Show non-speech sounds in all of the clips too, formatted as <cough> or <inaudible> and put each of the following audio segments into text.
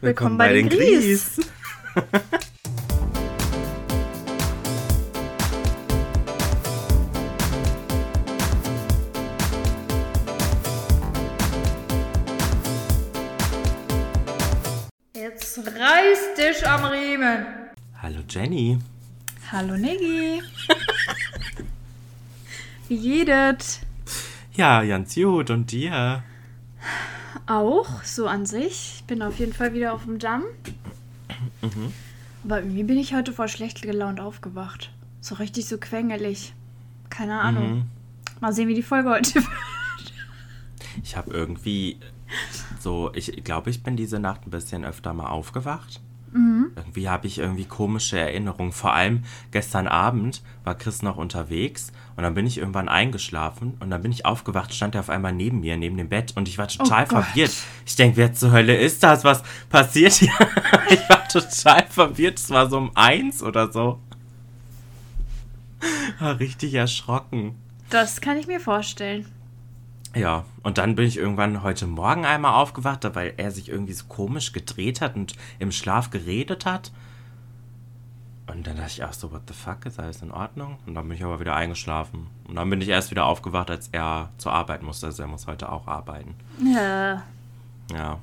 Willkommen, bei, den Gries. Jetzt reiß dich am Riemen. Hallo Jenny. Hallo Niggi. Wie jedet? Ja, ganz gut. Und dir? Auch, so an sich. Ich bin auf jeden Fall wieder auf dem Damm. Aber irgendwie bin ich heute voll schlecht gelaunt aufgewacht. So richtig so quengelig. Keine Ahnung. Mhm. Mal sehen, wie die Folge heute <laughs> wird. Ich habe irgendwie so, ich glaube, ich bin diese Nacht ein bisschen öfter mal aufgewacht. Irgendwie habe ich irgendwie komische Erinnerungen. Vor allem gestern Abend war Chris noch unterwegs und dann bin ich irgendwann eingeschlafen und dann bin ich aufgewacht, stand er auf einmal neben mir, neben dem Bett und ich war total Oh verwirrt. Ich denke, wer zur Hölle ist das? Was passiert hier? <laughs> ich war total verwirrt. Es war so um eins oder so. War richtig erschrocken. Das kann ich mir vorstellen. Ja, und dann bin ich irgendwann heute Morgen einmal aufgewacht, weil er sich irgendwie so komisch gedreht hat und im Schlaf geredet hat. Und dann dachte ich auch so, what the fuck, ist alles in Ordnung? Und dann bin ich aber wieder eingeschlafen. Und dann bin ich erst wieder aufgewacht, als er zur Arbeit musste. Also er muss heute auch arbeiten. Ja. Ja.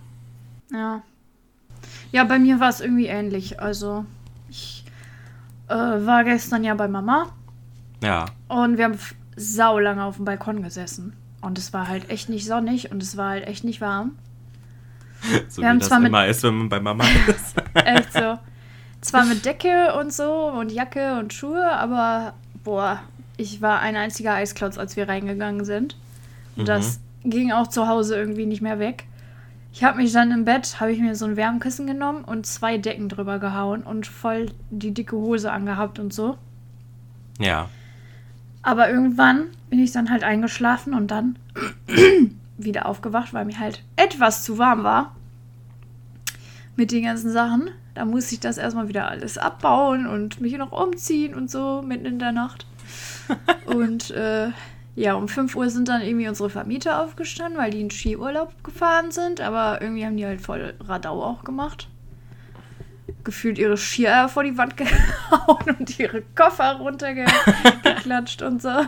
Ja. Ja, bei mir war es irgendwie ähnlich. Also, ich äh, war gestern ja bei Mama Ja. und wir haben sau lange auf dem Balkon gesessen. Und es war halt echt nicht sonnig und es war halt echt nicht warm. <laughs> So Wir haben zwar mit- immer ist, wenn man bei Mama <laughs> ist. Echt so. Zwar mit Decke und so und Jacke und Schuhe, aber boah, ich war ein einziger Eisklotz, als wir reingegangen sind. Und das ging auch zu Hause irgendwie nicht mehr weg. Ich habe mich dann im Bett, habe ich mir so ein Wärmkissen genommen und zwei Decken drüber gehauen und voll die dicke Hose angehabt und so. ja. Aber irgendwann bin ich dann halt eingeschlafen und dann <clears throat> wieder aufgewacht, weil mir halt etwas zu warm war. Mit den ganzen Sachen. Da musste ich das erstmal wieder alles abbauen und mich noch umziehen und so mitten in der Nacht. <laughs> und äh, ja, um 5 Uhr sind dann irgendwie unsere Vermieter aufgestanden, weil die in Skiurlaub gefahren sind. Aber irgendwie haben die halt voll Radau auch gemacht. Gefühlt ihre Skier vor die Wand <laughs> gehauen und ihre Koffer runtergeklatscht <laughs> und so.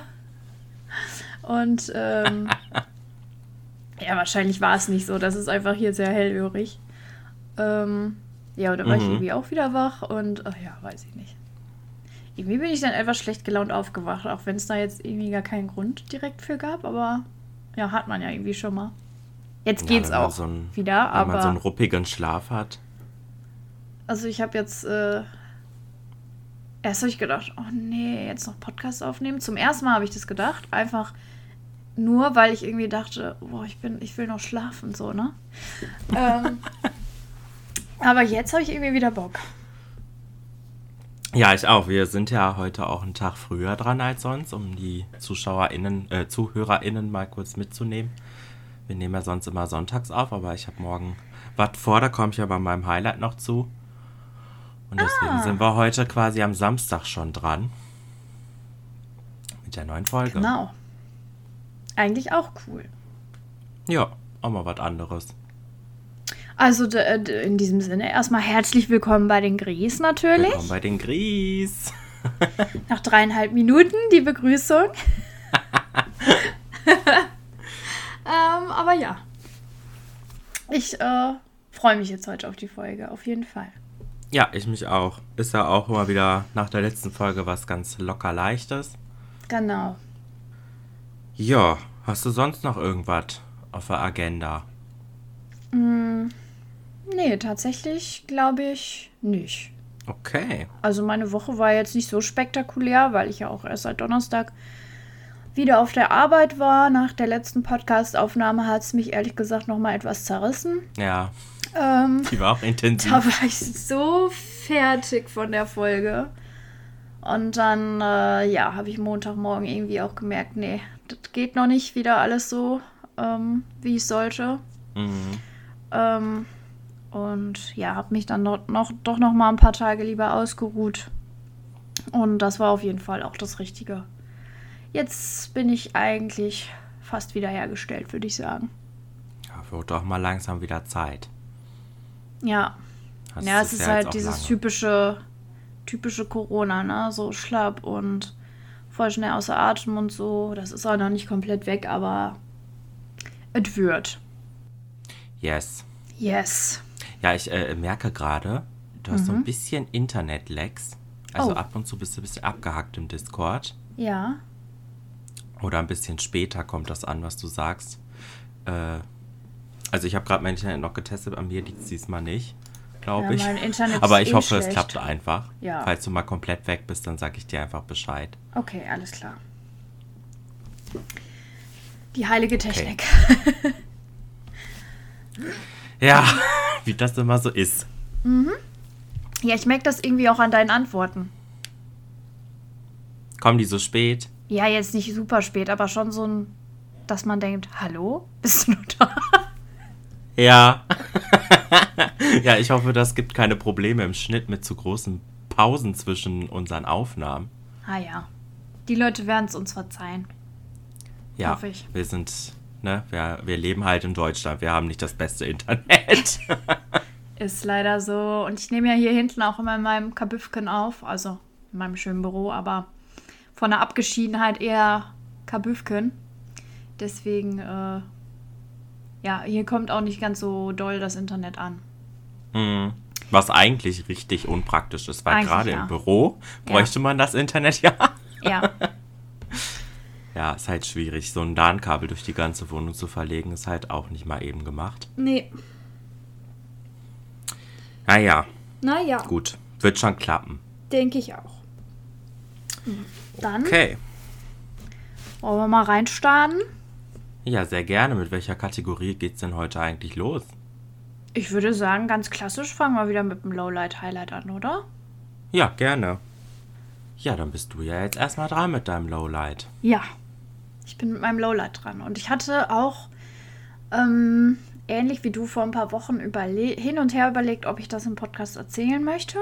Und ähm, <laughs> ja, wahrscheinlich war es nicht so. Das ist einfach hier sehr hellhörig. Ähm, ja, und da war ich Mhm. irgendwie auch wieder wach und ach ja, weiß ich nicht. Irgendwie bin ich dann etwas schlecht gelaunt aufgewacht, auch wenn es da jetzt irgendwie gar keinen Grund direkt für gab, aber ja, hat man ja irgendwie schon mal. Jetzt Ja, geht's man auch so ein- wieder, Wenn man so einen aber ruppigen Schlaf hat. also ich habe jetzt äh, erst habe ich gedacht, oh nee, jetzt noch Podcast aufnehmen. Zum ersten Mal habe ich das gedacht, einfach nur, weil ich irgendwie dachte, boah, ich bin, ich will noch schlafen, so, ne? ähm, <laughs> aber jetzt habe ich irgendwie wieder Bock. Ja, ich auch. Wir sind ja heute auch einen Tag früher dran als sonst, um die ZuschauerInnen, äh, ZuhörerInnen mal kurz mitzunehmen. Wir nehmen ja sonst immer sonntags auf, aber ich habe morgen was vor, da komme ich ja bei meinem Highlight noch zu. Und deswegen Ah. sind wir heute quasi am Samstag schon dran. Mit der neuen Folge. Genau. Eigentlich auch cool. Ja, auch mal was anderes. Also in diesem Sinne erstmal herzlich willkommen bei den Gries natürlich. Willkommen bei den Gries. <laughs> Nach dreieinhalb Minuten die Begrüßung. <laughs> ähm, aber ja. Ich äh, freue mich jetzt heute auf die Folge, auf jeden Fall. Ja, ich mich auch. Ist ja auch immer wieder nach der letzten Folge was ganz locker leichtes. Genau. Ja, hast du sonst noch irgendwas auf der Agenda? Mm, nee, tatsächlich glaube ich nicht. Okay. Also meine Woche war jetzt nicht so spektakulär, weil ich ja auch erst seit Donnerstag wieder auf der Arbeit war. Nach der letzten Podcast-Aufnahme hat es mich ehrlich gesagt noch mal etwas zerrissen. Ja, Ähm, <laughs> die war auch intensiv. Da war ich so fertig von der Folge. Und dann, äh, ja, habe ich Montagmorgen irgendwie auch gemerkt, nee, das geht noch nicht wieder alles so, ähm, wie es sollte. Mhm. Ähm, und ja, habe mich dann noch, noch, doch noch mal ein paar Tage lieber ausgeruht. Und das war auf jeden Fall auch das Richtige. Jetzt bin ich eigentlich fast wiederhergestellt, würde ich sagen. Ja, wird doch mal langsam wieder Zeit. Ja. Hast Ja, es ist ja halt dieses lange. typische, typische Corona, ne? So schlapp und voll schnell außer Atem und so. Das ist auch noch nicht komplett weg, aber es wird. Yes. Yes. Ja, ich äh, merke gerade, du hast so ein bisschen Internet-Lags. Also Mhm. Oh. ab und zu bist du ein bisschen abgehackt im Discord. Ja. Oder ein bisschen später kommt das an, was du sagst. Äh, also ich habe gerade mein Internet noch getestet, an mir liegt es diesmal nicht, glaube Ja, ich. mein Internet Aber ich eh hoffe, es schlecht. klappt einfach. Ja. Falls du mal komplett weg bist, dann sage ich dir einfach Bescheid. Okay, alles klar. Die heilige Technik. <laughs> Ja, wie das immer so ist. Ja, ich merke das irgendwie auch an deinen Antworten. Kommen die so spät? Ja, jetzt nicht super spät, aber schon so ein, dass man denkt, hallo, bist du noch da? Ja. <laughs> ja, ich hoffe, das gibt keine Probleme im Schnitt mit zu großen Pausen zwischen unseren Aufnahmen. Ah ja. Die Leute werden es uns verzeihen. Ja, Hoffe ich. wir sind, ne, wir, wir leben halt in Deutschland. Wir haben nicht das beste Internet. <laughs> Ist leider so. Und ich nehme ja hier hinten auch immer in meinem Kabüffken auf, also in meinem schönen Büro, aber von der Abgeschiedenheit eher Kabüffken. Deswegen, äh, ja, hier kommt auch nicht ganz so doll das Internet an. Hm, Was eigentlich richtig unpraktisch ist, weil Eigentlich gerade ja. im Büro bräuchte man das Internet <laughs> ja. Ja, Ja, ist halt schwierig. So ein LAN-Kabel durch die ganze Wohnung zu verlegen, ist halt auch nicht mal eben gemacht. nee. Naja, Naja, gut. Wird schon klappen. denke ich auch. Dann Okay. wollen wir mal reinstarten. Ja, sehr gerne. Mit welcher Kategorie geht's denn heute eigentlich los? Ich würde sagen, ganz klassisch fangen wir wieder mit dem Lowlight-Highlight an, oder? Ja, gerne. Ja, dann bist du ja jetzt erstmal dran mit deinem Lowlight. Ja, ich bin mit meinem Lowlight dran. Und ich hatte auch, ähm, ähnlich wie du vor ein paar Wochen hin und her überlegt, ob ich das im Podcast erzählen möchte.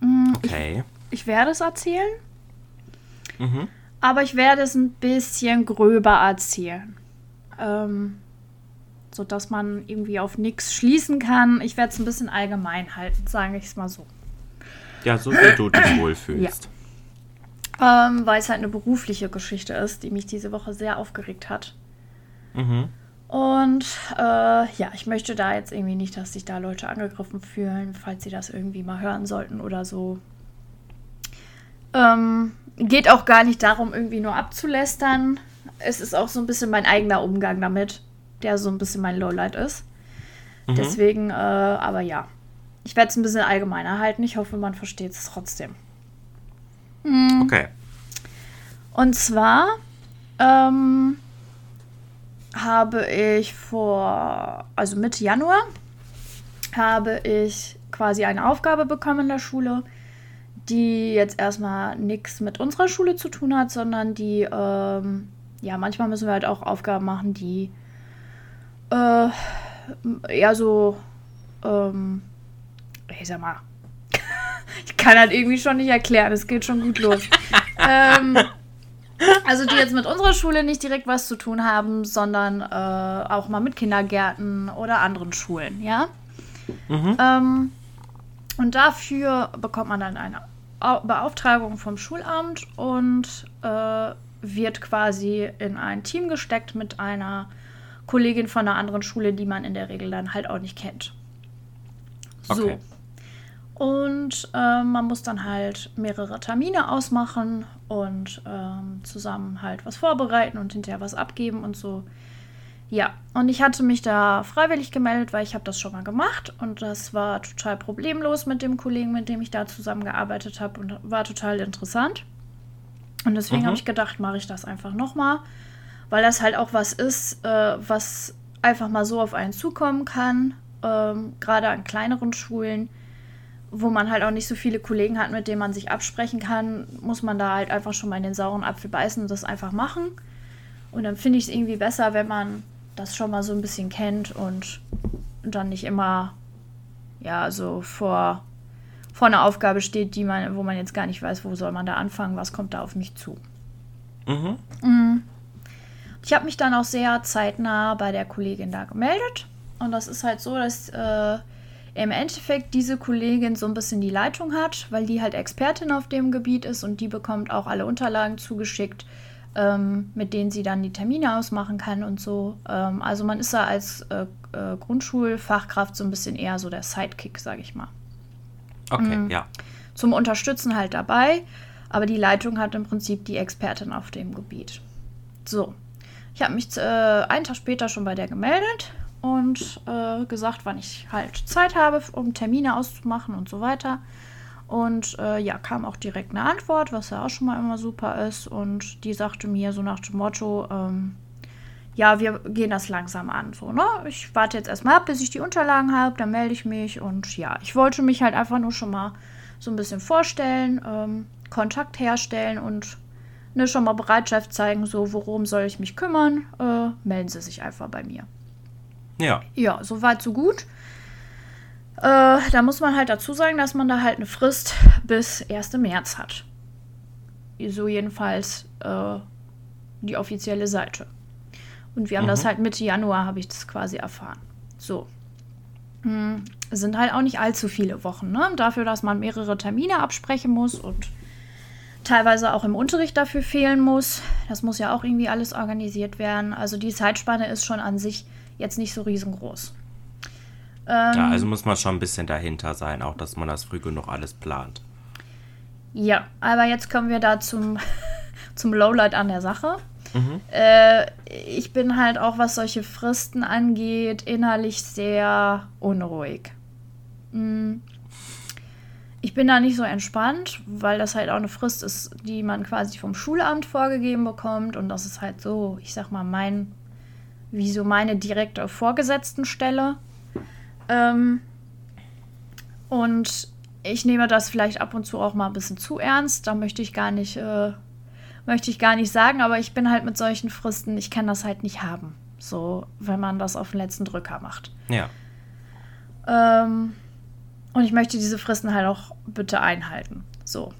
Mm, Okay. Ich werde es erzählen, Mhm. Aber ich werde es ein bisschen gröber erzählen. Ähm, sodass man irgendwie auf nichts schließen kann. Ich werde es ein bisschen allgemein halten, sage ich es mal so. Ja, so wie du dich <clears throat> wohlfühlst. Ähm, weil es halt eine berufliche Geschichte ist, die mich diese Woche sehr aufgeregt hat. Mhm. Und äh, ja, ich möchte da jetzt irgendwie nicht, dass sich da Leute angegriffen fühlen, falls sie das irgendwie mal hören sollten oder so. Ähm, geht auch gar nicht darum, irgendwie nur abzulästern. Es ist auch so ein bisschen mein eigener Umgang damit, der so ein bisschen mein Lowlight ist. Deswegen, äh, aber ja. Ich werde es ein bisschen allgemeiner halten. Ich hoffe, man versteht es trotzdem. Okay. Und zwar ähm, habe ich vor, also Mitte Januar, habe ich quasi eine Aufgabe bekommen in der Schule, die jetzt erstmal nichts mit unserer Schule zu tun hat, sondern die, ähm, ja, manchmal müssen wir halt auch Aufgaben machen, die äh, eher so, ähm, ich sag mal, <laughs> ich kann halt irgendwie schon nicht erklären, es geht schon gut los. <laughs> ähm, also die jetzt mit unserer Schule nicht direkt was zu tun haben, sondern äh, auch mal mit Kindergärten oder anderen Schulen, ja. Ähm, und dafür bekommt man dann eine Beauftragung vom Schulamt und äh, wird quasi in ein Team gesteckt mit einer Kollegin von einer anderen Schule, die man in der Regel dann halt auch nicht kennt. So. Okay. Und äh, man muss dann halt mehrere Termine ausmachen und ähm, zusammen halt was vorbereiten und hinterher was abgeben und so. Ja, und ich hatte mich da freiwillig gemeldet, weil ich habe das schon mal gemacht und das war total problemlos mit dem Kollegen, mit dem ich da zusammengearbeitet habe und war total interessant. Und deswegen Mhm. habe ich gedacht, mache ich das einfach nochmal, weil das halt auch was ist, äh, was einfach mal so auf einen zukommen kann, ähm, gerade an kleineren Schulen wo man halt auch nicht so viele Kollegen hat, mit denen man sich absprechen kann, muss man da halt einfach schon mal in den sauren Apfel beißen und das einfach machen. Und dann finde ich es irgendwie besser, wenn man das schon mal so ein bisschen kennt und dann nicht immer ja so vor, vor einer Aufgabe steht, die man, wo man jetzt gar nicht weiß, wo soll man da anfangen, was kommt da auf mich zu. Mhm. Ich habe mich dann auch sehr zeitnah bei der Kollegin da gemeldet. Und das ist halt so, dass äh, im Endeffekt diese Kollegin so ein bisschen die Leitung hat, weil die halt Expertin auf dem Gebiet ist und die bekommt auch alle Unterlagen zugeschickt, ähm, mit denen sie dann die Termine ausmachen kann und so. Ähm, also man ist da als äh, äh, Grundschulfachkraft so ein bisschen eher so der Sidekick, sage ich mal. Okay, mhm. ja. Zum Unterstützen halt dabei, aber die Leitung hat im Prinzip die Expertin auf dem Gebiet. So, ich habe mich äh, einen Tag später schon bei der gemeldet und äh, gesagt, wann ich halt Zeit habe, um Termine auszumachen und so weiter. Und äh, ja, kam auch direkt eine Antwort, was ja auch schon mal immer super ist. Und die sagte mir so nach dem Motto, ähm, ja, wir gehen das langsam an. So, ne? Ich warte jetzt erstmal ab, bis ich die Unterlagen habe, dann melde ich mich. Und ja, ich wollte mich halt einfach nur schon mal so ein bisschen vorstellen, ähm, Kontakt herstellen und ne, schon mal Bereitschaft zeigen, so, worum soll ich mich kümmern? Äh, melden Sie sich einfach bei mir. Ja. Ja, soweit, so gut. Äh, da muss man halt dazu sagen, dass man da halt eine Frist bis 1. März hat. So jedenfalls äh, die offizielle Seite. Und wir haben mhm. das halt Mitte Januar, habe ich das quasi erfahren. So. Hm, sind halt auch nicht allzu viele Wochen, ne? Dafür, dass man mehrere Termine absprechen muss und teilweise auch im Unterricht dafür fehlen muss. Das muss ja auch irgendwie alles organisiert werden. Also die Zeitspanne ist schon an sich jetzt nicht so riesengroß. Ähm, ja, also muss man schon ein bisschen dahinter sein, auch dass man das früh genug alles plant. Ja, aber jetzt kommen wir da zum, <laughs> zum Lowlight an der Sache. Mhm. Äh, ich bin halt auch, was solche Fristen angeht, innerlich sehr unruhig. Mhm. Ich bin da nicht so entspannt, weil das halt auch eine Frist ist, die man quasi vom Schulamt vorgegeben bekommt. Und das ist halt so, ich sag mal, mein wie so meine direkte Vorgesetztenstelle. Ähm, und ich nehme das vielleicht ab und zu auch mal ein bisschen zu ernst. Da möchte ich gar nicht, äh, möchte ich gar nicht sagen, aber ich bin halt mit solchen Fristen, ich kann das halt nicht haben. So, wenn man das auf den letzten Drücker macht. Ja. Ähm, und ich möchte diese Fristen halt auch bitte einhalten. So.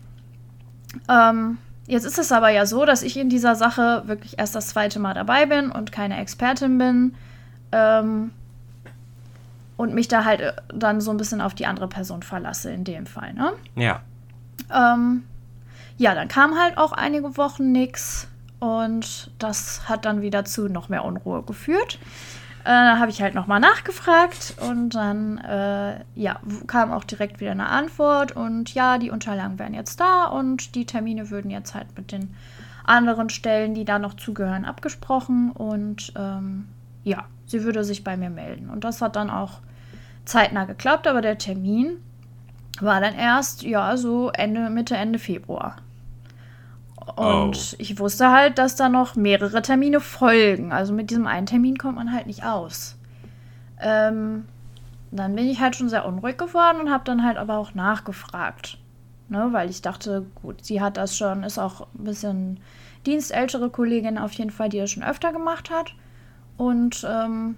Ähm, Jetzt ist es aber ja so, dass ich in dieser Sache wirklich erst das zweite Mal dabei bin und keine Expertin bin. Ähm, und mich da halt äh, dann so ein bisschen auf die andere Person verlasse, in dem Fall, ne? Ja. Ähm, ja, dann kam halt auch einige Wochen nichts und das hat dann wieder zu noch mehr Unruhe geführt. Äh, dann habe ich halt nochmal nachgefragt und dann äh, ja, kam auch direkt wieder eine Antwort und ja, die Unterlagen wären jetzt da und die Termine würden jetzt halt mit den anderen Stellen, die da noch zugehören, abgesprochen und ähm, ja, sie würde sich bei mir melden. Und das hat dann auch zeitnah geklappt, aber der Termin war dann erst, ja, so Ende, Mitte, Ende Februar. Und oh. ich wusste halt, dass da noch mehrere Termine folgen. Also mit diesem einen Termin kommt man halt nicht aus. Ähm, dann bin ich halt schon sehr unruhig geworden und habe dann halt aber auch nachgefragt. Ne, weil ich dachte, gut, sie hat das schon, ist auch ein bisschen dienstältere Kollegin auf jeden Fall, die das schon öfter gemacht hat. Und ähm,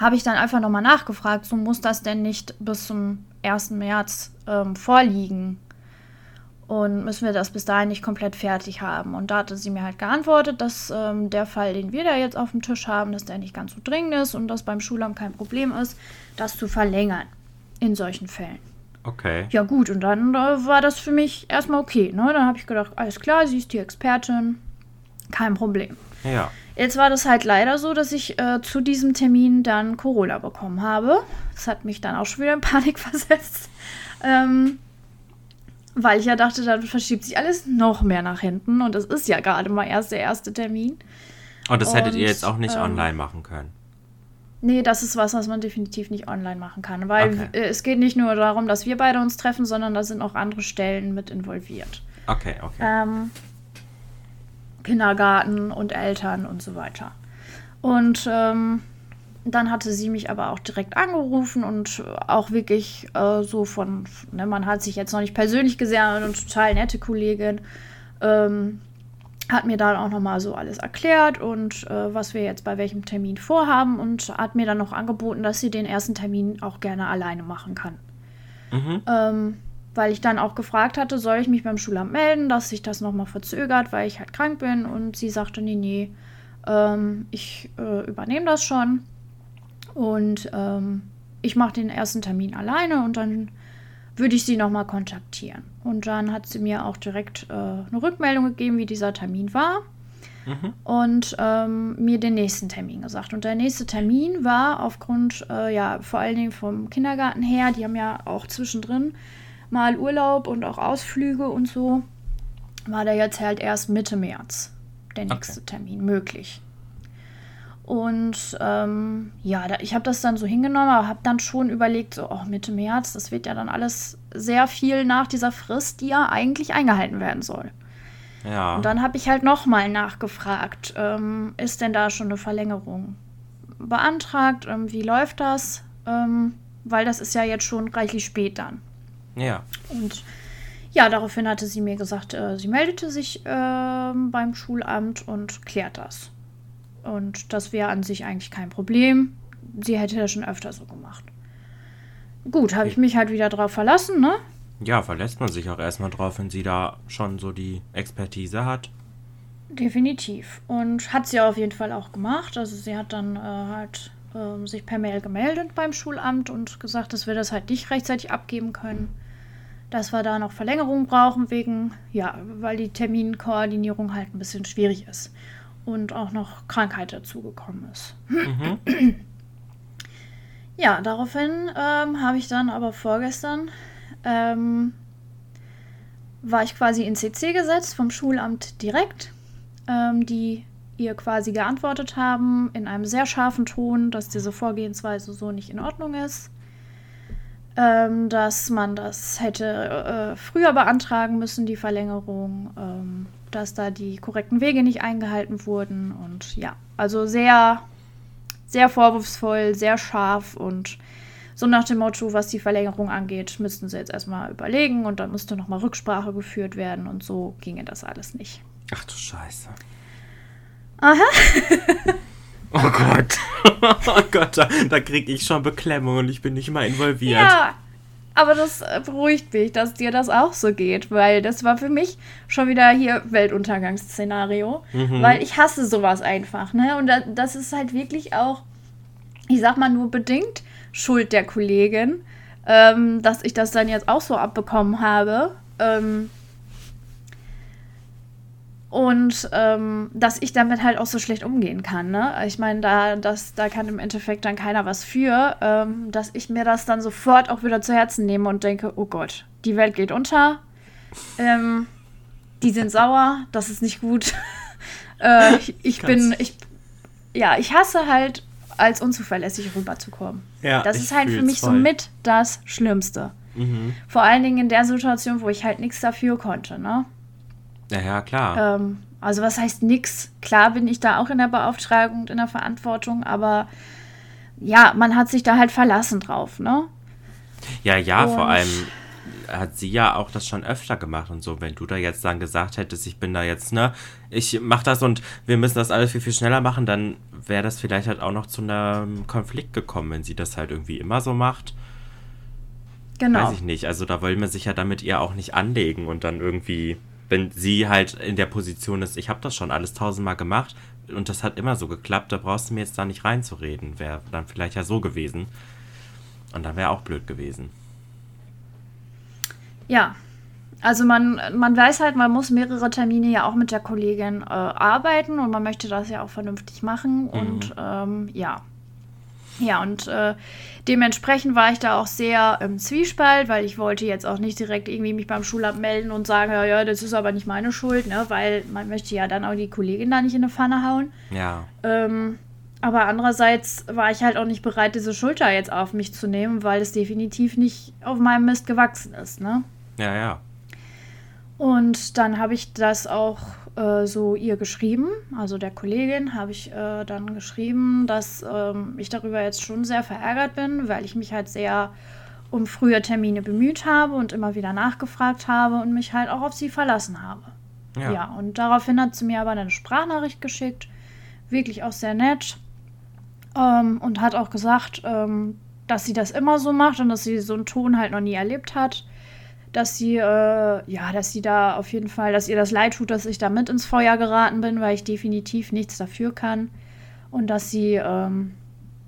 habe ich dann einfach nochmal nachgefragt, so muss das denn nicht bis zum 1. März ähm, vorliegen? Und müssen wir das bis dahin nicht komplett fertig haben? Und da hatte sie mir halt geantwortet, dass ähm, der Fall, den wir da jetzt auf dem Tisch haben, dass der nicht ganz so dringend ist und dass beim Schulamt kein Problem ist, das zu verlängern in solchen Fällen. Okay. Ja gut, und dann äh, war das für mich erstmal okay. Ne? Dann habe ich gedacht, alles klar, sie ist die Expertin, kein Problem. Ja. Jetzt war das halt leider so, dass ich äh, zu diesem Termin dann Corona bekommen habe. Das hat mich dann auch schon wieder in Panik <laughs> versetzt. Ähm, weil ich ja dachte, dann verschiebt sich alles noch mehr nach hinten. Und es ist ja gerade mal erst der erste Termin. Und das hättet und, ihr jetzt auch nicht ähm, online machen können? Nee, das ist was, was man definitiv nicht online machen kann. Weil okay. es geht nicht nur darum, dass wir beide uns treffen, sondern da sind auch andere Stellen mit involviert. Okay, okay. Ähm, Kindergarten und Eltern und so weiter. Und ähm, dann hatte sie mich aber auch direkt angerufen und auch wirklich äh, so von, ne, man hat sich jetzt noch nicht persönlich gesehen, eine total nette Kollegin. Ähm, hat mir dann auch nochmal so alles erklärt und äh, was wir jetzt bei welchem Termin vorhaben und hat mir dann noch angeboten, dass sie den ersten Termin auch gerne alleine machen kann. Mhm. Ähm, weil ich dann auch gefragt hatte, soll ich mich beim Schulamt melden, dass sich das nochmal verzögert, weil ich halt krank bin und sie sagte, nee, nee, ähm, ich äh, übernehme das schon. Und ähm, ich mache den ersten Termin alleine und dann würde ich sie nochmal kontaktieren. Und dann hat sie mir auch direkt äh, eine Rückmeldung gegeben, wie dieser Termin war. Mhm. Und ähm, mir den nächsten Termin gesagt. Und der nächste Termin war aufgrund, äh, ja, vor allen Dingen vom Kindergarten her, die haben ja auch zwischendrin mal Urlaub und auch Ausflüge und so, war der jetzt halt erst Mitte März der nächste okay. Termin möglich. Und ähm, ja, da, ich habe das dann so hingenommen, aber habe dann schon überlegt, so oh, Mitte März, das wird ja dann alles sehr viel nach dieser Frist, die ja eigentlich eingehalten werden soll. Ja. Und dann habe ich halt nochmal nachgefragt, ähm, ist denn da schon eine Verlängerung beantragt? Ähm, wie läuft das? Ähm, weil das ist ja jetzt schon reichlich spät dann. Ja. Und ja, daraufhin hatte sie mir gesagt, äh, sie meldete sich äh, beim Schulamt und klärt das. Und das wäre an sich eigentlich kein Problem. Sie hätte das schon öfter so gemacht. Gut, habe ich mich halt wieder drauf verlassen, ne? Ja, verlässt man sich auch erstmal drauf, wenn sie da schon so die Expertise hat. Definitiv. Und hat sie auf jeden Fall auch gemacht. Also sie hat dann äh, halt äh, sich per Mail gemeldet beim Schulamt und gesagt, dass wir das halt nicht rechtzeitig abgeben können. Dass wir da noch Verlängerung brauchen, wegen, ja, weil die Terminkoordinierung halt ein bisschen schwierig ist und auch noch Krankheit dazugekommen ist. Mhm. Ja, daraufhin ähm, habe ich dann aber vorgestern ähm, war ich quasi in CC gesetzt vom Schulamt direkt, ähm, die ihr quasi geantwortet haben in einem sehr scharfen Ton, dass diese Vorgehensweise so nicht in Ordnung ist, ähm, dass man das hätte äh, früher beantragen müssen, die Verlängerung, ähm, dass da die korrekten Wege nicht eingehalten wurden und ja, also sehr, sehr vorwurfsvoll, sehr scharf und so nach dem Motto, was die Verlängerung angeht, müssten sie jetzt erstmal überlegen und dann müsste nochmal Rücksprache geführt werden und so ginge das alles nicht. Ach du Scheiße. Aha. <laughs> oh Gott. <laughs> oh Gott, da, da kriege ich schon Beklemmung und ich bin nicht mal involviert. Ja, aber das äh, beruhigt mich, dass dir das auch so geht, weil das war für mich schon wieder hier Weltuntergangsszenario, mhm. weil ich hasse sowas einfach, ne? Und das ist halt wirklich auch, ich sag mal nur bedingt Schuld der Kollegin, ähm, dass ich das dann jetzt auch so abbekommen habe. Ähm, und ähm, dass ich damit halt auch so schlecht umgehen kann. Ne? Ich meine, da, da kann im Endeffekt dann keiner was für, ähm, dass ich mir das dann sofort auch wieder zu Herzen nehme und denke, oh Gott, die Welt geht unter. Ähm, die sind sauer, das ist nicht gut. <laughs> äh, ich, ich bin, ich, ja, ich hasse halt, als unzuverlässig rüberzukommen. Ja, das ist halt für mich voll. somit das Schlimmste. Mhm. Vor allen Dingen in der Situation, wo ich halt nichts dafür konnte, ne? Ja, ja, klar. Ähm, also was heißt nix? Klar bin ich da auch in der Beauftragung und in der Verantwortung, aber ja, man hat sich da halt verlassen drauf, ne? Ja, ja, und vor allem hat sie ja auch das schon öfter gemacht und so. Wenn du da jetzt dann gesagt hättest, ich bin da jetzt, ne, ich mach das und wir müssen das alles viel, viel schneller machen, dann wäre das vielleicht halt auch noch zu einem Konflikt gekommen, wenn sie das halt irgendwie immer so macht. Genau. Weiß ich nicht. Also da wollen wir sich ja damit ihr auch nicht anlegen und dann irgendwie wenn sie halt in der Position ist, ich habe das schon alles tausendmal gemacht und das hat immer so geklappt, da brauchst du mir jetzt da nicht reinzureden. Wäre dann vielleicht ja so gewesen. Und dann wäre auch blöd gewesen. Ja, also man, man weiß halt, man muss mehrere Termine ja auch mit der Kollegin äh, arbeiten und man möchte das ja auch vernünftig machen. Mhm. Und ähm, ja, ja, und äh, dementsprechend war ich da auch sehr im Zwiespalt, weil ich wollte jetzt auch nicht direkt irgendwie mich beim Schulamt melden und sagen, ja, ja, das ist aber nicht meine Schuld, ne? Weil man möchte ja dann auch die Kollegin da nicht in eine Pfanne hauen. Ja. Ähm, aber andererseits war ich halt auch nicht bereit, diese Schulter jetzt auf mich zu nehmen, weil es definitiv nicht auf meinem Mist gewachsen ist, ne? Ja, ja. Und dann habe ich das auch äh, so ihr geschrieben, also der Kollegin habe ich äh, dann geschrieben, dass ähm, ich darüber jetzt schon sehr verärgert bin, weil ich mich halt sehr um frühe Termine bemüht habe und immer wieder nachgefragt habe und mich halt auch auf sie verlassen habe. Ja, ja und daraufhin hat sie mir aber eine Sprachnachricht geschickt, wirklich auch sehr nett ähm, und hat auch gesagt, ähm, dass sie das immer so macht und dass sie so einen Ton halt noch nie erlebt hat dass sie, äh, ja, dass sie da auf jeden Fall, dass ihr das leid tut, dass ich da mit ins Feuer geraten bin, weil ich definitiv nichts dafür kann. Und dass sie, ähm,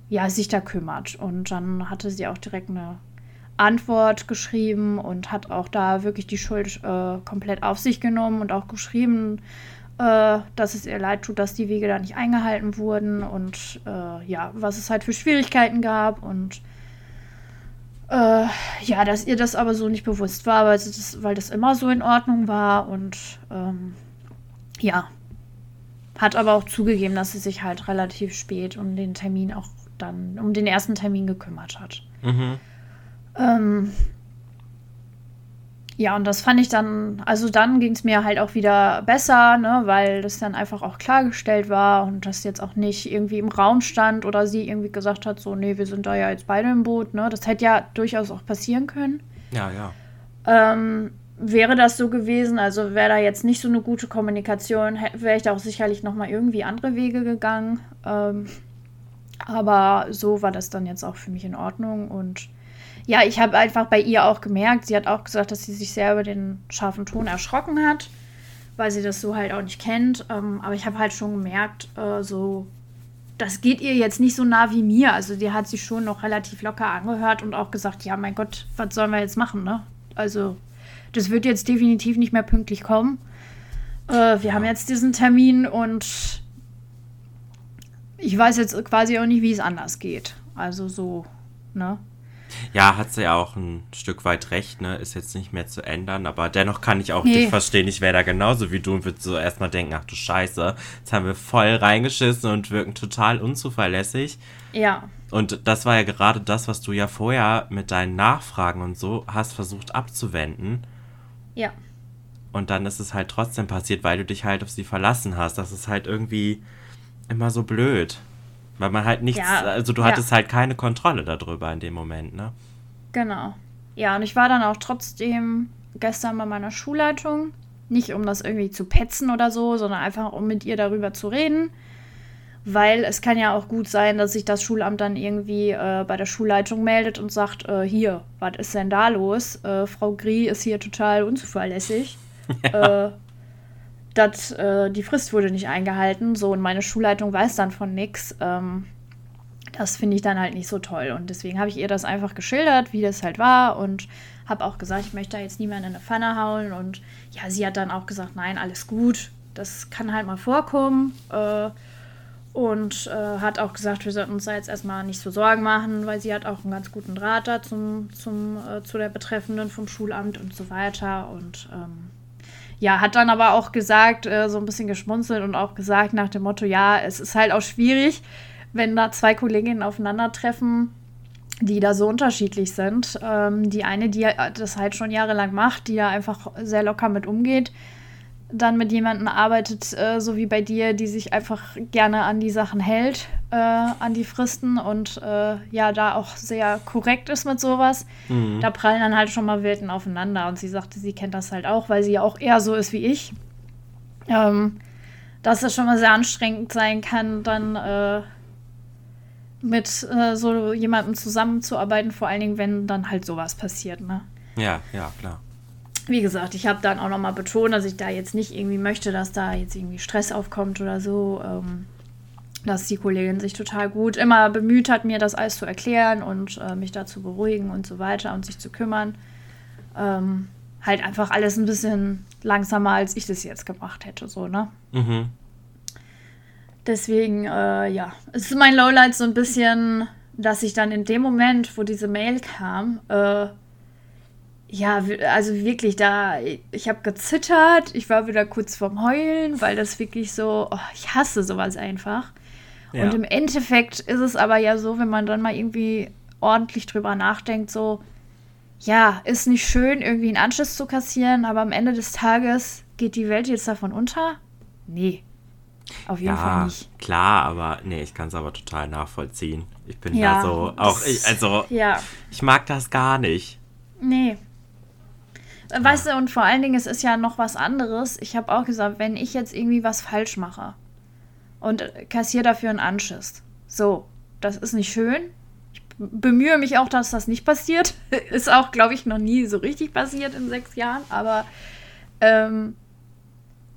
ja, sich da kümmert. Und dann hatte sie auch direkt eine Antwort geschrieben und hat auch da wirklich die Schuld äh, komplett auf sich genommen und auch geschrieben, äh, dass es ihr leid tut, dass die Wege da nicht eingehalten wurden und äh, ja, was es halt für Schwierigkeiten gab und äh, ja, dass ihr das aber so nicht bewusst war, weil das, weil das immer so in Ordnung war und ähm, ja, hat aber auch zugegeben, dass sie sich halt relativ spät um den Termin auch dann, um den ersten Termin gekümmert hat. Mhm. Ähm, ja, und das fand ich dann, also dann ging es mir halt auch wieder besser, ne, weil das dann einfach auch klargestellt war und das jetzt auch nicht irgendwie im Raum stand oder sie irgendwie gesagt hat, so, nee, wir sind da ja jetzt beide im Boot, ne. Das hätte ja durchaus auch passieren können. Ja, ja. Ähm, wäre das so gewesen, also wäre da jetzt nicht so eine gute Kommunikation, wäre ich da auch sicherlich nochmal irgendwie andere Wege gegangen. Ähm, aber so war das dann jetzt auch für mich in Ordnung und ja, ich habe einfach bei ihr auch gemerkt, sie hat auch gesagt, dass sie sich sehr über den scharfen Ton erschrocken hat, weil sie das so halt auch nicht kennt. Ähm, aber ich habe halt schon gemerkt, äh, so, das geht ihr jetzt nicht so nah wie mir. Also die hat sich schon noch relativ locker angehört und auch gesagt, ja, mein Gott, was sollen wir jetzt machen, ne? Also, das wird jetzt definitiv nicht mehr pünktlich kommen. Äh, wir haben jetzt diesen Termin und ich weiß jetzt quasi auch nicht, wie es anders geht. Also so, ne? Ja, hat sie ja auch ein Stück weit recht, ne? Ist jetzt nicht mehr zu ändern, aber dennoch kann ich auch nee. dich verstehen. Ich wäre da genauso wie du und würde so erstmal denken, ach du Scheiße, jetzt haben wir voll reingeschissen und wirken total unzuverlässig. Ja. Und das war ja gerade das, was du ja vorher mit deinen Nachfragen und so hast versucht abzuwenden. Ja. Und dann ist es halt trotzdem passiert, weil du dich halt auf sie verlassen hast. Das ist halt irgendwie immer so blöd. Weil man halt nichts, ja, also du hattest ja. halt keine Kontrolle darüber in dem Moment, ne? Genau. Ja, und ich war dann auch trotzdem gestern bei meiner Schulleitung. Nicht um das irgendwie zu petzen oder so, sondern einfach um mit ihr darüber zu reden. Weil es kann ja auch gut sein, dass sich das Schulamt dann irgendwie äh, bei der Schulleitung meldet und sagt, äh, hier, was ist denn da los? Äh, Frau Grie ist hier total unzuverlässig. <laughs> Ja. Dass äh, die Frist wurde nicht eingehalten. So, und meine Schulleitung weiß dann von nichts. Ähm, das finde ich dann halt nicht so toll. Und deswegen habe ich ihr das einfach geschildert, wie das halt war. Und habe auch gesagt, ich möchte da jetzt niemanden in eine Pfanne hauen. Und ja, sie hat dann auch gesagt, nein, alles gut. Das kann halt mal vorkommen. Äh, und äh, hat auch gesagt, wir sollten uns da jetzt erstmal nicht so Sorgen machen, weil sie hat auch einen ganz guten Draht da zum, zum, äh, zu der Betreffenden vom Schulamt und so weiter. Und ähm, ja, hat dann aber auch gesagt, äh, so ein bisschen geschmunzelt und auch gesagt nach dem Motto, ja, es ist halt auch schwierig, wenn da zwei Kolleginnen aufeinandertreffen, die da so unterschiedlich sind. Ähm, die eine, die das halt schon jahrelang macht, die ja einfach sehr locker mit umgeht, dann mit jemandem arbeitet, äh, so wie bei dir, die sich einfach gerne an die Sachen hält, äh, an die Fristen und äh, ja, da auch sehr korrekt ist mit sowas, mhm. da prallen dann halt schon mal Welten aufeinander. Und sie sagte, sie kennt das halt auch, weil sie ja auch eher so ist wie ich. Ähm, dass es schon mal sehr anstrengend sein kann, dann äh, mit äh, so jemandem zusammenzuarbeiten, vor allen Dingen, wenn dann halt sowas passiert, ne? Ja, ja, klar wie gesagt, ich habe dann auch nochmal betont, dass ich da jetzt nicht irgendwie möchte, dass da jetzt irgendwie Stress aufkommt oder so. Ähm, dass die Kollegin sich total gut immer bemüht hat, mir das alles zu erklären und äh, mich da zu beruhigen und so weiter und sich zu kümmern. Ähm, halt einfach alles ein bisschen langsamer, als ich das jetzt gemacht hätte, so, ne? Mhm. Deswegen, äh, ja, es ist mein Lowlight so ein bisschen, dass ich dann in dem Moment, wo diese Mail kam, äh, ja, also wirklich da, ich habe gezittert, ich war wieder kurz vorm Heulen, weil das wirklich so, oh, ich hasse sowas einfach. Ja. Und im Endeffekt ist es aber ja so, wenn man dann mal irgendwie ordentlich drüber nachdenkt, so, ja, ist nicht schön, irgendwie einen Anschluss zu kassieren, aber am Ende des Tages geht die Welt jetzt davon unter? Nee. Auf jeden ja, Fall nicht. Klar, aber nee, ich kann es aber total nachvollziehen. Ich bin ja, da so, auch ich, also, ja. ich mag das gar nicht. Nee, Weißt du, und vor allen Dingen, es ist ja noch was anderes. Ich habe auch gesagt, wenn ich jetzt irgendwie was falsch mache und kassiere dafür einen Anschiss, so, das ist nicht schön. Ich bemühe mich auch, dass das nicht passiert. <laughs> ist auch, glaube ich, noch nie so richtig passiert in sechs Jahren, aber ähm,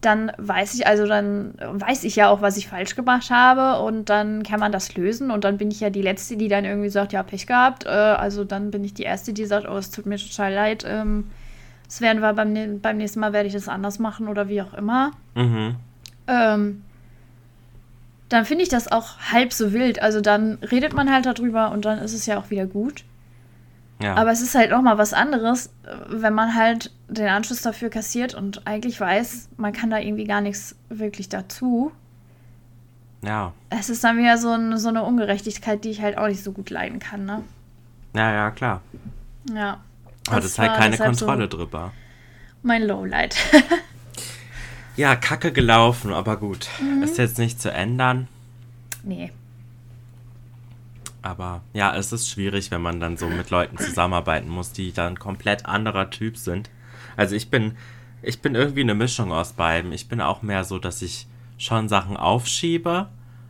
dann weiß ich, also dann weiß ich ja auch, was ich falsch gemacht habe und dann kann man das lösen und dann bin ich ja die Letzte, die dann irgendwie sagt, ja, Pech gehabt. Äh, also dann bin ich die Erste, die sagt, oh, es tut mir total leid. Ähm, das werden wir beim, beim nächsten Mal werde ich das anders machen oder wie auch immer. Mhm. Ähm, dann finde ich das auch halb so wild. Also dann redet man halt darüber und dann ist es ja auch wieder gut. Ja. Aber es ist halt auch mal was anderes, wenn man halt den Anschluss dafür kassiert und eigentlich weiß, man kann da irgendwie gar nichts wirklich dazu. Ja. Es ist dann wieder so, ein, so eine Ungerechtigkeit, die ich halt auch nicht so gut leiden kann, ne? Ja, ja, klar. Ja. Aber das, ist halt keine Kontrolle so drüber. Mein Lowlight. <laughs> ja, kacke gelaufen, aber gut. Mhm. Ist jetzt nicht zu ändern. Nee. Aber ja, es ist schwierig, wenn man dann so mit Leuten zusammenarbeiten muss, die dann komplett anderer Typ sind. Also ich bin, ich bin irgendwie eine Mischung aus beiden. Ich bin auch mehr so, dass ich schon Sachen aufschiebe,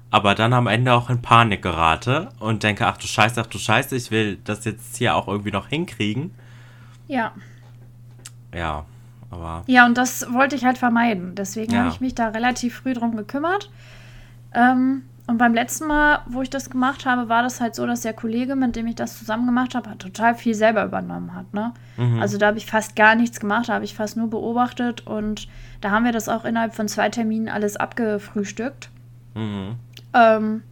aber dann am Ende auch in Panik gerate und denke, ach du Scheiße, ach du Scheiße, ich will das jetzt hier auch irgendwie noch hinkriegen. Ja. Ja, aber. Ja, und das wollte ich halt vermeiden. Deswegen ja. habe ich mich da relativ früh drum gekümmert. Ähm, und beim letzten Mal, wo ich das gemacht habe, war das halt so, dass der Kollege, mit dem ich das zusammen gemacht habe, total viel selber übernommen hat. Ne? Mhm. Also da habe ich fast gar nichts gemacht, da habe ich fast nur beobachtet und da haben wir das auch innerhalb von zwei Terminen alles abgefrühstückt. Mhm. Ähm,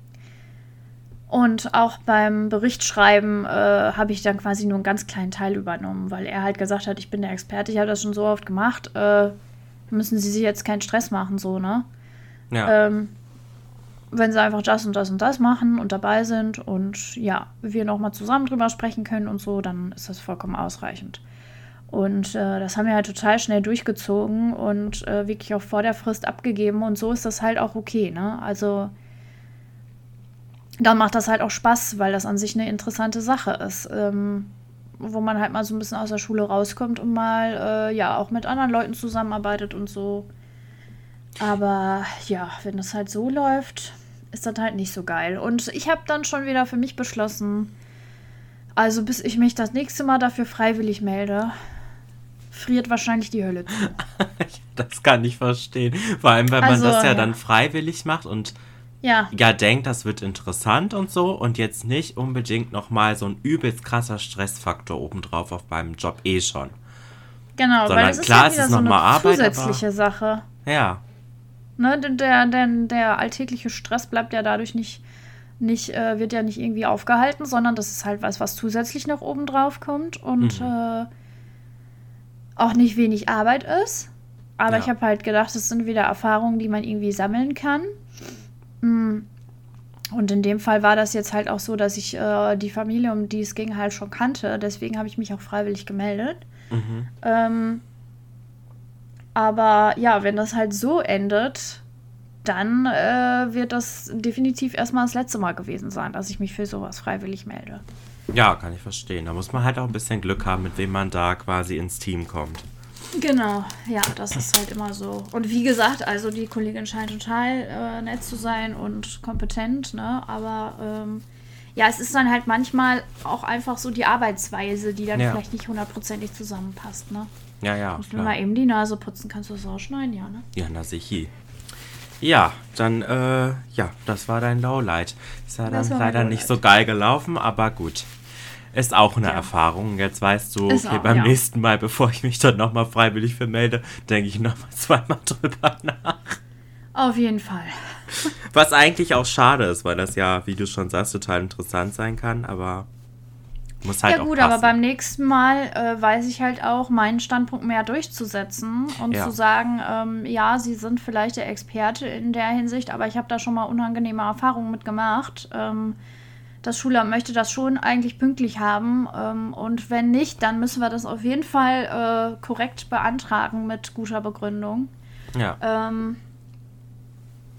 und auch beim Berichtschreiben äh, habe ich dann quasi nur einen ganz kleinen Teil übernommen, weil er halt gesagt hat, ich bin der Experte, ich habe das schon so oft gemacht, äh, müssen Sie sich jetzt keinen Stress machen, so, ne? Ja. Ähm, wenn sie einfach das und das und das machen und dabei sind und ja, wir nochmal zusammen drüber sprechen können und so, dann ist das vollkommen ausreichend. Und äh, das haben wir halt total schnell durchgezogen und äh, wirklich auch vor der Frist abgegeben und so ist das halt auch okay, ne? Also dann macht das halt auch Spaß, weil das an sich eine interessante Sache ist. Ähm, wo man halt mal so ein bisschen aus der Schule rauskommt und mal äh, ja auch mit anderen Leuten zusammenarbeitet und so. Aber ja, wenn das halt so läuft, ist das halt nicht so geil. Und ich habe dann schon wieder für mich beschlossen, also bis ich mich das nächste Mal dafür freiwillig melde, friert wahrscheinlich die Hölle zu. <laughs> das kann ich verstehen. Vor allem, weil also, man das ja, ja, dann freiwillig macht und ja. ja denkt, das wird interessant und so und jetzt nicht unbedingt nochmal so ein übelst krasser Stressfaktor obendrauf auf meinem Job eh schon. Genau, Sondern weil es ist klar, ja wieder es ist so eine Arbeit, zusätzliche Sache. Ja, Ne, der, der, der alltägliche Stress bleibt ja dadurch nicht, nicht äh, wird ja nicht irgendwie aufgehalten, sondern das ist halt was, was zusätzlich noch oben drauf kommt und mhm. äh, auch nicht wenig Arbeit ist. Aber ja. ich habe halt gedacht, das sind wieder Erfahrungen, die man irgendwie sammeln kann. Mm. Und in dem Fall war das jetzt halt auch so, dass ich äh, die Familie, um die es ging, halt schon kannte. Deswegen habe ich mich auch freiwillig gemeldet. Mhm. Ähm, aber ja, wenn das halt so endet, dann äh, wird das definitiv erstmal das letzte Mal gewesen sein, dass ich mich für sowas freiwillig melde. Ja, kann ich verstehen. Da muss man halt auch ein bisschen Glück haben, mit wem man da quasi ins Team kommt. Genau, ja, das ist halt immer so. Und wie gesagt, also die Kollegin scheint total äh, nett zu sein und kompetent, ne? Aber ähm, ja, es ist dann halt manchmal auch einfach so die Arbeitsweise, die dann ja. vielleicht nicht hundertprozentig zusammenpasst, ne? Ja, ja. Musst du mal eben die Nase putzen, kannst du das auch schneiden, ja, ne? Ja, na sicher. Ja, dann, äh, ja, das war dein Lowlight. Ist ja dann leider nicht so geil gelaufen, aber gut. Ist auch eine ja. Erfahrung. Jetzt weißt du, okay, auch, beim ja. nächsten Mal, bevor ich mich dann nochmal freiwillig vermelde, denke ich nochmal <laughs> zweimal drüber nach. Auf jeden Fall. Was eigentlich auch schade ist, weil das ja, wie du schon sagst, total interessant sein kann, aber muss halt ja gut, aber beim nächsten Mal äh, weiß ich halt auch, meinen Standpunkt mehr durchzusetzen und ja. zu sagen, ähm, ja, Sie sind vielleicht der Experte in der Hinsicht, aber ich habe da schon mal unangenehme Erfahrungen mitgemacht. Ähm, das Schulamt möchte das schon eigentlich pünktlich haben ähm, und wenn nicht, dann müssen wir das auf jeden Fall äh, korrekt beantragen mit guter Begründung. Ja. Ähm,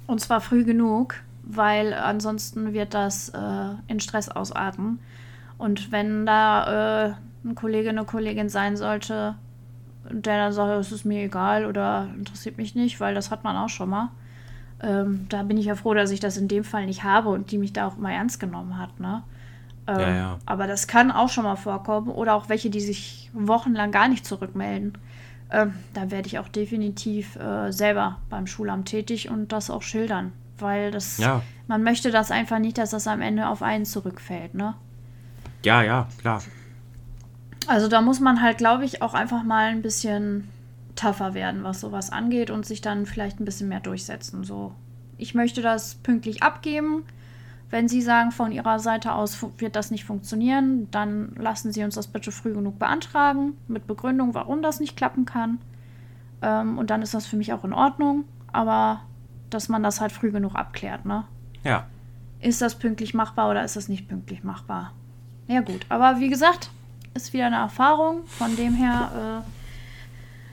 und zwar früh genug, weil ansonsten wird das äh, in Stress ausarten. Und wenn da äh, ein Kollege, eine Kollegin sein sollte, der dann sagt, es ist mir egal oder interessiert mich nicht, weil das hat man auch schon mal. Ähm, da bin ich ja froh, dass ich das in dem Fall nicht habe und die mich da auch immer ernst genommen hat. Ne? Ähm, ja, ja. Aber das kann auch schon mal vorkommen. Oder auch welche, die sich wochenlang gar nicht zurückmelden. ähm, da werde ich auch definitiv äh, selber beim Schulamt tätig und das auch schildern. Weil das, Ja. man möchte das einfach nicht, dass das am Ende auf einen zurückfällt, ne? Ja, ja, klar. Also da muss man halt, glaube ich, auch einfach mal ein bisschen tougher werden, was sowas angeht und sich dann vielleicht ein bisschen mehr durchsetzen. So, ich möchte das pünktlich abgeben. Wenn Sie sagen, von Ihrer Seite aus wird das nicht funktionieren, dann lassen Sie uns das bitte früh genug beantragen, mit Begründung, warum das nicht klappen kann. Ähm, und dann ist das für mich auch in Ordnung. Aber dass man das halt früh genug abklärt, ne? Ja. Ist das pünktlich machbar oder ist das nicht pünktlich machbar? Ja, gut. Aber wie gesagt, ist wieder eine Erfahrung. Von dem her, äh,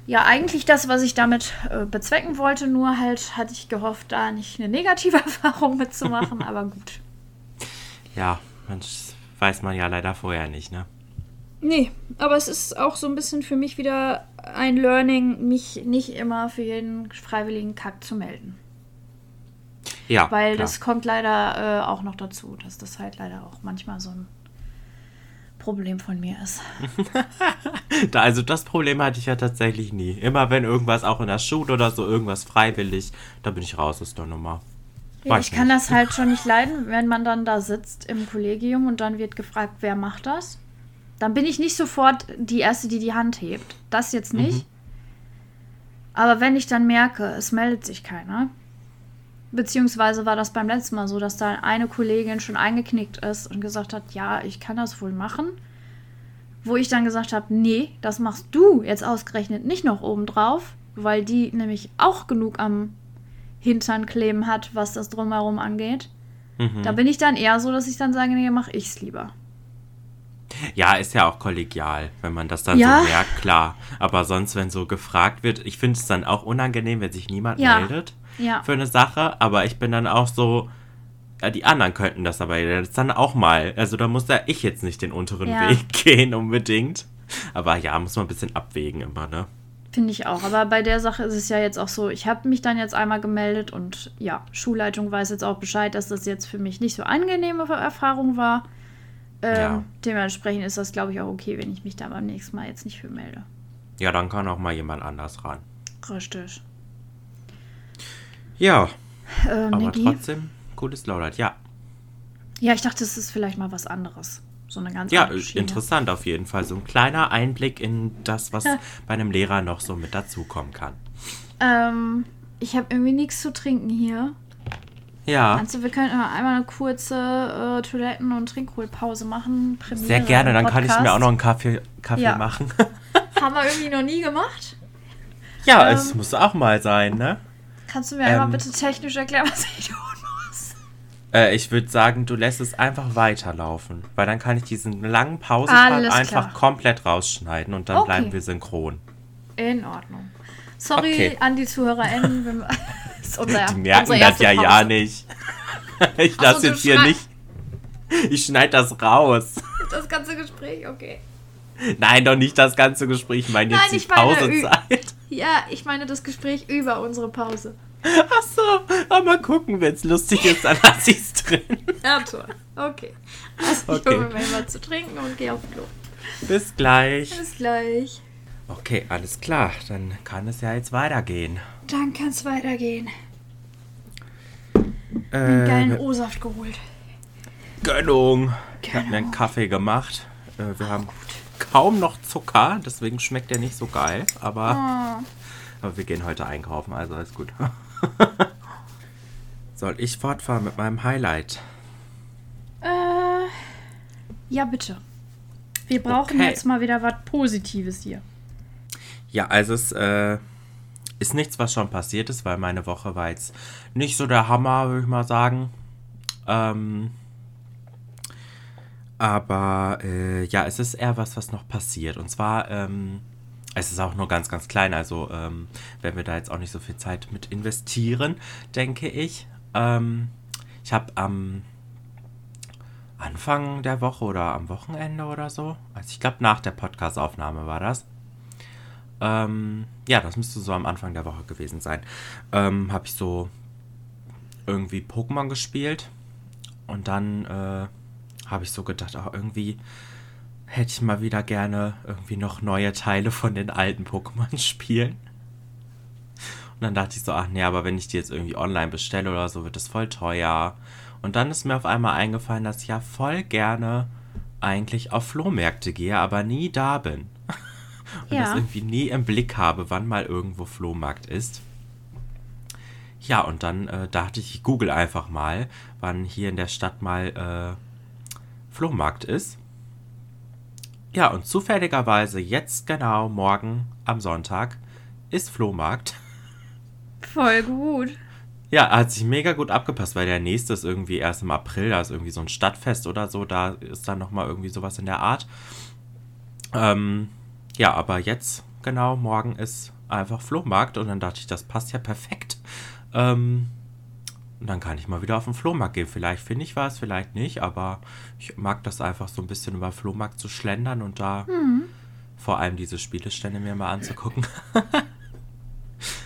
ja, eigentlich das, was ich damit äh, bezwecken wollte. Nur halt hatte ich gehofft, da nicht eine negative <laughs> Erfahrung mitzumachen. aber gut. Ja, das weiß man ja leider vorher nicht, ne? Nee, aber es ist auch so ein bisschen für mich wieder ein Learning, mich nicht immer für jeden freiwilligen Kack zu melden. Ja. Weil klar. das kommt leider äh, auch noch dazu, dass das halt leider auch manchmal so ein Problem von mir ist. <laughs> Da, also das Problem hatte ich ja tatsächlich nie. Immer wenn irgendwas auch in der Schule oder so, irgendwas freiwillig, da bin ich raus aus der Nummer. Ja, ich kann nicht. das halt schon nicht leiden, wenn man dann da sitzt im Kollegium und dann wird gefragt, wer macht das? Dann bin ich nicht sofort die Erste, die die Hand hebt. Das jetzt nicht. Aber wenn ich dann merke, es meldet sich keiner, beziehungsweise war das beim letzten Mal so, dass da eine Kollegin schon eingeknickt ist und gesagt hat, ja, ich kann das wohl machen. Wo ich dann gesagt habe, nee, das machst du jetzt ausgerechnet nicht noch obendrauf, weil die nämlich auch genug am Hintern kleben hat, was das drumherum angeht. Mhm. Da bin ich dann eher so, dass ich dann sage, nee, mach ich's lieber. Ja, ist ja auch kollegial, wenn man das dann Ja. so merkt, klar. Aber sonst, wenn so gefragt wird, ich finde es dann auch unangenehm, wenn sich niemand Ja. meldet Ja. für eine Sache. Aber ich bin dann auch so, ja, die anderen könnten das aber jetzt dann auch mal. Also da muss ja ich jetzt nicht den unteren Ja. Weg <laughs> gehen unbedingt. Aber ja, muss man ein bisschen abwägen immer, ne? Finde ich auch. Aber bei der Sache ist es ja jetzt auch so, ich habe mich dann jetzt einmal gemeldet und ja, Schulleitung weiß jetzt auch Bescheid, dass das jetzt für mich nicht so angenehme Erfahrung war. Ähm, Ja. Dementsprechend ist das, glaube ich, auch okay, wenn ich mich da beim nächsten Mal jetzt nicht für melde. Ja, dann kann auch mal jemand anders ran. Richtig. Ja, Äh, aber Niki? trotzdem, cooles Lowlight. Ja, Ja, ich dachte, es ist vielleicht mal was anderes. So eine ganz ja interessant auf jeden Fall. So ein kleiner Einblick in das, was Ja. bei einem Lehrer noch so mit dazukommen kann. Ähm, ich habe irgendwie nichts zu trinken hier. Ja. Du, wir könnten mal einmal eine kurze äh, Toiletten- und Trinkholpause machen? Premiere Sehr gerne, dann kann ich mir Podcast. auch noch einen Kaffee, Kaffee Ja. machen. Haben wir irgendwie noch nie gemacht. ja, Ähm. es muss auch mal sein, ne? Kannst du mir einmal Ähm. bitte technisch erklären, <laughs> was ich tun muss? Äh, ich würde sagen, du lässt es einfach weiterlaufen, weil dann kann ich diesen langen Pausenpart einfach klar. komplett rausschneiden und dann Okay. bleiben wir synchron. In Ordnung. Sorry Okay. an die ZuhörerInnen. <laughs> wenn <laughs> unser, Die merken das ja Pause. ja nicht. Ich lasse so, jetzt hier nicht. Ich schneide das raus. Das ganze Gespräch, okay. Nein, doch nicht das ganze Gespräch. Ich meine jetzt Nein, die ich meine, Pausezeit. Ja, ich meine das Gespräch über unsere Pause. Ach so, aber mal gucken, wenn es lustig ist, dann lasse ich es drin. Ja, toll. Okay. Also ich hole mir mal was zu trinken und gehe auf Klo. Bis gleich. Bis gleich. Okay, alles klar. Dann kann es ja jetzt weitergehen. Dann kann es weitergehen. Einen geilen Äh, O-Saft geholt. Gönnung. Ich habe mir Gönnung. einen Kaffee gemacht. Äh, wir haben kaum noch Zucker, deswegen schmeckt der nicht so geil. Aber, Oh. aber wir gehen heute einkaufen, also alles gut. <laughs> <laughs> Soll ich fortfahren mit meinem Highlight? Äh, ja, bitte. Wir brauchen Okay. jetzt mal wieder was Positives hier. Ja, also es äh, ist nichts, was schon passiert ist, weil meine Woche war jetzt nicht so der Hammer, würde ich mal sagen. Ähm, aber äh, ja, es ist eher was, was noch passiert. Und zwar, ähm, es ist auch nur ganz, ganz klein. Also ähm, werden wir da jetzt auch nicht so viel Zeit mit investieren, denke ich. Ähm, ich habe am Anfang der Woche oder am Wochenende oder so, also ich glaube nach der Podcast-Aufnahme war das, ähm, ja, das müsste so am Anfang der Woche gewesen sein. Ähm, habe ich so irgendwie Pokémon gespielt und dann äh, habe ich so gedacht, auch irgendwie hätte ich mal wieder gerne irgendwie noch neue Teile von den alten Pokémon spielen. Und dann dachte ich so, ach nee, aber wenn ich die jetzt irgendwie online bestelle oder so, wird das voll teuer. Und dann ist mir auf einmal eingefallen, dass ich ja voll gerne eigentlich auf Flohmärkte gehe, aber nie da bin. Und Ja. das irgendwie nie im Blick habe, wann mal irgendwo Flohmarkt ist. Ja, und dann äh, dachte ich, ich google einfach mal, wann hier in der Stadt mal äh, Flohmarkt ist. Ja, und zufälligerweise jetzt genau morgen am Sonntag ist Flohmarkt. Voll gut. Ja, hat sich mega gut abgepasst, weil der nächste ist irgendwie erst im April, da ist irgendwie so ein Stadtfest oder so, da ist dann nochmal irgendwie sowas in der Art. Ähm, ja, aber jetzt, genau, morgen ist einfach Flohmarkt und dann dachte ich, das passt ja perfekt. Ähm, und dann kann ich mal wieder auf den Flohmarkt gehen. Vielleicht finde ich was, vielleicht nicht, aber ich mag das einfach so ein bisschen über den Flohmarkt zu schlendern und da vor allem diese Spielestände mir mal anzugucken. <laughs>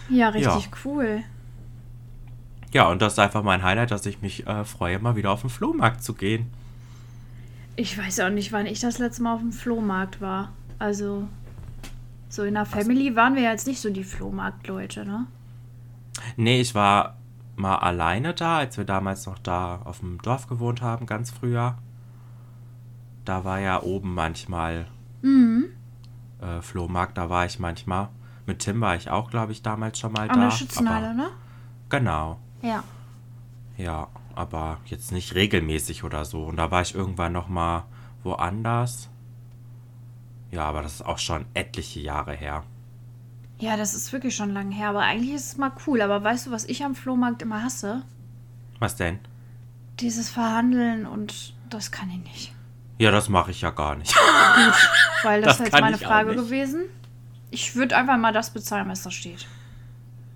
Ja, richtig cool. Ja, und das ist einfach mein Highlight, dass ich mich äh, freue, mal wieder auf den Flohmarkt zu gehen. Ich weiß auch nicht, wann ich das letzte Mal auf dem Flohmarkt war. Also, so in der Family waren wir jetzt nicht so die Flohmarktleute, ne? Nee, ich war mal alleine da, als wir damals noch da auf dem Dorf gewohnt haben, ganz früher. Da war ja oben manchmal Mhm. äh, Flohmarkt, da war ich manchmal. Mit Tim war ich auch, glaube ich, damals schon mal An da. der Schützenhalle, ne? Genau, Ja. ja, aber jetzt nicht regelmäßig oder so. Und da war ich irgendwann noch mal woanders. Ja, aber das ist auch schon etliche Jahre her. Ja, das ist wirklich schon lange her, aber eigentlich ist es mal cool. Aber weißt du, was ich am Flohmarkt immer hasse? Was denn? Dieses Verhandeln und das kann ich nicht. Ja, das mache ich ja gar nicht. Weil das, Das ist kann jetzt meine Frage gewesen. Ich würde einfach mal das bezahlen, was da steht.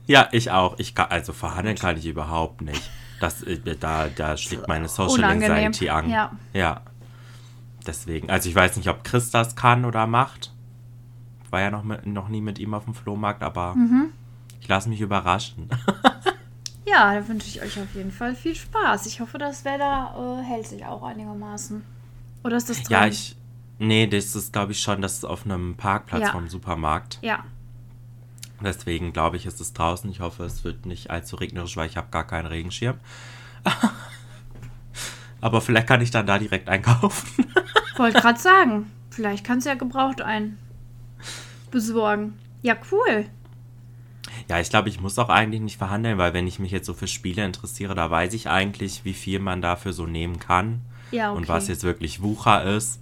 Ja, ich auch. Ich kann, also verhandeln kann ich überhaupt nicht. Das, äh, da, da schlägt meine Social Unangenehm, Anxiety an. ja. Ja. Deswegen. Also ich weiß nicht, ob Chris das kann oder macht. Ich war ja noch, mit, noch nie mit ihm auf dem Flohmarkt, aber Mhm. ich lasse mich überraschen. <laughs> Ja, da wünsche ich euch auf jeden Fall viel Spaß. Ich hoffe, das Wetter äh, hält sich auch einigermaßen. Oder ist das dran? ja, ich. Nee, das ist, glaube ich, schon, das ist auf einem Parkplatz Ja. vom Supermarkt. Ja, Deswegen glaube ich, ist es draußen. Ich hoffe, es wird nicht allzu regnerisch, weil ich habe gar keinen Regenschirm. <laughs> Aber vielleicht kann ich dann da direkt einkaufen. <laughs> wollte gerade sagen. Vielleicht kannst du ja gebraucht einen besorgen. Ja, cool. Ja, ich glaube, ich muss auch eigentlich nicht verhandeln, weil wenn ich mich jetzt so für Spiele interessiere, da weiß ich eigentlich, wie viel man dafür so nehmen kann Ja, okay. und was jetzt wirklich Wucher ist.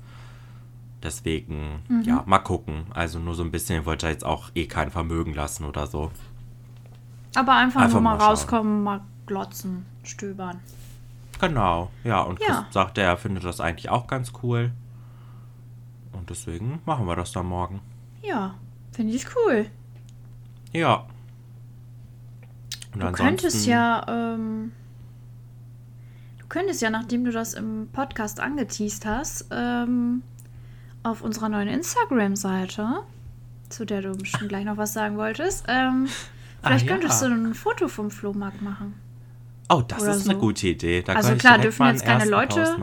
Deswegen, Mhm. ja, mal gucken. Also nur so ein bisschen, ich wollte da jetzt auch eh kein Vermögen lassen oder so. Aber einfach, Einfach nur mal mal rauskommen, mal glotzen, stöbern. Genau, ja. Und Chris Ja. sagte, er findet das eigentlich auch ganz cool. Und deswegen machen wir das dann morgen. Ja, finde ich cool. Ja. Und Du könntest ja, ähm, du könntest ja, nachdem du das im Podcast angeteased hast, ähm, auf unserer neuen Instagram-Seite, zu der du bestimmt gleich noch was sagen wolltest, ähm, <laughs> vielleicht Ah, ja. könntest du ein Foto vom Flohmarkt machen. Oh, das oder ist eine so. gute Idee. Da Also klar, dürfen jetzt keine Leute-.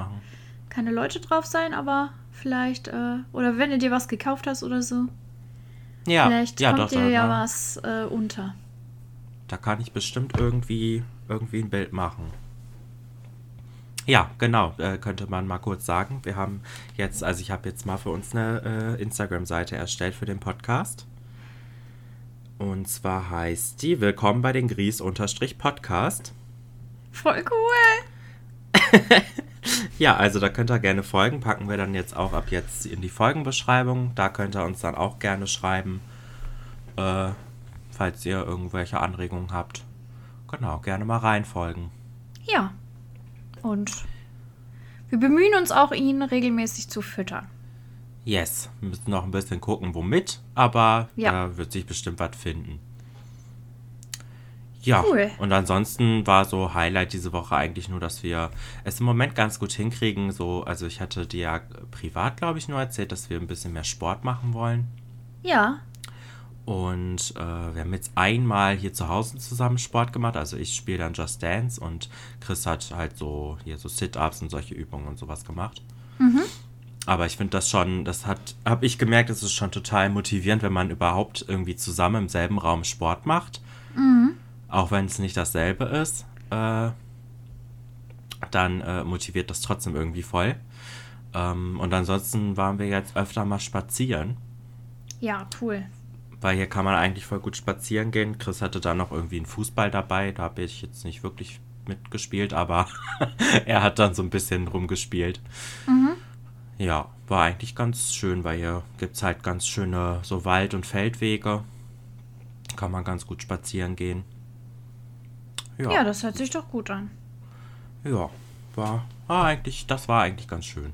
Keine Leute drauf sein, aber vielleicht, äh, oder wenn du dir was gekauft hast oder so, Ja, vielleicht ja, kommt doch, dir ja ne? was äh, unter. Da kann ich bestimmt irgendwie, irgendwie ein Bild machen. Ja, genau, äh, könnte man mal kurz sagen. Wir haben jetzt, also ich habe jetzt mal für uns eine äh, Instagram-Seite erstellt für den Podcast. Und zwar heißt die Willkommen bei den Gries-Podcast. Voll cool. <laughs> Ja, also da könnt ihr gerne folgen. Packen wir dann jetzt auch ab jetzt in die Folgenbeschreibung. Da könnt ihr uns dann auch gerne schreiben, äh, falls ihr irgendwelche Anregungen habt. Genau, gerne mal reinfolgen. Ja. Und wir bemühen uns auch, ihn regelmäßig zu füttern. Yes, wir müssen noch ein bisschen gucken, womit, aber Ja. da wird sich bestimmt was finden. Ja, Cool. und ansonsten war so Highlight diese Woche eigentlich nur, dass wir es im Moment ganz gut hinkriegen. So, also ich hatte dir ja privat, glaube ich, nur erzählt, dass wir ein bisschen mehr Sport machen wollen. Ja. Und äh, wir haben jetzt einmal hier zu Hause zusammen Sport gemacht. Also ich spiele dann Just Dance und Chris hat halt so hier so Sit-Ups und solche Übungen und sowas gemacht. Aber ich finde das schon, das hat, habe ich gemerkt, es ist schon total motivierend, wenn man überhaupt irgendwie zusammen im selben Raum Sport macht. Auch wenn es nicht dasselbe ist, äh, dann äh, motiviert das trotzdem irgendwie voll. Ähm, und ansonsten waren wir jetzt öfter mal spazieren, Ja, cool. weil hier kann man eigentlich voll gut spazieren gehen. Chris hatte da noch irgendwie einen Fußball dabei, da habe ich jetzt nicht wirklich mitgespielt, aber <laughs> er hat dann so ein bisschen rumgespielt. Ja, war eigentlich ganz schön, weil hier gibt es halt ganz schöne so Wald- und Feldwege. Kann man ganz gut spazieren gehen. Ja, Ja, das hört sich doch gut an. ja war, war eigentlich, das war eigentlich ganz schön.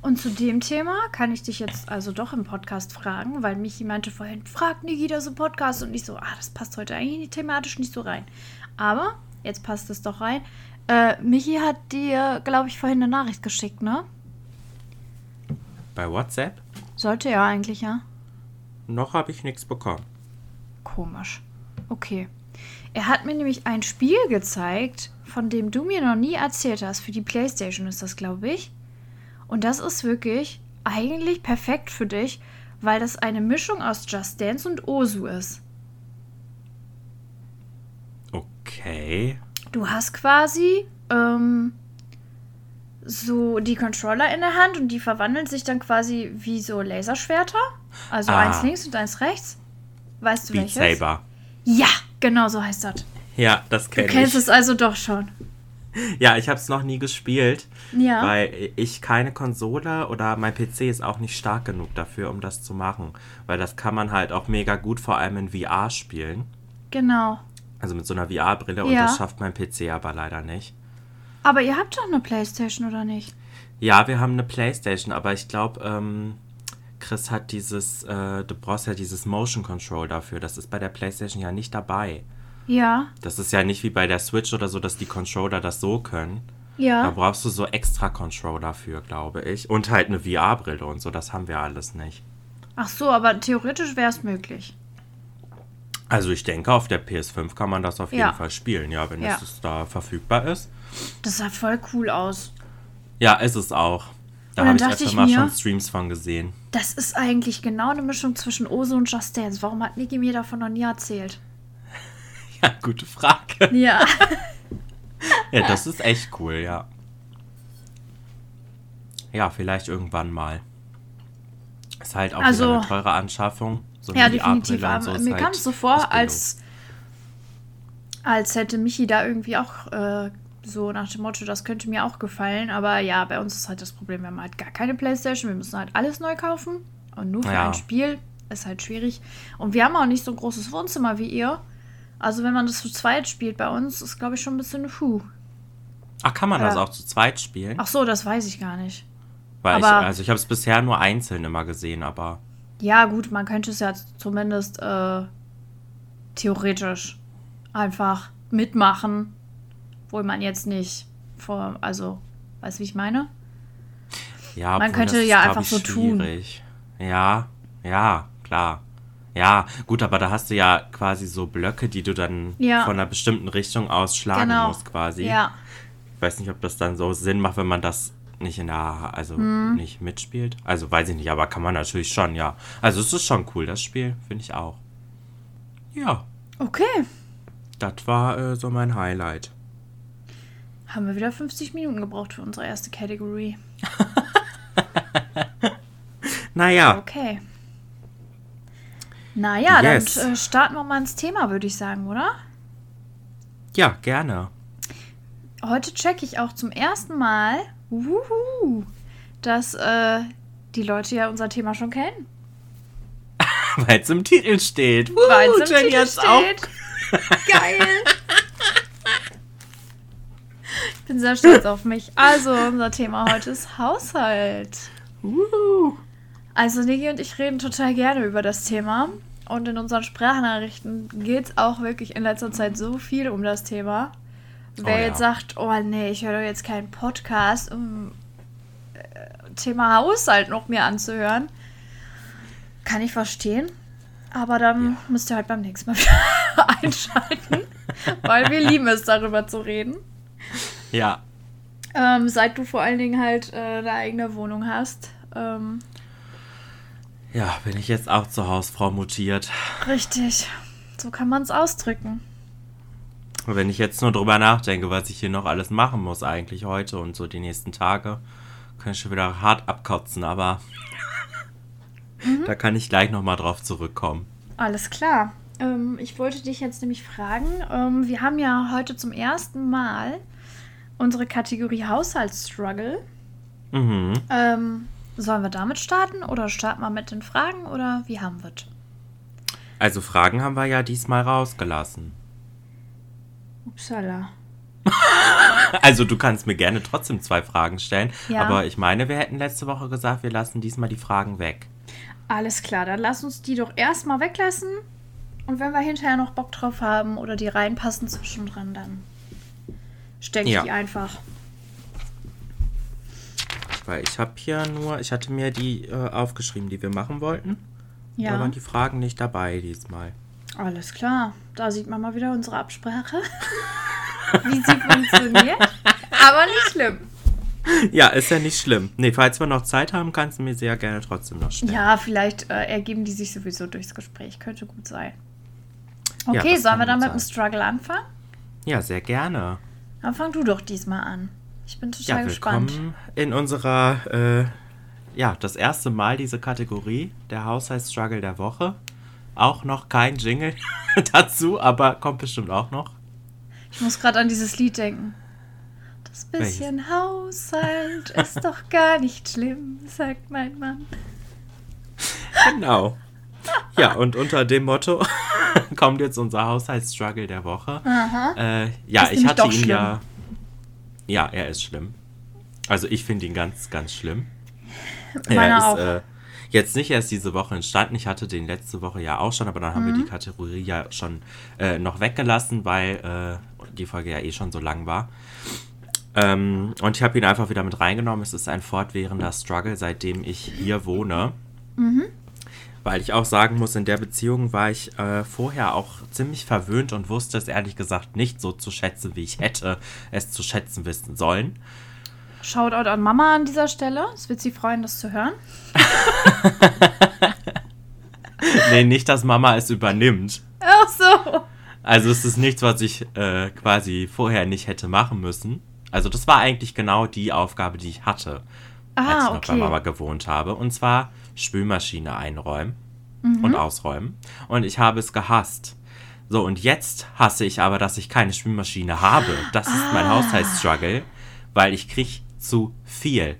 Und zu dem Thema kann ich dich jetzt also doch im Podcast fragen, weil Michi meinte vorhin, frag Niki das im Podcast und ich so, ah, das passt heute eigentlich thematisch nicht so rein. Aber jetzt passt es doch rein. Äh, Michi hat dir, glaube ich, vorhin eine Nachricht geschickt, ne? Bei WhatsApp Sollte ja eigentlich, ja. noch habe ich nichts bekommen. Komisch. Okay. Er hat mir nämlich ein Spiel gezeigt, von dem du mir noch nie erzählt hast. Für die Playstation ist das, glaube ich. Und das ist wirklich eigentlich perfekt für dich, weil das eine Mischung aus Just Dance und Osu ist. Okay. Du hast quasi ähm, so die Controller in der Hand und die verwandeln sich dann quasi wie so Laserschwerter. Also Ah. eins links und eins rechts. Weißt du Beat welches? Saber. Ja, genau so heißt das. Ja, das Du kenne kennst ich. es also doch schon. Ja, ich habe es noch nie gespielt, Ja. weil ich keine Konsole oder mein PC ist auch nicht stark genug dafür, um das zu machen. Weil das kann man halt auch mega gut vor allem in VR spielen. Genau. Also mit so einer VR-Brille und Ja. das schafft mein PC aber leider nicht. Aber ihr habt doch eine Playstation, oder nicht? Ja, wir haben eine Playstation, aber ich glaube, ähm, Chris hat dieses, äh, du brauchst ja dieses Motion Control dafür. Das ist bei der Playstation ja nicht dabei. Ja. Das ist ja nicht wie bei der Switch oder so, dass die Controller das so können. Da Ja. brauchst du so extra Controller für, glaube ich. Und halt eine VR-Brille und so, das haben wir alles nicht. Ach so, aber theoretisch wäre es möglich. Also ich denke, auf der PS5 kann man das auf jeden Ja. Fall spielen, ja, wenn Ja. es da verfügbar ist. Das sah voll cool aus. Ja, ist es auch. Da habe ich öfter mal mir- schon Streams von gesehen. Das ist eigentlich genau eine Mischung zwischen Oso und Just Dance. Warum hat Niki mir davon noch nie erzählt? <laughs> Ja, gute Frage. Ja. <laughs> Ja, das ist echt cool, ja. Ja, vielleicht irgendwann mal. Ist halt auch Also- eine teure Anschaffung. So ja, definitiv. So mir halt kam es so vor, als, als hätte Michi da irgendwie auch äh, so nach dem Motto, das könnte mir auch gefallen. Aber ja, bei uns ist halt das Problem, wir haben halt gar keine Playstation. Wir müssen halt alles neu kaufen. Und nur für Ja. ein Spiel ist halt schwierig. Und wir haben auch nicht so ein großes Wohnzimmer wie ihr. Also wenn man das zu zweit spielt bei uns, ist glaube ich schon ein bisschen puh. Ach, kann man das Ja. auch zu zweit spielen? Ach so, das weiß ich gar nicht. Weil ich, aber- also ich habe es bisher nur einzeln immer gesehen, aber Ja, gut, man könnte es ja zumindest äh, theoretisch einfach mitmachen, wo man jetzt nicht vor, also, weißt du, wie ich meine? ja, Man obwohl, könnte ist, ja glaub einfach so tun. schwierig. Ja, ja, klar. Ja, gut, aber da hast du ja quasi so Blöcke, die du dann Ja. von einer bestimmten Richtung aus schlagen Genau. musst, quasi. Ja, Ich weiß nicht, ob das dann so Sinn macht, wenn man das nicht in der, also Hm. nicht mitspielt. Also weiß ich nicht, aber kann man natürlich schon, ja. Also es ist schon cool, das Spiel, finde ich auch. Ja, okay. das war äh, so mein Highlight. Haben wir wieder 50 Minuten gebraucht für unsere erste Kategorie. <laughs> Naja, Okay. Naja, Yes. dann äh, starten wir mal ins Thema, würde ich sagen, oder? ja, gerne. Heute checke ich auch zum ersten Mal, wuhu, dass äh, die Leute ja unser Thema schon kennen. <laughs> Weil es im Titel steht. Weil es im Titel hat's auch steht. <laughs> Geil. Bin sehr stolz auf mich. Also, unser Thema heute ist Haushalt. Wuhu. Also, Niki und ich reden total gerne über das Thema. Und in unseren Sprachnachrichten geht es auch wirklich in letzter Zeit so viel um das Thema. Wer Oh ja. jetzt sagt, oh nee, ich höre doch jetzt keinen Podcast, um äh, Thema Haushalt noch mir anzuhören, kann ich verstehen. Aber dann Ja. müsst ihr halt beim nächsten Mal <laughs> wieder einschalten, weil wir lieben es, darüber zu reden. Ja, Ähm, seit du vor allen Dingen halt äh, eine eigene Wohnung hast, Ähm, Ja, bin ich jetzt auch zur Hausfrau mutiert. richtig. So kann man es ausdrücken. Wenn ich jetzt nur drüber nachdenke, was ich hier noch alles machen muss eigentlich heute und so die nächsten Tage, kann ich schon wieder hart abkotzen, aber da kann ich gleich nochmal drauf zurückkommen. Alles klar. Ähm, ich wollte dich jetzt nämlich fragen, ähm, wir haben ja heute zum ersten Mal unsere Kategorie Haushaltsstruggle. Mhm. Ähm, sollen wir damit starten oder starten wir mit den Fragen oder wie haben wir es? Also Fragen haben wir ja diesmal rausgelassen. Upsala. <laughs> Also du kannst mir gerne trotzdem zwei Fragen stellen, Ja. aber ich meine, wir hätten letzte Woche gesagt, wir lassen diesmal die Fragen weg. Alles klar, dann lass uns die doch erstmal weglassen. Und wenn wir hinterher noch Bock drauf haben oder die reinpassen zwischendrin, dann stecke ich Ja. die einfach. Weil ich habe hier nur, ich hatte mir die äh, aufgeschrieben, die wir machen wollten. Da Ja, waren die Fragen nicht dabei diesmal. alles klar. Da sieht man mal wieder unsere Absprache. <laughs> Wie sie funktioniert. Aber nicht schlimm. Ja, ist ja nicht schlimm. Nee, falls wir noch Zeit haben, kannst du mir sehr gerne trotzdem noch stellen. Ja, vielleicht äh, ergeben die sich sowieso durchs Gespräch. Könnte gut sein. Ja, Okay, das sollen wir dann gut mit dem sein. Struggle anfangen? Ja, sehr gerne. Dann fang du doch diesmal an. Ich bin total Ja, gespannt. willkommen in unserer, äh, ja, das erste Mal diese Kategorie, der Haushaltsstruggle der Woche. Auch noch kein Jingle <laughs> dazu, aber kommt bestimmt auch noch. Ich muss gerade an dieses Lied denken. Das bisschen Haushalt ist doch gar nicht schlimm, sagt mein Mann. Genau. Ja, und unter dem Motto <laughs> kommt jetzt unser Haushaltsstruggle der Woche. Aha. Äh, ja, ich hatte ihn schlimm. ja. Ja, er ist schlimm. Also ich finde ihn ganz, ganz schlimm. Meiner er ist auch. Äh, jetzt nicht erst diese Woche entstanden. Ich hatte den letzte Woche ja auch schon, aber dann haben wir Mhm. die Kategorie ja schon äh, noch weggelassen, weil äh, die Folge ja eh schon so lang war. Ähm, und ich habe ihn einfach wieder mit reingenommen. Es ist ein fortwährender Struggle, seitdem ich hier wohne. Mhm. Weil ich auch sagen muss, in der Beziehung war ich äh, vorher auch ziemlich verwöhnt und wusste es ehrlich gesagt nicht so zu schätzen, wie ich hätte es zu schätzen wissen sollen. Shoutout an Mama an dieser Stelle. Es wird sie freuen, das zu hören. <laughs> nee, nicht, dass Mama es übernimmt. Ach so. Also es ist nichts, was ich äh, quasi vorher nicht hätte machen müssen. Also das war eigentlich genau die Aufgabe, die ich hatte, als ich Ah, noch bei okay. Mama gewohnt habe. Und zwar Spülmaschine einräumen und ausräumen. Und ich habe es gehasst. So, und jetzt hasse ich aber, dass ich keine Spülmaschine habe. Das ist mein Ah. Haushaltsstruggle, weil ich krieg zu viel.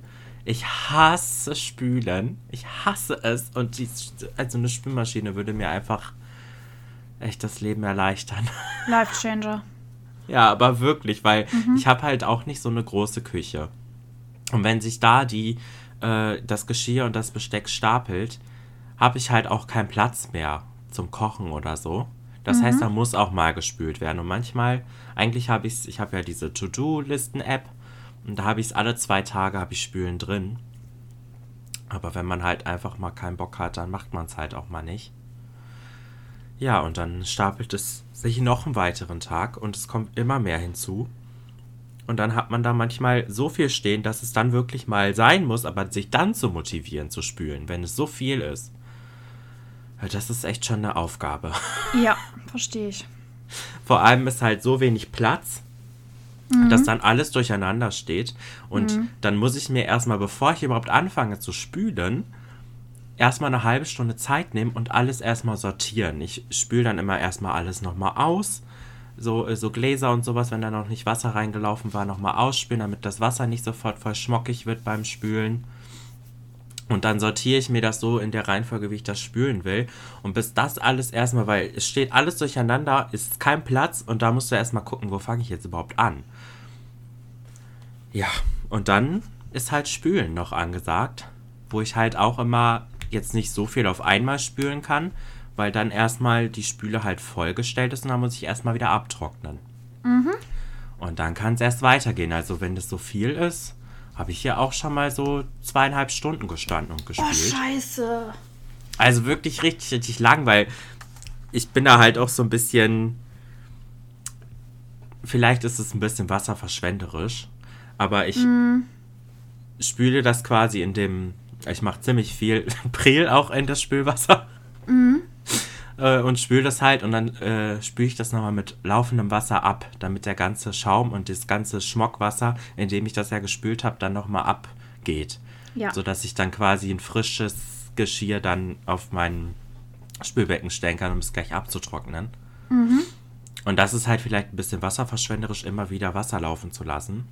Ich hasse Spülen. Ich hasse es. Und die, also eine Spülmaschine würde mir einfach echt das Leben erleichtern. <laughs> Life Changer. Ja, aber wirklich, weil ich habe halt auch nicht so eine große Küche. Und wenn sich da die äh, das Geschirr und das Besteck stapelt, habe ich halt auch keinen Platz mehr zum Kochen oder so. Das heißt, da muss auch mal gespült werden. Und manchmal, eigentlich habe ich ich habe ja diese To-Do-Listen-App und da habe ich es alle zwei Tage, habe ich Spülen drin. Aber wenn man halt einfach mal keinen Bock hat, dann macht man es halt auch mal nicht. Ja, und dann stapelt es sich noch einen weiteren Tag und es kommt immer mehr hinzu. Und dann hat man da manchmal so viel stehen, dass es dann wirklich mal sein muss, aber sich dann zu motivieren zu spülen, wenn es so viel ist. Das ist echt schon eine Aufgabe. <laughs> Ja, verstehe ich. Vor allem ist halt so wenig Platz, dass dann alles durcheinander steht. Und dann muss ich mir erstmal, bevor ich überhaupt anfange zu spülen, erstmal eine halbe Stunde Zeit nehmen und alles erstmal sortieren. Ich spüle dann immer erstmal alles nochmal aus. So, äh, so Gläser und sowas, wenn da noch nicht Wasser reingelaufen war, nochmal ausspülen, damit das Wasser nicht sofort voll schmockig wird beim Spülen. Und dann sortiere ich mir das so in der Reihenfolge, wie ich das spülen will. Und bis das alles erstmal, weil es steht alles durcheinander, ist kein Platz und da musst du erstmal gucken, wo fange ich jetzt überhaupt an. Ja, und dann ist halt Spülen noch angesagt, wo ich halt auch immer jetzt nicht so viel auf einmal spülen kann, weil dann erstmal die Spüle halt vollgestellt ist und dann muss ich erstmal wieder abtrocknen. Und dann kann es erst weitergehen. Also wenn das so viel ist, habe ich hier auch schon mal so zweieinhalb Stunden gestanden und Oh, gespielt. scheiße. Also wirklich richtig, richtig lang, weil ich bin da halt auch so ein bisschen. Vielleicht ist es ein bisschen wasserverschwenderisch, aber ich spüle das quasi in dem Ich mache ziemlich viel <laughs> Prel auch in das Spülwasser. Mhm. Äh, und spüle das halt und dann äh, spüle ich das nochmal mit laufendem Wasser ab, damit der ganze Schaum und das ganze Schmockwasser, in dem ich das ja gespült habe, dann nochmal abgeht. Ja. Sodass ich dann quasi ein frisches Geschirr dann auf mein Spülbecken stellen kann, um es gleich abzutrocknen. Mhm. Und das ist halt vielleicht ein bisschen wasserverschwenderisch, immer wieder Wasser laufen zu lassen.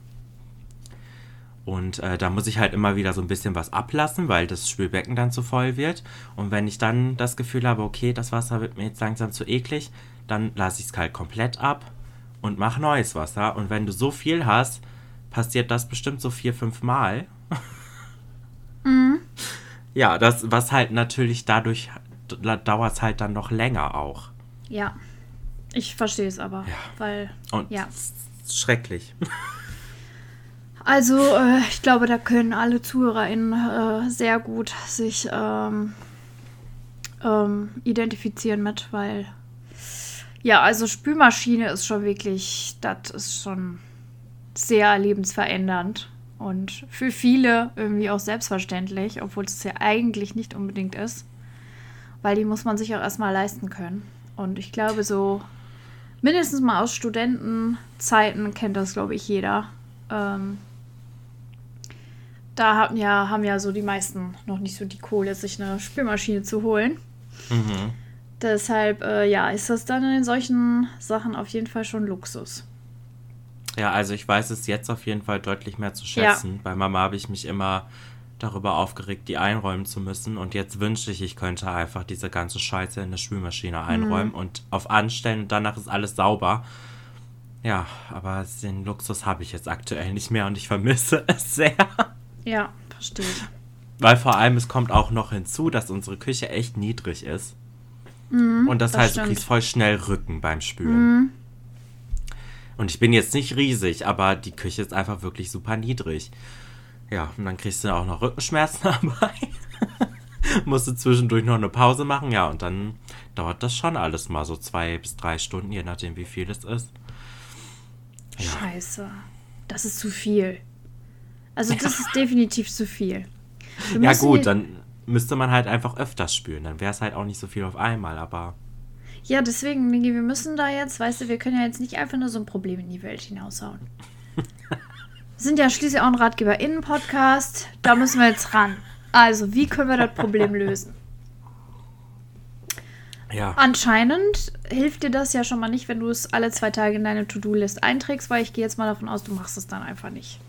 Und äh, da muss ich halt immer wieder so ein bisschen was ablassen, weil das Spülbecken dann zu voll wird. Und wenn ich dann das Gefühl habe, okay, das Wasser wird mir jetzt langsam zu eklig, dann lasse ich es halt komplett ab und mache neues Wasser. Und wenn du so viel hast, passiert das bestimmt so vier, fünf Mal. <laughs> Mhm. Ja, das, was halt natürlich dadurch dauert es halt dann noch länger auch. Ja, ich verstehe es aber, ja. weil und ja. schrecklich. <laughs> Also, äh, ich glaube, da können alle ZuhörerInnen äh, sehr gut sich ähm, ähm, identifizieren mit, weil ja, also Spülmaschine ist schon wirklich, das ist schon sehr lebensverändernd und für viele irgendwie auch selbstverständlich, obwohl es ja eigentlich nicht unbedingt ist, weil die muss man sich auch erstmal leisten können. Und ich glaube, so mindestens mal aus Studentenzeiten kennt das, glaube ich, jeder. Ähm, da haben ja, haben ja so die meisten noch nicht so die Kohle, sich eine Spülmaschine zu holen. Mhm. Deshalb, äh, ja, ist das dann in solchen Sachen auf jeden Fall schon Luxus. Ja, also ich weiß es jetzt auf jeden Fall deutlich mehr zu schätzen. Ja. Bei Mama habe ich mich immer darüber aufgeregt, die einräumen zu müssen. Und jetzt wünsche ich, ich könnte einfach diese ganze Scheiße in eine Spülmaschine mhm. einräumen mhm. und auf Anstellen und danach ist alles sauber. Ja, aber den Luxus habe ich jetzt aktuell nicht mehr und ich vermisse <laughs> es sehr. Ja, verstehe ich. Weil vor allem es kommt auch noch hinzu, dass unsere Küche echt niedrig ist. Mhm, und das, das heißt, stimmt. du kriegst voll schnell Rücken beim Spülen. Mhm. Und ich bin jetzt nicht riesig, aber die Küche ist einfach wirklich super niedrig. Ja, und dann kriegst du auch noch Rückenschmerzen <laughs> dabei. <laughs> Musst du zwischendurch noch eine Pause machen, ja, und dann dauert das schon alles mal so zwei bis drei Stunden, je nachdem, wie viel es ist. Ja. Scheiße. Das ist zu viel. Also das ist definitiv zu viel. Ja gut, dann müsste man halt einfach öfters spülen. Dann wäre es halt auch nicht so viel auf einmal, aber... Ja, deswegen, Migi, wir müssen da jetzt, weißt du, wir können ja jetzt nicht einfach nur so ein Problem in die Welt hinaushauen. <laughs> wir sind ja schließlich auch ein Ratgeber-Innen-Podcast. Da müssen wir jetzt ran. Also, wie können wir das Problem lösen? Ja. Anscheinend hilft dir das ja schon mal nicht, wenn du es alle zwei Tage in deine To-Do-List einträgst, weil ich gehe jetzt mal davon aus, du machst es dann einfach nicht.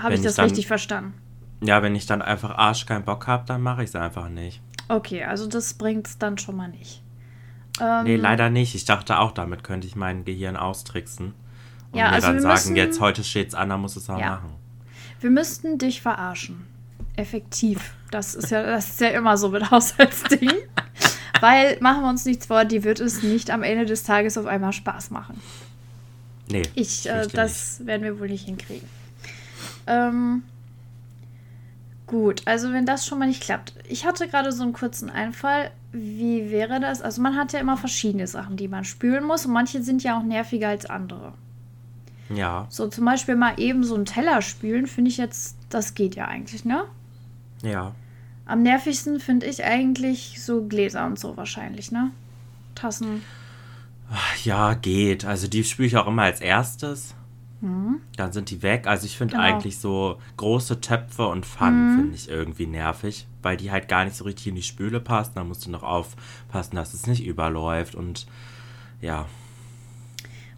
Habe ich das dann, richtig verstanden? Ja, wenn ich dann einfach Arsch keinen Bock habe, dann mache ich es einfach nicht. Okay, also das bringt es dann schon mal nicht. Ähm, nee, leider nicht. Ich dachte auch, damit könnte ich mein Gehirn austricksen. Und ja, mir also dann sagen, müssen, jetzt heute steht's an, dann muss es auch ja. machen. Wir müssten dich verarschen. Effektiv. Das ist ja, das ist ja immer so mit <laughs> Haushaltsdingen. Weil, machen wir uns nichts vor, die wird es nicht am Ende des Tages auf einmal Spaß machen. Nee. Ich, äh, das nicht. werden wir wohl nicht hinkriegen. Ähm, gut, also wenn das schon mal nicht klappt. Ich hatte gerade so einen kurzen Einfall. Wie wäre das? Also man hat ja immer verschiedene Sachen, die man spülen muss und manche sind ja auch nerviger als andere. Ja. So zum Beispiel mal eben so einen Teller spülen, finde ich jetzt, das geht ja eigentlich, ne? Ja. Am nervigsten finde ich eigentlich so Gläser und so wahrscheinlich, ne? Tassen. Ja, geht. Also die spüle ich auch immer als erstes. Mhm. Dann sind die weg. Also ich finde genau. eigentlich so große Töpfe und Pfannen mhm. finde ich irgendwie nervig, weil die halt gar nicht so richtig in die Spüle passen. Da musst du noch aufpassen, dass es nicht überläuft und ja.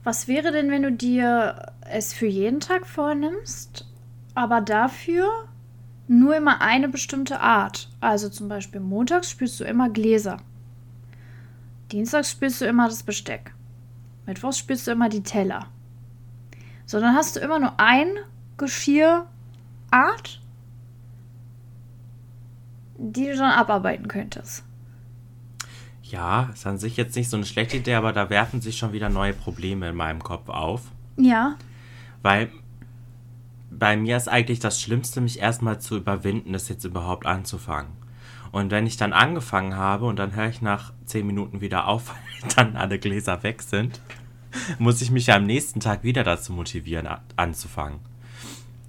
Was wäre denn, wenn du dir es für jeden Tag vornimmst, aber dafür nur immer eine bestimmte Art? Also zum Beispiel montags spülst du immer Gläser. Dienstags spülst du immer das Besteck. Mittwochs spülst du immer die Teller sondern hast du immer nur ein Geschirrart, die du dann abarbeiten könntest. Ja, ist an sich jetzt nicht so eine schlechte Idee, aber da werfen sich schon wieder neue Probleme in meinem Kopf auf. Ja. Weil bei mir ist eigentlich das Schlimmste, mich erstmal zu überwinden, das jetzt überhaupt anzufangen. Und wenn ich dann angefangen habe und dann höre ich nach zehn Minuten wieder auf, <laughs> weil dann alle Gläser weg sind, <laughs> muss ich mich ja am nächsten Tag wieder dazu motivieren, anzufangen.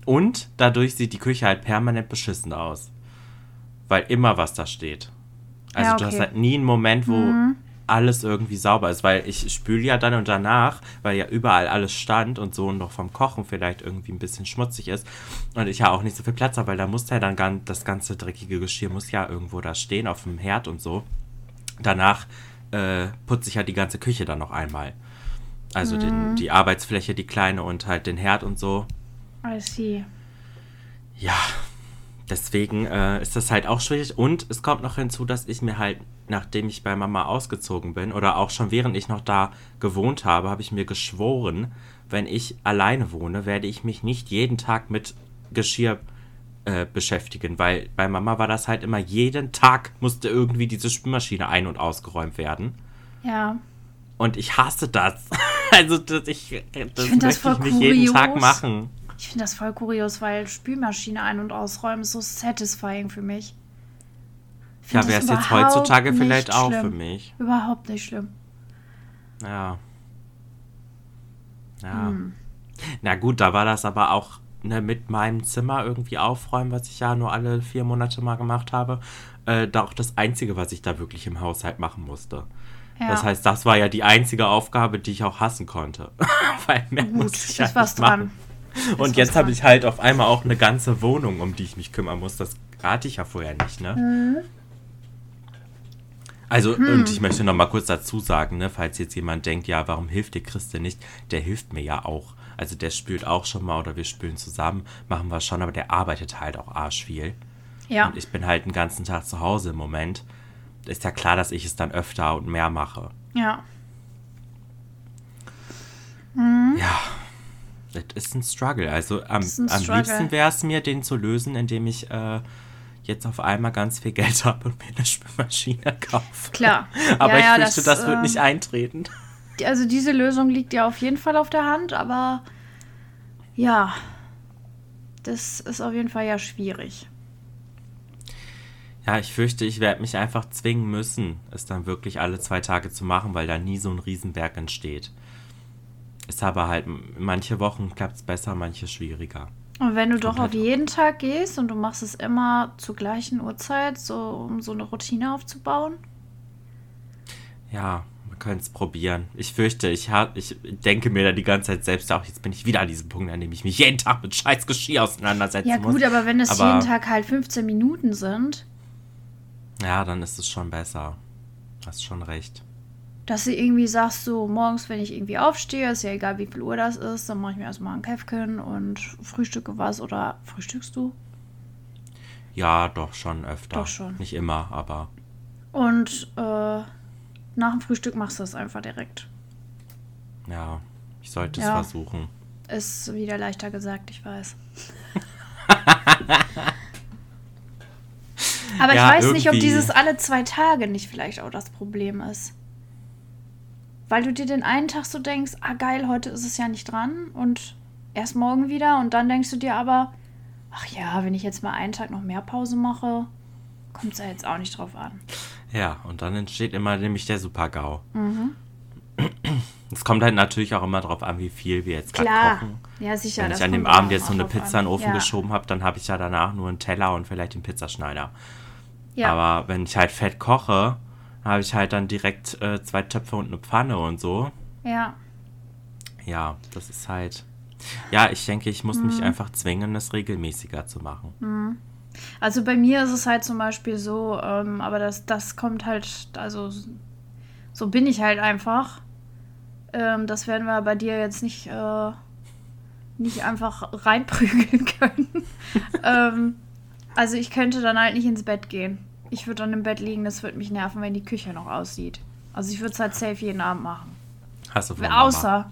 Und dadurch sieht die Küche halt permanent beschissen aus. weil immer was da steht. Also Ja, du hast okay. halt nie einen Moment, wo alles irgendwie sauber ist, weil ich spüle ja dann und danach, weil ja überall alles stand und so noch vom Kochen vielleicht irgendwie ein bisschen schmutzig ist und ich ja auch nicht so viel Platz habe, weil da muss ja dann gan- das ganze dreckige Geschirr muss ja irgendwo da stehen auf dem Herd und so. Danach äh, putze ich ja die ganze Küche dann noch einmal. Also den, die Arbeitsfläche, die kleine und halt den Herd und so. I see. Ja, deswegen äh, ist das halt auch schwierig. Und es kommt noch hinzu, dass ich mir halt, nachdem ich bei Mama ausgezogen bin oder auch schon während ich noch da gewohnt habe, habe ich mir geschworen, wenn ich alleine wohne, werde ich mich nicht jeden Tag mit Geschirr äh, beschäftigen, weil bei Mama war das halt immer jeden Tag musste irgendwie diese Spülmaschine ein- und ausgeräumt werden. Ja. Und ich hasse das. <laughs> <laughs> Also das, ich, das das möchte ich voll nicht jeden Tag machen. Ich finde das voll kurios, weil Spülmaschine ein- und ausräumen ist so satisfying für mich. Ich Ja, wäre das es jetzt heutzutage vielleicht auch schlimm. für mich. Überhaupt nicht schlimm. Ja. Ja. Na gut, da war das aber auch ne, mit meinem Zimmer irgendwie aufräumen, was ich ja nur alle vier Monate mal gemacht habe, äh, da auch das Einzige, was ich da wirklich im Haushalt machen musste. Ja. Das heißt, das war ja die einzige Aufgabe, die ich auch hassen konnte. <laughs> Weil mehr Gut, musste ich ja nicht machen. dran. Und jetzt habe ich halt auf einmal auch eine ganze Wohnung, um die ich mich kümmern muss. Das rate ich ja vorher nicht, ne? Mhm. Also, Hm. und ich möchte noch mal kurz dazu sagen, ne, falls jetzt jemand denkt, ja, warum hilft dir Christe nicht? Der hilft mir ja auch. Also der spült auch schon mal oder wir spülen zusammen, machen wir schon, aber der arbeitet halt auch arsch viel. Ja. Und ich bin halt den ganzen Tag zu Hause im Moment. Ist ja klar, dass ich es dann öfter und mehr mache. Ja. Ja, das ist ein Struggle. Also am, Struggle. liebsten wäre es mir, den zu lösen, indem ich äh, jetzt auf einmal ganz viel Geld <laughs> habe und mir eine Spülmaschine kaufe. Klar. <laughs> Aber ja, ich ja, fürchte, das, wird ähm, nicht eintreten. Also diese Lösung liegt ja auf jeden Fall auf der Hand, aber ja, das ist auf jeden Fall ja schwierig. Ja, ich fürchte, ich werde mich einfach zwingen müssen, es dann wirklich alle zwei Tage zu machen, weil da nie so ein Riesenberg entsteht. Ist aber halt, manche Wochen klappt es besser, manche schwieriger. Und wenn du doch Komplett. auf jeden Tag gehst und du machst es immer zur gleichen Uhrzeit, so um so eine Routine aufzubauen. Ja, wir können es probieren. Ich fürchte, ich, ha- ich denke mir da die ganze Zeit selbst auch, jetzt bin ich wieder an diesem Punkt, an dem ich mich jeden Tag mit scheiß Geschirr auseinandersetzen Ja muss. gut, aber wenn es Aber- jeden Tag halt 15 Minuten sind, Ja, dann ist es schon besser. Hast schon recht. dass du irgendwie sagst, so morgens, wenn ich irgendwie aufstehe, ist ja egal, wie viel Uhr das ist, dann mache ich mir erstmal ein Käffchen und frühstücke was oder frühstückst du? Ja, doch schon öfter. Doch schon. Nicht immer, aber Und äh, nach dem Frühstück machst du es einfach direkt. ja, ich sollte es Ja. versuchen. Ist wieder leichter gesagt, ich weiß. <laughs> Aber Ja, ich weiß nicht, ob irgendwie. dieses alle zwei Tage nicht vielleicht auch das Problem ist. Weil du dir den einen Tag so denkst, ah geil, heute ist es ja nicht dran und erst morgen wieder und dann denkst du dir aber, ach ja, wenn ich jetzt mal einen Tag noch mehr Pause mache, kommt es ja jetzt auch nicht drauf an. Ja, und dann entsteht immer nämlich der Super-GAU. Mhm. Es kommt halt natürlich auch immer drauf an, wie viel wir jetzt gerade Klar. kochen. Ja, sicher. Wenn ich an dem Abend jetzt so eine drauf an. Pizza in den Ofen ja. geschoben habe, dann habe ich ja danach nur einen Teller und vielleicht den Pizzaschneider. Ja. Aber wenn ich halt fett koche, habe ich halt dann direkt äh, zwei Töpfe und eine Pfanne und so. ja. Ja, das ist halt. Ja, ich denke, ich muss Mhm. mich einfach zwingen, es regelmäßiger zu machen. Also bei mir ist es halt zum Beispiel so, ähm, aber das, das kommt halt, also so bin ich halt einfach. Ähm, das werden wir bei dir jetzt nicht, äh, nicht einfach reinprügeln <laughs> können. ähm, also ich könnte dann halt nicht ins Bett gehen. Ich würde dann im Bett liegen, das würde mich nerven, wenn die Küche noch aussieht. Also ich würde es halt safe jeden Abend machen. Hast du von Mama? Außer,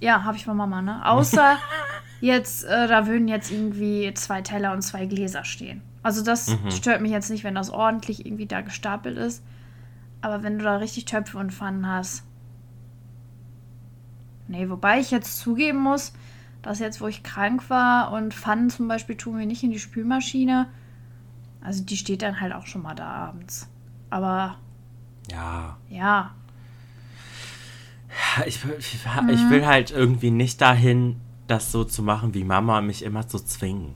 ja, habe ich von Mama, ne? Außer <laughs> jetzt, äh, da würden jetzt irgendwie zwei Teller und zwei Gläser stehen. Also das Mhm. stört mich jetzt nicht, wenn das ordentlich irgendwie da gestapelt ist. Aber wenn du da richtig Töpfe und Pfannen hast. Nee, wobei ich jetzt zugeben muss, dass jetzt, wo ich krank war und Pfannen zum Beispiel tun wir nicht in die Spülmaschine. Also die steht dann halt auch schon mal da abends. Aber Ja. ja, Ich, will- ich, Mhm. ich will halt irgendwie nicht dahin, das so zu machen, wie Mama mich immer zu zwingen.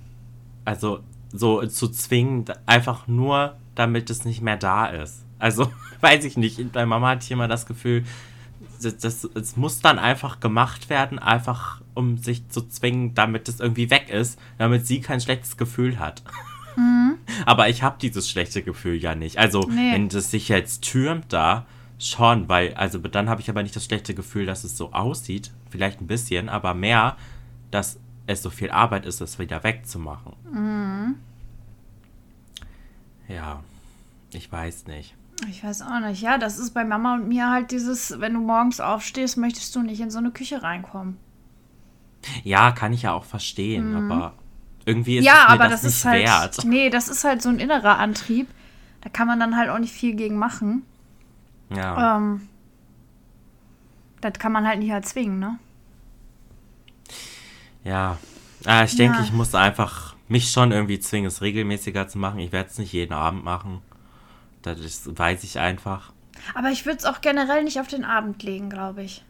Also, so zu zwingen, einfach nur, damit es nicht mehr da ist. Also, <laughs> weiß ich nicht. Bei Mama hatte ich immer das Gefühl, das, das, es muss dann einfach gemacht werden, einfach um sich zu zwingen, damit es irgendwie weg ist, damit sie kein schlechtes Gefühl hat. <laughs> Mhm. <laughs> Aber ich habe dieses schlechte Gefühl ja nicht. Also, nee. wenn es sich jetzt türmt da, schon, weil, also dann habe ich aber nicht das schlechte Gefühl, dass es so aussieht. Vielleicht ein bisschen, aber mehr, dass es so viel Arbeit ist, es wieder wegzumachen. Mhm. Ja, ich weiß nicht. Ich weiß auch nicht. Ja, das ist bei Mama und mir halt dieses, wenn du morgens aufstehst, möchtest du nicht in so eine Küche reinkommen. Ja, kann ich ja auch verstehen, mhm. aber irgendwie ist ja, es mir aber das, das nicht halt, wert. Nee, das ist halt so ein innerer Antrieb. Da kann man dann halt auch nicht viel gegen machen. Ja. Ähm, das kann man halt nicht erzwingen, ne? Ja. Ah, ich denke, ja. ich muss einfach mich schon irgendwie zwingen, es regelmäßiger zu machen. Ich werde es nicht jeden Abend machen. Das weiß ich einfach. Aber ich würde es auch generell nicht auf den Abend legen, glaube ich.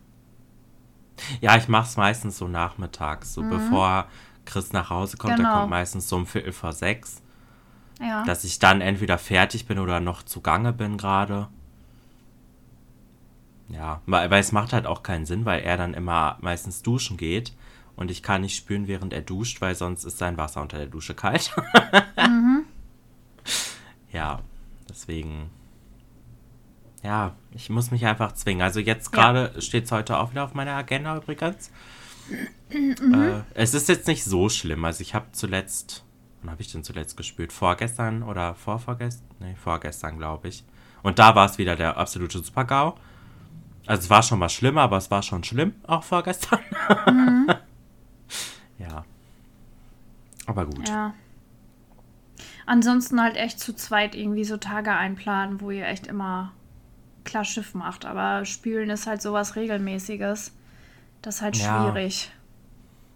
Ja, ich mache es meistens so nachmittags, so mhm. bevor Chris nach Hause kommt. Genau. Der kommt meistens so um Viertel vor sechs. Ja. Dass ich dann entweder fertig bin oder noch zugange bin gerade. Ja, weil, weil es macht halt auch keinen Sinn, weil er dann immer meistens duschen geht und ich kann nicht spüren, während er duscht, weil sonst ist sein Wasser unter der Dusche kalt. <laughs> mhm. Ja, deswegen. Ja, ich muss mich einfach zwingen. Also jetzt gerade ja. steht es heute auch wieder auf meiner Agenda übrigens. Mhm. Äh, es ist jetzt nicht so schlimm. Also ich habe zuletzt, wann habe ich denn zuletzt gespielt? Vorgestern oder vorvorgestern? Nee, vorgestern glaube ich. Und da war es wieder der absolute Super-GAU. Also es war schon mal schlimmer, aber es war schon schlimm, auch vorgestern. Mhm. <laughs> ja. Aber gut. Ja. Ansonsten halt echt zu zweit irgendwie so Tage einplanen, wo ihr echt immer klar Schiff macht. Aber Spülen ist halt sowas Regelmäßiges. Das ist halt schwierig.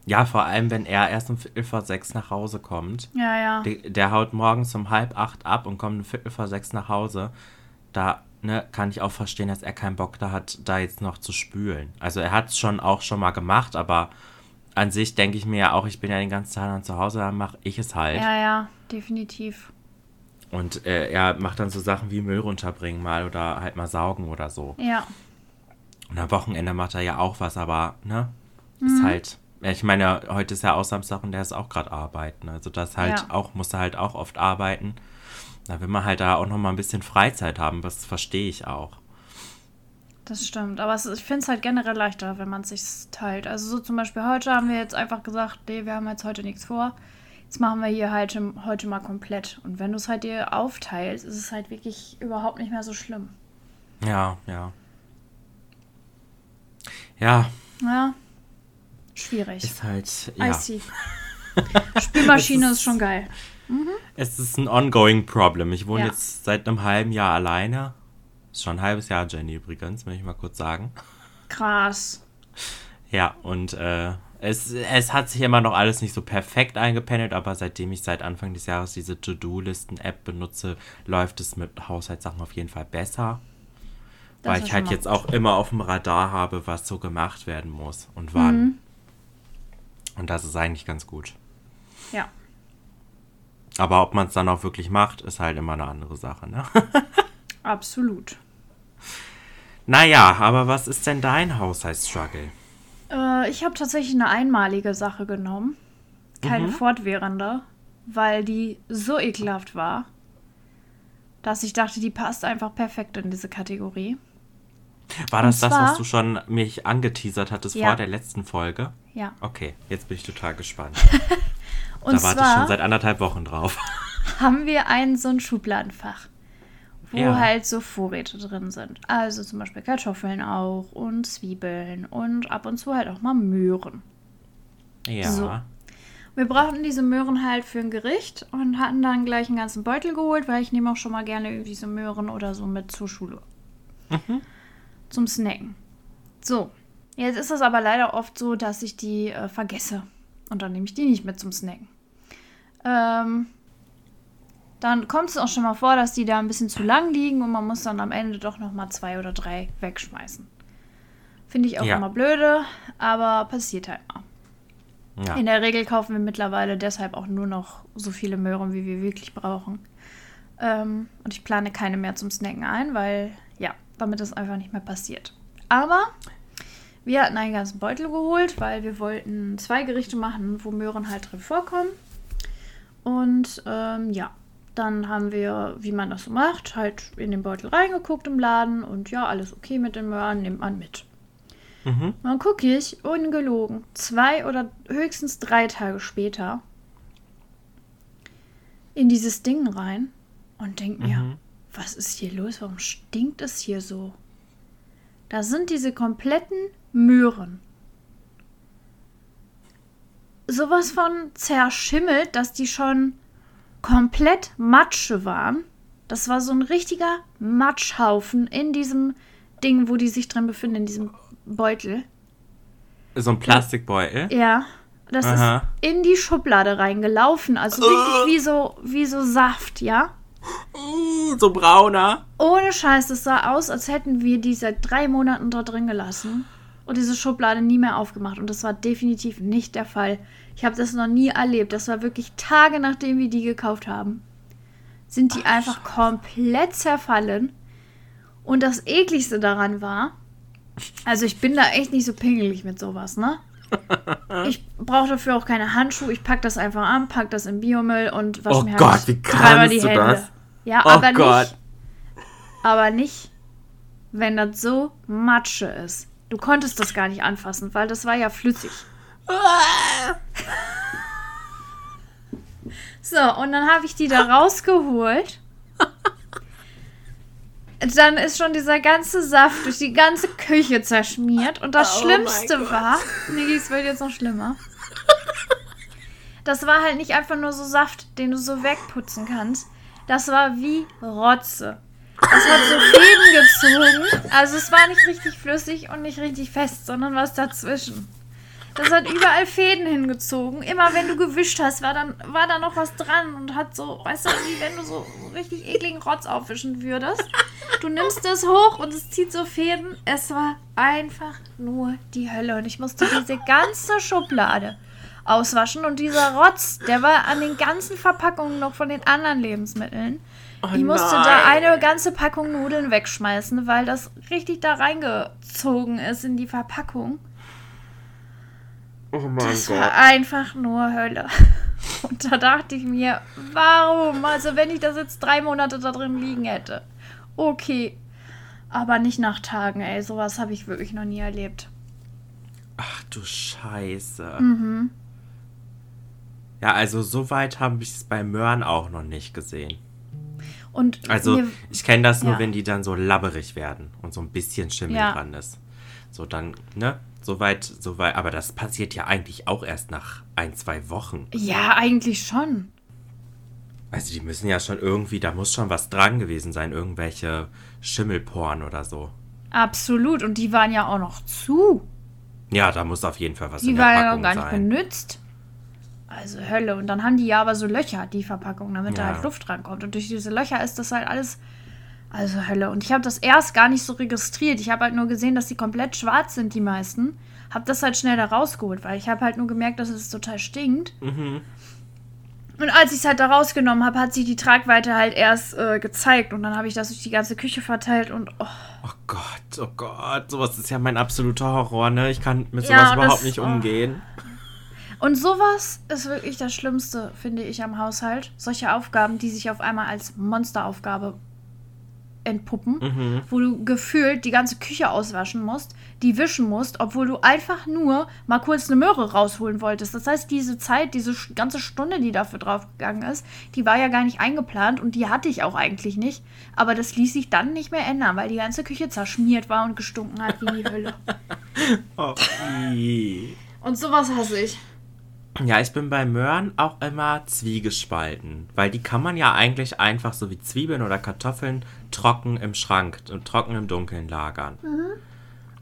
Ja. ja, vor allem, wenn er erst um Viertel vor sechs nach Hause kommt. Ja, ja. Der, der haut morgens um halb acht ab und kommt um Viertel vor sechs nach Hause. Da ne, kann ich auch verstehen, dass er keinen Bock da hat, da jetzt noch zu spülen. Also er hat es schon auch schon mal gemacht, aber an sich denke ich mir ja auch, ich bin ja den ganzen Tag dann zu Hause, dann mache ich es halt. Ja, ja, definitiv. Und äh, er macht dann so Sachen wie Müll runterbringen mal oder halt mal saugen oder so. Ja. Und am Wochenende macht er ja auch was, aber, ne? Mhm. Ist halt. Ich meine, heute ist ja auch Samstag und der ist auch gerade arbeiten. Also das halt ja. auch, muss er halt auch oft arbeiten. Da will man halt da auch noch mal ein bisschen Freizeit haben, das verstehe ich auch. Das stimmt, aber es, ich finde es halt generell leichter, wenn man es sich teilt. Also so zum Beispiel heute haben wir jetzt einfach gesagt, nee, wir haben jetzt heute nichts vor. Jetzt machen wir hier halt heute mal komplett. Und wenn du es halt dir aufteilst, ist es halt wirklich überhaupt nicht mehr so schlimm. Ja, ja. Ja. Ja. Schwierig. Ist halt, ja. I see. Spülmaschine ist, ist schon geil. Mhm. Es ist ein ongoing problem. Ich wohne ja. jetzt seit einem halben Jahr alleine. Ist schon ein halbes Jahr, Jenny, übrigens, will ich mal kurz sagen. Krass. Ja, und äh, es, es hat sich immer noch alles nicht so perfekt eingependelt, aber seitdem ich seit Anfang des Jahres diese To-Do-Listen-App benutze, läuft es mit Haushaltssachen auf jeden Fall besser. Das weil ich halt jetzt auch immer auf dem Radar habe, was so gemacht werden muss und wann. Mhm. Und das ist eigentlich ganz gut. Ja. Aber ob man es dann auch wirklich macht, ist halt immer eine andere Sache, ne? <laughs> Absolut. Naja, aber was ist denn dein Haushaltsstruggle? Äh, ich habe tatsächlich eine einmalige Sache genommen. Keine mhm. fortwährende, weil die so ekelhaft war, dass ich dachte, die passt einfach perfekt in diese Kategorie. War das zwar, das, was du schon mich angeteasert hattest ja. vor der letzten Folge? Ja. Okay, jetzt bin ich total gespannt. <laughs> Und da warte ich schon seit anderthalb Wochen drauf. <laughs> haben wir ein so ein Schubladenfach, wo ja. halt so Vorräte drin sind. Also zum Beispiel Kartoffeln auch und Zwiebeln und ab und zu halt auch mal Möhren. Ja. So. Wir brauchten diese Möhren halt für ein Gericht und hatten dann gleich einen ganzen Beutel geholt, weil ich nehme auch schon mal gerne irgendwie so Möhren oder so mit zur Schule. Mhm. Zum Snacken. So, jetzt ist es aber leider oft so, dass ich die äh, vergesse. Und dann nehme ich die nicht mit zum Snacken. Ähm, dann kommt es auch schon mal vor, dass die da ein bisschen zu lang liegen und man muss dann am Ende doch noch mal zwei oder drei wegschmeißen. Finde ich auch ja. immer blöde, aber passiert halt mal. Ja. In der Regel kaufen wir mittlerweile deshalb auch nur noch so viele Möhren, wie wir wirklich brauchen. Ähm, und ich plane keine mehr zum Snacken ein, weil damit das einfach nicht mehr passiert. Aber wir hatten einen ganzen Beutel geholt, weil wir wollten zwei Gerichte machen, wo Möhren halt drin vorkommen. Und ähm, ja, dann haben wir, wie man das so macht, halt in den Beutel reingeguckt im Laden und ja, alles okay mit den Möhren, nimmt man mit. Mhm. Dann gucke ich, ungelogen, zwei oder höchstens drei Tage später in dieses Ding rein und denke mir, Mhm. Was ist hier los? Warum stinkt es hier so? Da sind diese kompletten Möhren. Sowas von zerschimmelt, dass die schon komplett Matsche waren. Das war so ein richtiger Matschhaufen in diesem Ding, wo die sich drin befinden, in diesem Beutel. So ein Plastikbeutel. Ja. Das Aha. ist in die Schublade reingelaufen. Also richtig wie so, wie so Saft, ja? <laughs> So brauner. Ohne Scheiß, es sah aus, als hätten wir die seit drei Monaten da drin gelassen und diese Schublade nie mehr aufgemacht. Und das war definitiv nicht der Fall. Ich habe das noch nie erlebt. Das war wirklich Tage, nachdem wir die gekauft haben. Sind die einfach komplett zerfallen. Und das ekligste daran war, also ich bin da echt nicht so pingelig mit sowas, ne? <laughs> Ich brauche dafür auch keine Handschuhe. Ich pack das einfach an, pack das in Biomüll und wasche Oh mir Gott, halt wie dreimal die Hände. das? Ja, Oh aber Gott. nicht. Aber nicht, wenn das so Matsche ist. Du konntest das gar nicht anfassen, weil das war ja flüssig. <laughs> So, und dann habe ich die da rausgeholt. Dann ist schon dieser ganze Saft durch die ganze Küche zerschmiert. Und das Oh Schlimmste war, Niki, es wird jetzt noch schlimmer. Das war halt nicht einfach nur so Saft, den du so wegputzen kannst. Das war wie Rotze. Das hat so Fäden gezogen. Also es war nicht richtig flüssig und nicht richtig fest, sondern was dazwischen. Das hat überall Fäden hingezogen. Immer wenn du gewischt hast, war dann war da noch was dran und hat so, weißt du, wie wenn du so richtig ekligen Rotz aufwischen würdest. Du nimmst das hoch und es zieht so Fäden. Es war einfach nur die Hölle und ich musste diese ganze Schublade auswaschen und dieser Rotz, der war an den ganzen Verpackungen noch von den anderen Lebensmitteln. ich musste da nein. eine ganze Packung Nudeln wegschmeißen, weil das richtig da reingezogen ist in die Verpackung. Oh mein Das war einfach nur Hölle. <laughs> Und da dachte ich mir, warum? Also wenn ich das jetzt drei Monate da drin liegen hätte. Okay. Aber nicht nach Tagen, ey. Sowas habe ich wirklich noch nie erlebt. Ach du Scheiße. Mhm. Ja, also so weit habe ich es bei Möhren auch noch nicht gesehen. Und Also mir, ich kenne das nur, ja. wenn die dann so labberig werden und so ein bisschen Schimmel Ja. dran ist. So dann, ne? Soweit, soweit. Aber das passiert ja eigentlich auch erst nach ein, zwei Wochen. ja, eigentlich schon. Also die müssen ja schon irgendwie, da muss schon was dran gewesen sein, irgendwelche Schimmelporen oder so. Absolut. Und die waren ja auch noch zu. Ja, da muss auf jeden Fall was Die in der waren ja Packung noch gar nicht sein. benutzt. Also Hölle. Und dann haben die ja aber so Löcher, die Verpackung, damit da Ja. halt Luft rankommt. Und durch diese Löcher ist das halt alles. Also Hölle. Und ich habe das erst gar nicht so registriert. Ich habe halt nur gesehen, dass die komplett schwarz sind, die meisten. Hab das halt schnell da rausgeholt, weil ich habe halt nur gemerkt, dass es total stinkt. Mhm. Und als ich es halt da rausgenommen habe, hat sich die Tragweite halt erst äh, gezeigt. Und dann habe ich das durch die ganze Küche verteilt und oh, Oh Gott, oh Gott, sowas ist ja mein absoluter Horror, ne? Ich kann mit Ja, sowas überhaupt das- nicht oh. Und sowas ist wirklich das Schlimmste, finde ich, am Haushalt. Solche Aufgaben, die sich auf einmal als Monsteraufgabe entpuppen, Mhm. wo du gefühlt die ganze Küche auswaschen musst, die wischen musst, obwohl du einfach nur mal kurz eine Möhre rausholen wolltest. Das heißt, diese Zeit, diese ganze Stunde, die dafür draufgegangen ist, die war ja gar nicht eingeplant und die hatte ich auch eigentlich nicht. Aber das ließ sich dann nicht mehr ändern, weil die ganze Küche zerschmiert war und gestunken hat wie die Hölle. <laughs> Oh. Und sowas hasse ich. Ja, ich bin bei Möhren auch immer zwiegespalten, weil die kann man ja eigentlich einfach so wie Zwiebeln oder Kartoffeln trocken im Schrank und trocken im Dunkeln lagern. Mhm.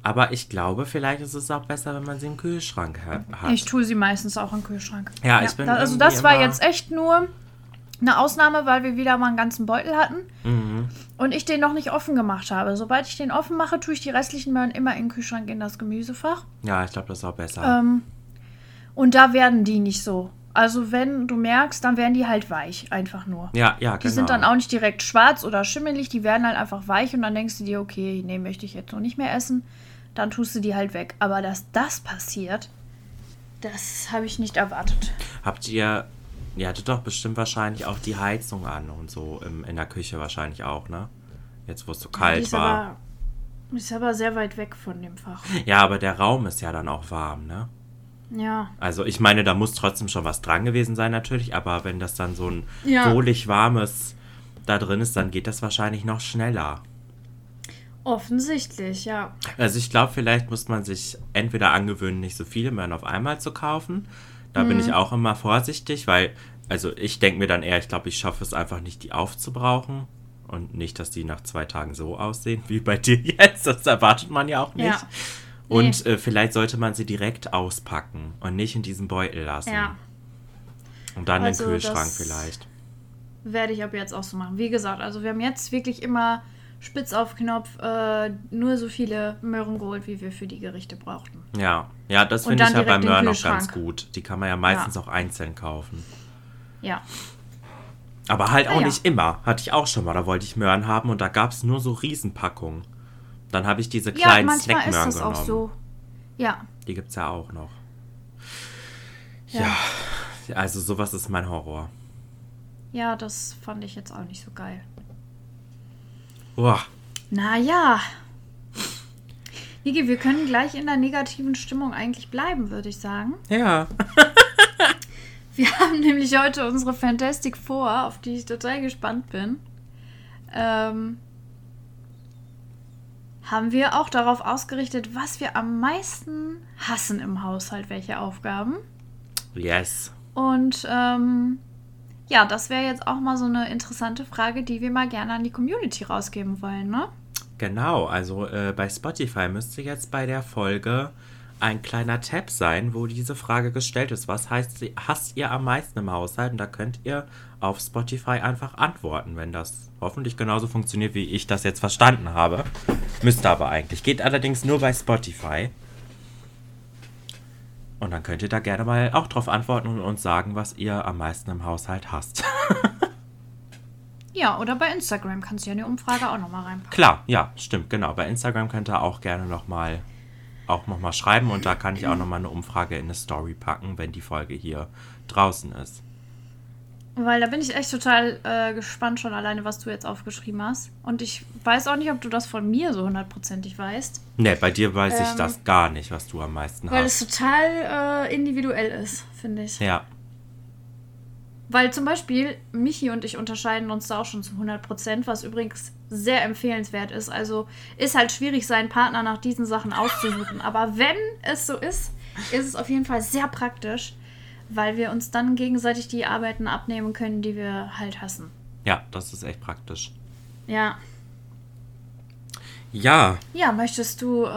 Aber ich glaube, vielleicht ist es auch besser, wenn man sie im Kühlschrank ha- hat. Ich tue sie meistens auch im Kühlschrank. Ja, ich bin da, Also das war jetzt echt nur eine Ausnahme, weil wir wieder mal einen ganzen Beutel hatten Mhm. und ich den noch nicht offen gemacht habe. Sobald ich den offen mache, tue ich die restlichen Möhren immer in den Kühlschrank in das Gemüsefach. Ja, ich glaube, das ist auch besser. Ähm, Und da werden die nicht so. Also wenn du merkst, dann werden die halt weich, einfach nur. Ja, ja, Die sind dann auch nicht direkt schwarz oder schimmelig, die werden halt einfach weich und dann denkst du dir, okay, nee, möchte ich jetzt noch nicht mehr essen. Dann tust du die halt weg. Aber dass das passiert, das habe ich nicht erwartet. Habt ihr, ihr hattet doch bestimmt wahrscheinlich auch die Heizung an und so im, in der Küche wahrscheinlich auch, ne? Jetzt, wo es so die kalt ist war. aber, ist aber sehr weit weg von dem Fach. Ja, aber der Raum ist ja dann auch warm, ne? Ja. Also ich meine, da muss trotzdem schon was dran gewesen sein natürlich, aber wenn das dann so ein Ja. wohlig warmes da drin ist, dann geht das wahrscheinlich noch schneller. Offensichtlich, ja. Also ich glaube, vielleicht muss man sich entweder angewöhnen, nicht so viele Möhren auf einmal zu kaufen. Da bin ich auch immer vorsichtig, weil, also ich denke mir dann eher, ich glaube, ich schaffe es einfach nicht, die aufzubrauchen. Und nicht, dass die nach zwei Tagen so aussehen wie bei <laughs> dir jetzt. Das erwartet man ja auch nicht. Ja. Und äh, vielleicht sollte man sie direkt auspacken und nicht in diesem Beutel lassen. Ja. Und dann Also in den Kühlschrank vielleicht. Werde ich ab jetzt auch so machen. Wie gesagt, also wir haben jetzt wirklich immer spitz auf Knopf äh, nur so viele Möhren geholt, wie wir für die Gerichte brauchten. Ja, ja, das finde ich ja bei Möhren auch ganz gut. Die kann man ja meistens Ja. auch einzeln kaufen. Ja. Aber halt Ah, auch ja. nicht immer. Hatte ich auch schon mal. Da wollte ich Möhren haben und da gab es nur so Riesenpackungen. Dann habe ich diese Ja, kleinen manchmal ist Snackmöhren das genommen. auch so. Ja. Die gibt es ja auch noch. Ja. Ja, also sowas ist mein Horror. Ja, das fand ich jetzt auch nicht so geil. Uah. Naja. Niki, wir können gleich in der negativen Stimmung eigentlich bleiben, würde ich sagen. Ja. <laughs> Wir haben nämlich heute unsere Fantastic Four, auf die ich total gespannt bin. Ähm, haben wir auch darauf ausgerichtet, was wir am meisten hassen im Haushalt, welche Aufgaben. Yes. Und ähm, ja, das wäre jetzt auch mal so eine interessante Frage, die wir mal gerne an die Community rausgeben wollen, ne? Genau, also äh, bei Spotify müsste jetzt bei der Folge ein kleiner Tab sein, wo diese Frage gestellt ist. Was heißt, sie- hasst ihr am meisten im Haushalt? Und da könnt ihr auf Spotify einfach antworten, wenn das hoffentlich genauso funktioniert, wie ich das jetzt verstanden habe. Müsste aber eigentlich. Geht allerdings nur bei Spotify. Und dann könnt ihr da gerne mal auch drauf antworten und uns sagen, was ihr am meisten im Haushalt hasst. Ja, oder bei Instagram kannst du ja eine Umfrage auch nochmal reinpacken. Klar, ja, stimmt, genau. Bei Instagram könnt ihr auch gerne nochmal auch noch mal schreiben und da kann ich auch nochmal eine Umfrage in eine Story packen, wenn die Folge hier draußen ist. Weil da bin ich echt total äh, gespannt schon alleine, was du jetzt aufgeschrieben hast. Und ich weiß auch nicht, ob du das von mir so hundertprozentig weißt. Ne, bei dir weiß ich Ähm, das gar nicht, was du am meisten Weil es hast. total äh, individuell ist, finde ich. Ja, Weil zum Beispiel Michi und ich unterscheiden uns da auch schon zu 100%, was übrigens sehr empfehlenswert ist. Also ist halt schwierig, seinen Partner nach diesen Sachen auszusuchen. Aber wenn es so ist, ist es auf jeden Fall sehr praktisch, weil wir uns dann gegenseitig die Arbeiten abnehmen können, die wir halt hassen. ja, das ist echt praktisch. Ja. Ja, Ja, möchtest du äh,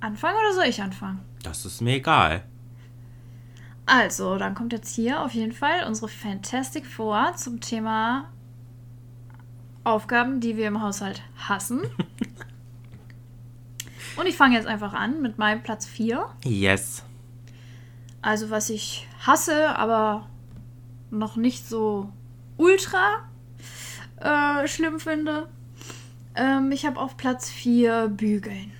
anfangen oder soll ich anfangen? das ist mir egal. Also, dann kommt jetzt hier auf jeden Fall unsere Fantastic Four zum Thema Aufgaben, die wir im Haushalt hassen. <laughs> Und ich fange jetzt einfach an mit meinem Platz 4. Yes. Also, was ich hasse, aber noch nicht so ultra äh, schlimm finde. Ähm, ich habe auf Platz 4 Bügeln.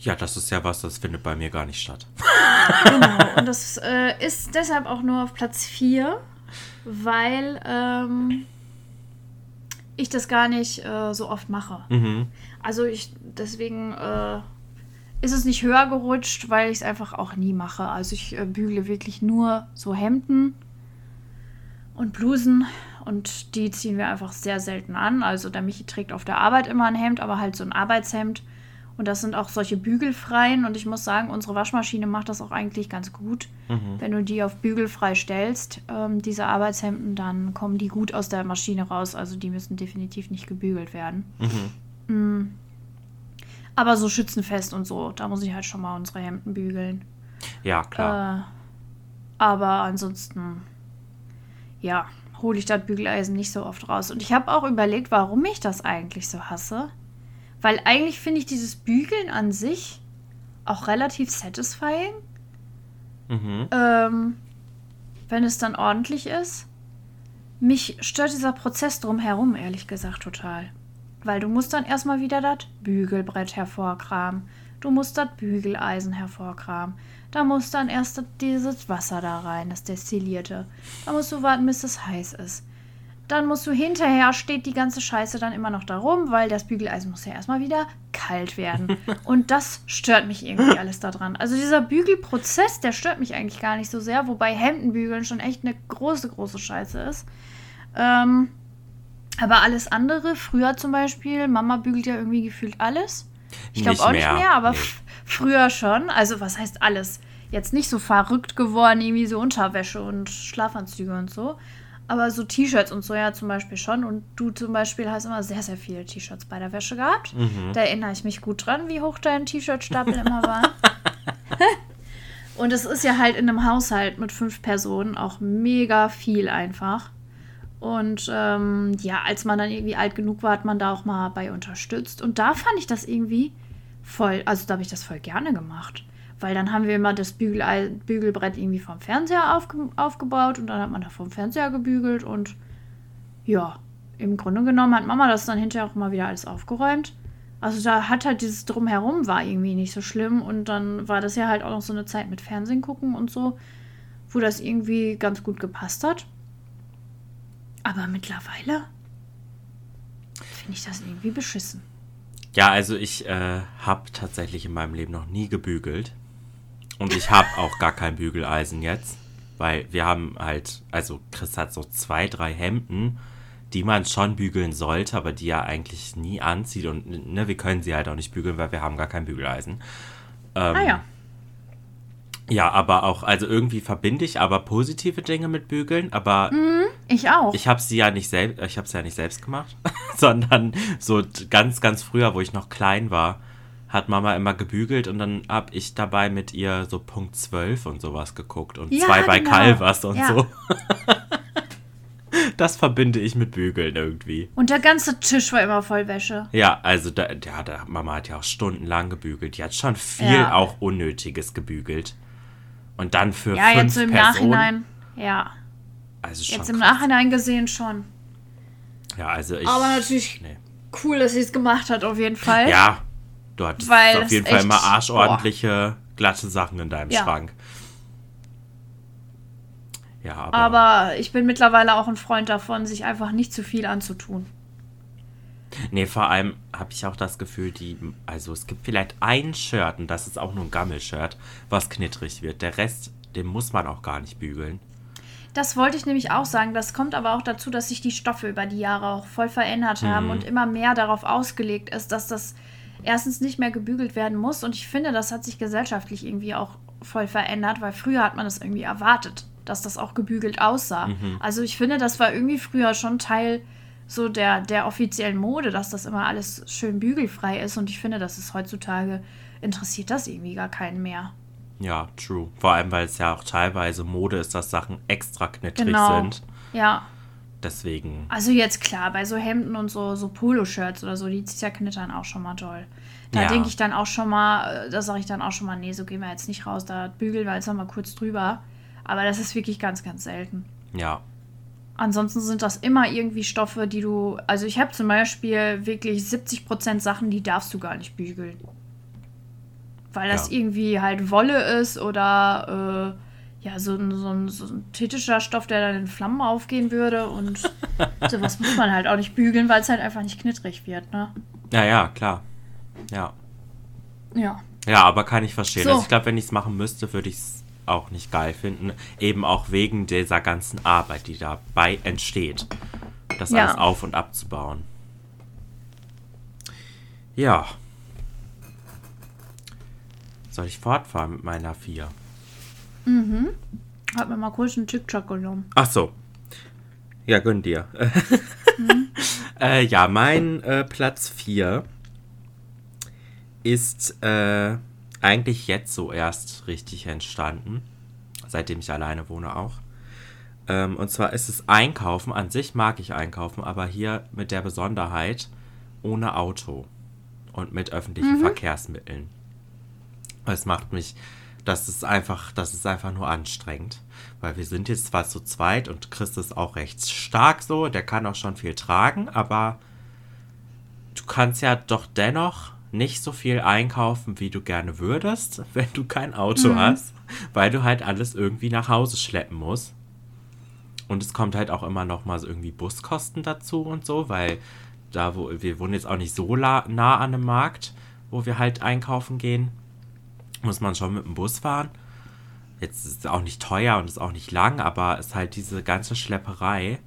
Ja, das ist ja was, das findet bei mir gar nicht statt. <laughs> Genau. Und das äh, ist deshalb auch nur auf Platz 4, weil ähm, ich das gar nicht äh, so oft mache. Mhm. Also ich deswegen äh, ist es nicht höher gerutscht, weil ich es einfach auch nie mache. Also ich äh, bügle wirklich nur so Hemden und Blusen und die ziehen wir einfach sehr selten an. Also der Michi trägt auf der Arbeit immer ein Hemd, aber halt so ein Arbeitshemd. Und das sind auch solche bügelfreien. Und ich muss sagen, unsere Waschmaschine macht das auch eigentlich ganz gut. Wenn du die auf bügelfrei stellst, ähm, diese Arbeitshemden, dann kommen die gut aus der Maschine raus. Also die müssen definitiv nicht gebügelt werden. Mm. Aber so schützenfest und so, da muss ich halt schon mal unsere Hemden bügeln. Ja, klar. Äh, aber ansonsten, ja, hole ich das Bügeleisen nicht so oft raus. Und ich habe auch überlegt, warum ich das eigentlich so hasse. Weil eigentlich finde ich dieses Bügeln an sich auch relativ satisfying. Mhm. ähm, wenn es dann ordentlich ist. Mich stört dieser Prozess drumherum, ehrlich gesagt, total. Weil du musst dann erstmal wieder das Bügelbrett hervorkramen. Du musst das Bügeleisen hervorkramen. Da muss dann erst dieses Wasser da rein, das Destillierte. Da musst du warten, bis es heiß ist. Dann musst du hinterher, steht die ganze Scheiße dann immer noch da rum, weil das Bügeleisen muss ja erstmal wieder kalt werden. <laughs> Und das stört mich irgendwie alles daran. Also dieser Bügelprozess, der stört mich eigentlich gar nicht so sehr, wobei Hemdenbügeln schon echt eine große, große Scheiße ist. Ähm, aber alles andere, früher zum Beispiel, Mama bügelt ja irgendwie gefühlt alles. Ich glaube auch mehr, nicht mehr, aber nee. früher schon. Also was heißt alles? Jetzt nicht so verrückt geworden, irgendwie so Unterwäsche und Schlafanzüge und so. Aber so T-Shirts und so ja zum Beispiel schon. Und du zum Beispiel hast immer sehr, sehr viele T-Shirts bei der Wäsche gehabt. Mhm. Da erinnere ich mich gut dran, wie hoch dein T-Shirt-Stapel immer war. <laughs> und es ist ja halt in einem Haushalt mit fünf Personen auch mega viel einfach. Und ähm, ja, als man dann irgendwie alt genug war, hat man da auch mal bei unterstützt. Und da fand ich das irgendwie voll, also da habe ich das voll gerne gemacht. Weil dann haben wir immer das Bügelei Bügelbrett irgendwie vom Fernseher aufge aufgebaut und dann hat man da vom Fernseher gebügelt und ja, im Grunde genommen hat Mama das dann hinterher auch mal wieder alles aufgeräumt. Also da hat halt dieses Drumherum war irgendwie nicht so schlimm und dann war das ja halt auch noch so eine Zeit mit Fernsehen gucken und so, wo das irgendwie ganz gut gepasst hat. Aber mittlerweile finde ich das irgendwie beschissen. Ja, also ich äh, habe tatsächlich in meinem Leben noch nie gebügelt. Und ich habe auch gar kein Bügeleisen jetzt. Weil wir haben halt, also Chris hat so zwei, drei Hemden, die man schon bügeln sollte, aber die er eigentlich nie anzieht. Und ne, wir können sie halt auch nicht bügeln, weil wir haben gar kein Bügeleisen. Ähm, ah ja. Ja, aber auch, also irgendwie verbinde ich aber positive Dinge mit Bügeln, aber Ich auch. ich habe sie ja nicht selbst, ich habe ja nicht selbst gemacht, <laughs> sondern so ganz, ganz früher, wo ich noch klein war, hat Mama immer gebügelt und dann hab ich dabei mit ihr so Punkt 12 und sowas geguckt und Ja, zwei bei genau. Calvas und Ja. so. <laughs> Das verbinde ich mit Bügeln irgendwie. und der ganze Tisch war immer voll Wäsche. Ja, also da, ja, da, Mama hat ja auch stundenlang gebügelt. Die hat schon viel Ja. auch Unnötiges gebügelt. Und dann für Ja, fünf jetzt so im Personen. Nachhinein. Ja, Also schon jetzt im krass. Nachhinein gesehen schon. Ja, also ich. Aber natürlich Nee. cool, dass sie es gemacht hat, auf jeden Fall. Ja, du hattest Weil auf jeden Fall immer arschordentliche, glatte Sachen in deinem Ja. Schrank. Ja, aber, Aber ich bin mittlerweile auch ein Freund davon, sich einfach nicht zu viel anzutun. Nee, vor allem habe ich auch das Gefühl, die. Also es gibt vielleicht ein Shirt, und das ist auch nur ein Gammelshirt, was knittrig wird. Der Rest, den muss man auch gar nicht bügeln. Das wollte ich nämlich auch sagen. Das kommt aber auch dazu, dass sich die Stoffe über die Jahre auch voll verändert haben Mhm. und immer mehr darauf ausgelegt ist, dass das erstens nicht mehr gebügelt werden muss. Und ich finde, das hat sich gesellschaftlich irgendwie auch voll verändert, weil früher hat man das irgendwie erwartet, dass das auch gebügelt aussah. Mhm. Also ich finde, das war irgendwie früher schon Teil so der, der offiziellen Mode, dass das immer alles schön bügelfrei ist. Und ich finde, das ist heutzutage interessiert das irgendwie gar keinen mehr. Ja, true. Vor allem, weil es ja auch teilweise Mode ist, dass Sachen extra knittrig Genau. sind. Ja. Deswegen. Also jetzt klar, bei so Hemden und so, so Poloshirts oder so, die ist ja knittern auch schon mal toll. Da Ja. denke ich dann auch schon mal, äh, da sage ich dann auch schon mal, nee, so gehen wir jetzt nicht raus, da bügeln wir jetzt noch mal kurz drüber. Aber das ist wirklich ganz, ganz selten. Ja. Ansonsten sind das immer irgendwie Stoffe, die du. Also ich habe zum Beispiel wirklich 70% Sachen, die darfst du gar nicht bügeln. Weil das Ja. irgendwie halt Wolle ist oder äh, ja, so ein, so, so ein synthetischer Stoff, der dann in Flammen aufgehen würde. Und <laughs> sowas muss man halt auch nicht bügeln, weil es halt einfach nicht knittrig wird, ne? Ja, ja, klar. Ja. Ja. Ja, aber kann ich verstehen. So. Also ich glaube, wenn ich es machen müsste, würde ich es auch nicht geil finden. Eben auch wegen dieser ganzen Arbeit, die dabei entsteht. Das Ja. alles auf- und abzubauen. Ja. Soll ich fortfahren mit meiner 4? Hat mir mal kurz einen TikTok genommen. Ach so. Ja, gönn dir. <laughs> äh, ja, mein äh, Platz 4 ist äh, eigentlich jetzt so erst richtig entstanden. Seitdem ich alleine wohne auch. Ähm, und zwar ist es Einkaufen. An sich mag ich einkaufen, aber hier mit der Besonderheit ohne Auto und mit öffentlichen Verkehrsmitteln. Es macht mich, das ist einfach, das ist einfach nur anstrengend. Weil wir sind jetzt zwar zu zweit und Chris ist auch recht stark so, der kann auch schon viel tragen, aber du kannst ja doch dennoch nicht so viel einkaufen, wie du gerne würdest, <laughs> wenn du kein Auto mhm. hast, weil du halt alles irgendwie nach Hause schleppen musst. Und es kommt halt auch immer noch mal so irgendwie Buskosten dazu und so, weil da, wo wir wohnen jetzt auch nicht so nah an einem Markt, wo wir halt einkaufen gehen, muss man schon mit dem Bus fahren. Jetzt ist es auch nicht teuer und ist auch nicht lang, aber es ist halt diese ganze Schlepperei.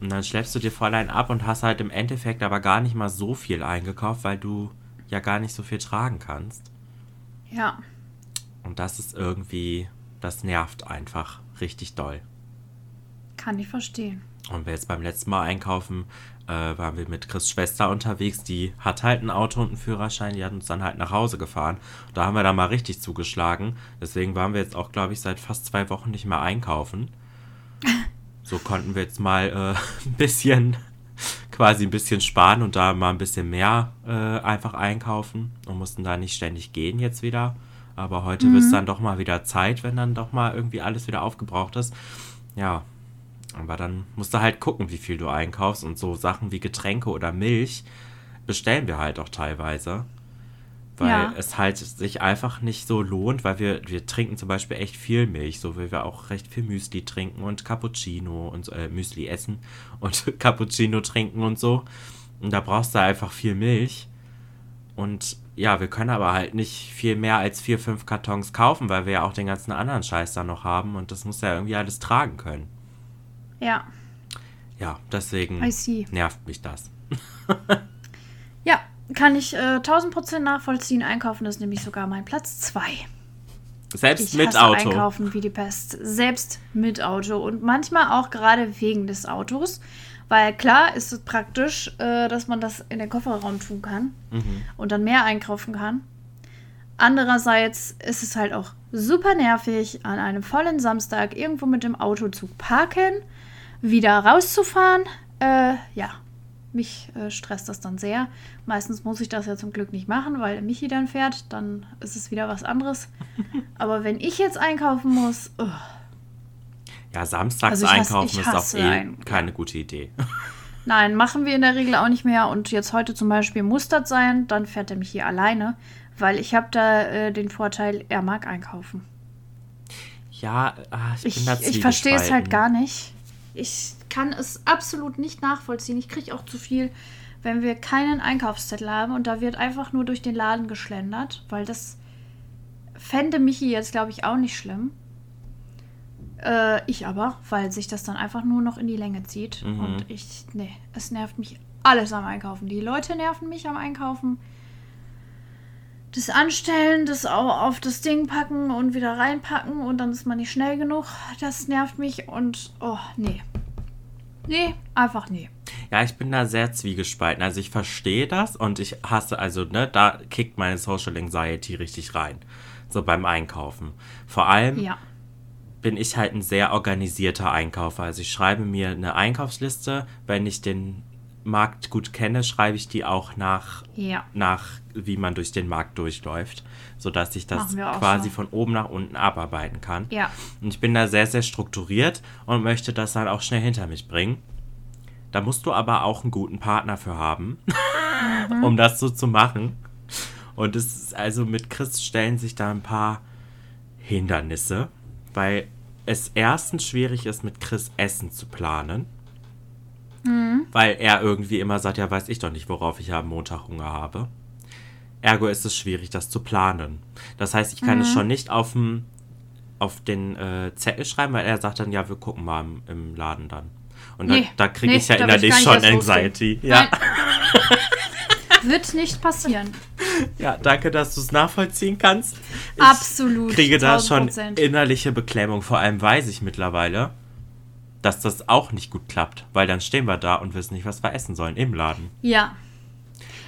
Und dann schleppst du dir voll ein ab und hast halt im Endeffekt aber gar nicht mal so viel eingekauft, weil du ja gar nicht so viel tragen kannst. Ja. Und das ist irgendwie, das nervt einfach richtig doll. Kann ich verstehen. Und wir jetzt beim letzten Mal einkaufen, äh, waren wir mit Chris Schwester unterwegs. Die hat halt ein Auto und einen Führerschein. Die hat uns dann halt nach Hause gefahren. Da haben wir da mal richtig zugeschlagen. Deswegen waren wir jetzt auch, glaube ich, seit fast zwei Wochen nicht mehr einkaufen. <laughs> So konnten wir jetzt mal äh, <laughs> ein bisschen, quasi ein bisschen sparen und da mal ein bisschen mehr äh, einfach einkaufen und mussten da nicht ständig gehen jetzt wieder. Aber heute mhm. wird es dann doch mal wieder Zeit, wenn dann doch mal irgendwie alles wieder aufgebraucht ist. Ja, aber dann musst du halt gucken, wie viel du einkaufst und so Sachen wie Getränke oder Milch bestellen wir halt auch teilweise. Weil ja. es halt sich einfach nicht so lohnt, weil wir, wir trinken zum Beispiel echt viel Milch, so wie wir auch recht viel Müsli trinken und Cappuccino und äh, Müsli essen und <laughs> Cappuccino trinken und so. Und da brauchst du einfach viel Milch. Und ja, wir können aber halt nicht viel mehr als vier, fünf Kartons kaufen, weil wir ja auch den ganzen anderen Scheiß da noch haben und das muss ja irgendwie alles tragen können. Ja. Ja, deswegen nervt mich das. <laughs> kann ich äh, 1000% nachvollziehen. Einkaufen ist nämlich sogar mein Platz 2. Selbst ich mit Auto. Einkaufen wie die Pest. Selbst mit Auto. Und manchmal auch gerade wegen des Autos. Weil klar ist es praktisch, äh, dass man das in den Kofferraum tun kann mhm. und dann mehr einkaufen kann. Andererseits ist es halt auch super nervig, an einem vollen Samstag irgendwo mit dem Auto zu parken wieder rauszufahren. Äh, ja, mich äh, stresst das dann sehr. Meistens muss ich das ja zum Glück nicht machen, weil Michi dann fährt, dann ist es wieder was anderes. <laughs> Aber wenn ich jetzt einkaufen muss. Oh. Ja, samstags also einkaufen ist auch eh ein, keine gute Idee. <laughs> Nein, machen wir in der Regel auch nicht mehr. Und jetzt heute zum Beispiel muss das sein, dann fährt er mich hier alleine, weil ich habe da äh, den Vorteil, er mag einkaufen. Ja, ach, ich, ich, ich verstehe es halt gar nicht. Ich kann es absolut nicht nachvollziehen. Ich kriege auch zu viel, wenn wir keinen Einkaufszettel haben und da wird einfach nur durch den Laden geschlendert, weil das fände Michi jetzt, glaube ich, auch nicht schlimm. Äh, ich aber, weil sich das dann einfach nur noch in die Länge zieht. Mhm. Und ich, nee, es nervt mich alles am Einkaufen. Die Leute nerven mich am Einkaufen. Das Anstellen, das auf das Ding packen und wieder reinpacken und dann ist man nicht schnell genug. Das nervt mich und oh, nee. Nee, einfach nee. Ja, ich bin da sehr zwiegespalten. Also ich verstehe das und ich hasse, also, ne, da kickt meine Social Anxiety richtig rein. So beim Einkaufen. Vor allem ja. bin ich halt ein sehr organisierter Einkaufer. Also ich schreibe mir eine Einkaufsliste, wenn ich den Markt gut kenne, schreibe ich die auch nach, ja. nach wie man durch den Markt durchläuft, sodass ich das quasi so. von oben nach unten abarbeiten kann. Ja. Und ich bin da sehr, sehr strukturiert und möchte das dann auch schnell hinter mich bringen. Da musst du aber auch einen guten Partner für haben, mhm. <laughs> um das so zu machen. Und es ist also mit Chris stellen sich da ein paar Hindernisse, weil es erstens schwierig ist, mit Chris Essen zu planen. Mhm. Weil er irgendwie immer sagt, ja, weiß ich doch nicht, worauf ich am Montag Hunger habe. Ergo ist es schwierig, das zu planen. Das heißt, ich kann mhm. es schon nicht auf, dem, auf den äh, Zettel schreiben, weil er sagt dann, ja, wir gucken mal im, im Laden dann. Und nee, da, da kriege nee, ich ja innerlich schon Anxiety. Ja. <laughs> <laughs> Wird nicht passieren. Ja, danke, dass du es nachvollziehen kannst. Ich Absolut. kriege da schon innerliche Beklemmung. Vor allem weiß ich mittlerweile, dass das auch nicht gut klappt, weil dann stehen wir da und wissen nicht, was wir essen sollen im Laden. Ja.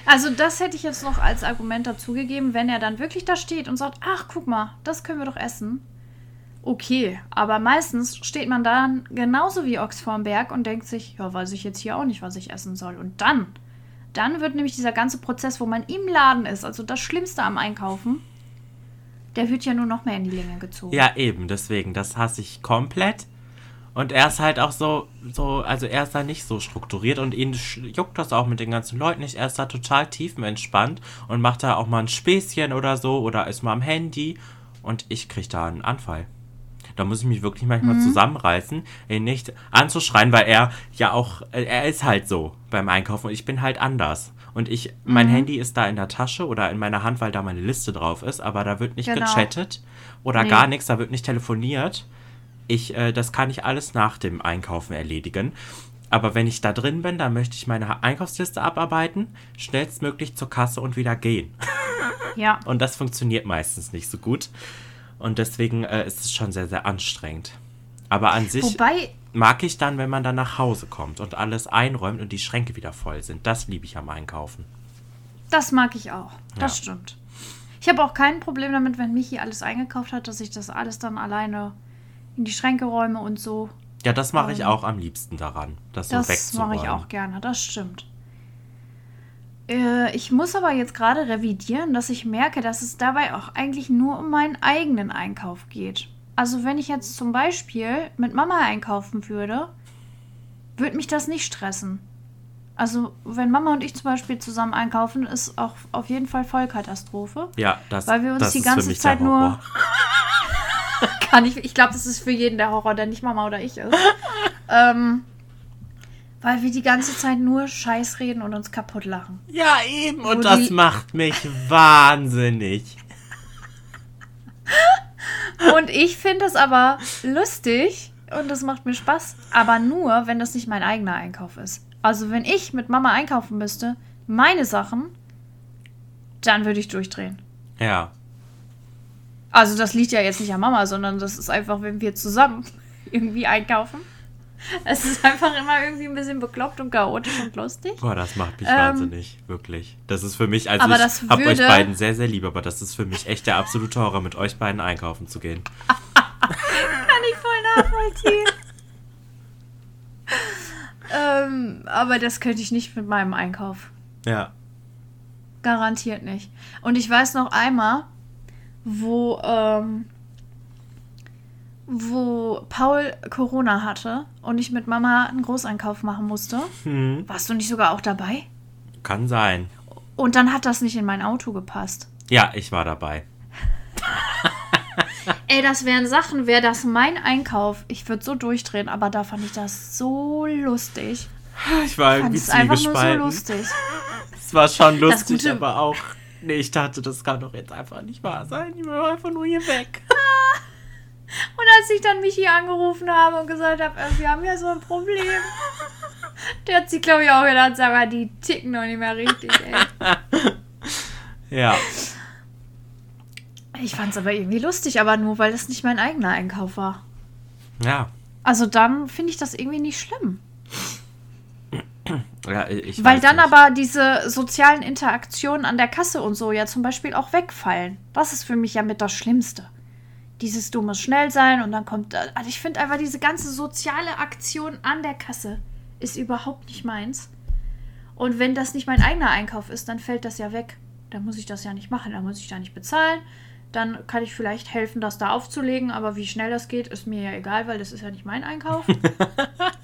Also das hätte ich jetzt noch als Argument dazugegeben, wenn er dann wirklich da steht und sagt, ach, guck mal, das können wir doch essen. Okay, aber meistens steht man dann genauso wie Ochs vorm Berg und denkt sich, ja, weiß ich jetzt hier auch nicht, was ich essen soll. Und dann, dann wird nämlich dieser ganze Prozess, wo man im Laden ist, also das Schlimmste am Einkaufen, der wird ja nur noch mehr in die Länge gezogen. Ja, eben, deswegen, das hasse ich komplett. Und er ist halt auch so, so, also er ist da nicht so strukturiert und ihn juckt das auch mit den ganzen Leuten nicht. Er ist da total tiefenentspannt und macht da auch mal ein Späßchen oder so oder ist mal am Handy und ich krieg da einen Anfall. Da muss ich mich wirklich manchmal mhm. zusammenreißen, ihn nicht anzuschreien, weil er ja auch, er ist halt so beim Einkaufen und ich bin halt anders. Und ich, mein mhm. Handy ist da in der Tasche oder in meiner Hand, weil da meine Liste drauf ist, aber da wird nicht genau. gechattet oder nee. gar nichts, da wird nicht telefoniert. Ich, äh, das kann ich alles nach dem Einkaufen erledigen. Aber wenn ich da drin bin, dann möchte ich meine Einkaufsliste abarbeiten, schnellstmöglich zur Kasse und wieder gehen. <laughs> Ja. und das funktioniert meistens nicht so gut. Und deswegen äh, ist es schon sehr, sehr anstrengend. Aber an sich Wobei, mag ich dann, wenn man dann nach Hause kommt und alles einräumt und die Schränke wieder voll sind. Das liebe ich am Einkaufen. Das mag ich auch. Das ja. stimmt. Ich habe auch kein Problem damit, wenn Michi alles eingekauft hat, dass ich das alles dann alleine in die Schränke räume und so. Ja, das mache ich ähm, auch am liebsten daran, das, das so wegzuräumen. Das mache ich auch gerne, das stimmt. Äh, ich muss aber jetzt gerade revidieren, dass ich merke, dass es dabei auch eigentlich nur um meinen eigenen Einkauf geht. Also wenn ich jetzt zum Beispiel mit Mama einkaufen würde, würde mich das nicht stressen. Also wenn Mama und ich zum Beispiel zusammen einkaufen, ist auch auf jeden Fall Vollkatastrophe. Ja, das, weil wir uns das die ganze Zeit nur <laughs> kann ich. Ich glaube, das ist für jeden der Horror, der nicht Mama oder ich ist. <laughs> ähm, weil wir die ganze Zeit nur Scheiß reden und uns kaputt lachen. Ja, eben. Und Wo das macht mich wahnsinnig. Und ich finde es aber lustig und das macht mir Spaß. Aber nur, wenn das nicht mein eigener Einkauf ist. Also, wenn ich mit Mama einkaufen müsste, meine Sachen, dann würde ich durchdrehen. Ja. Also das liegt ja jetzt nicht an Mama, sondern das ist einfach, wenn wir zusammen <laughs> irgendwie einkaufen. Es ist einfach immer irgendwie ein bisschen bekloppt und chaotisch und lustig. Boah, das macht mich ähm, wahnsinnig, wirklich. Das ist für mich, also aber ich habe euch beiden sehr, sehr lieb, aber das ist für mich echt der absolute Horror, mit euch beiden einkaufen zu gehen. <laughs> Kann ich voll nachvollziehen. ähm, aber das könnte ich nicht mit meinem Einkauf. Ja. Garantiert nicht. Und ich weiß noch einmal, wo, ähm, wo Paul Corona hatte und ich mit Mama einen Großeinkauf machen musste. Hm. Warst du nicht sogar auch dabei? Kann sein. Und dann hat das nicht in mein Auto gepasst. Ja, ich war dabei. <laughs> Ey, das wären Sachen, wäre das mein Einkauf. Ich würde so durchdrehen, aber da fand ich das so lustig. Ich war irgendwie ziemlich einfach nur so lustig. <laughs> Es war schon lustig, aber auch Nee, ich dachte, das kann doch jetzt einfach nicht wahr sein. Ich will einfach nur hier weg. <laughs> Und als ich dann mich hier angerufen habe und gesagt habe, äh, wir haben ja so ein Problem, <laughs> der hat sich, glaube ich, auch gedacht, sag mal, die ticken noch nicht mehr richtig, ey. <laughs> ja. Ich fand es aber irgendwie lustig, aber nur, weil das nicht mein eigener Einkauf war. Ja. Also dann finde ich das irgendwie nicht schlimm. <clears throat> Ja, ich Weil dann nicht. aber diese sozialen Interaktionen an der Kasse und so ja zum Beispiel auch wegfallen. Das ist für mich ja mit das Schlimmste. Dieses du musst schnell sein und dann kommt. Also ich finde einfach diese ganze soziale Aktion an der Kasse ist überhaupt nicht meins. Und wenn das nicht mein eigener Einkauf ist, dann fällt das ja weg. Dann muss ich das ja nicht machen. Dann muss ich da nicht bezahlen. Dann kann ich vielleicht helfen, das da aufzulegen. Aber wie schnell das geht, ist mir ja egal, weil das ist ja nicht mein Einkauf. <laughs>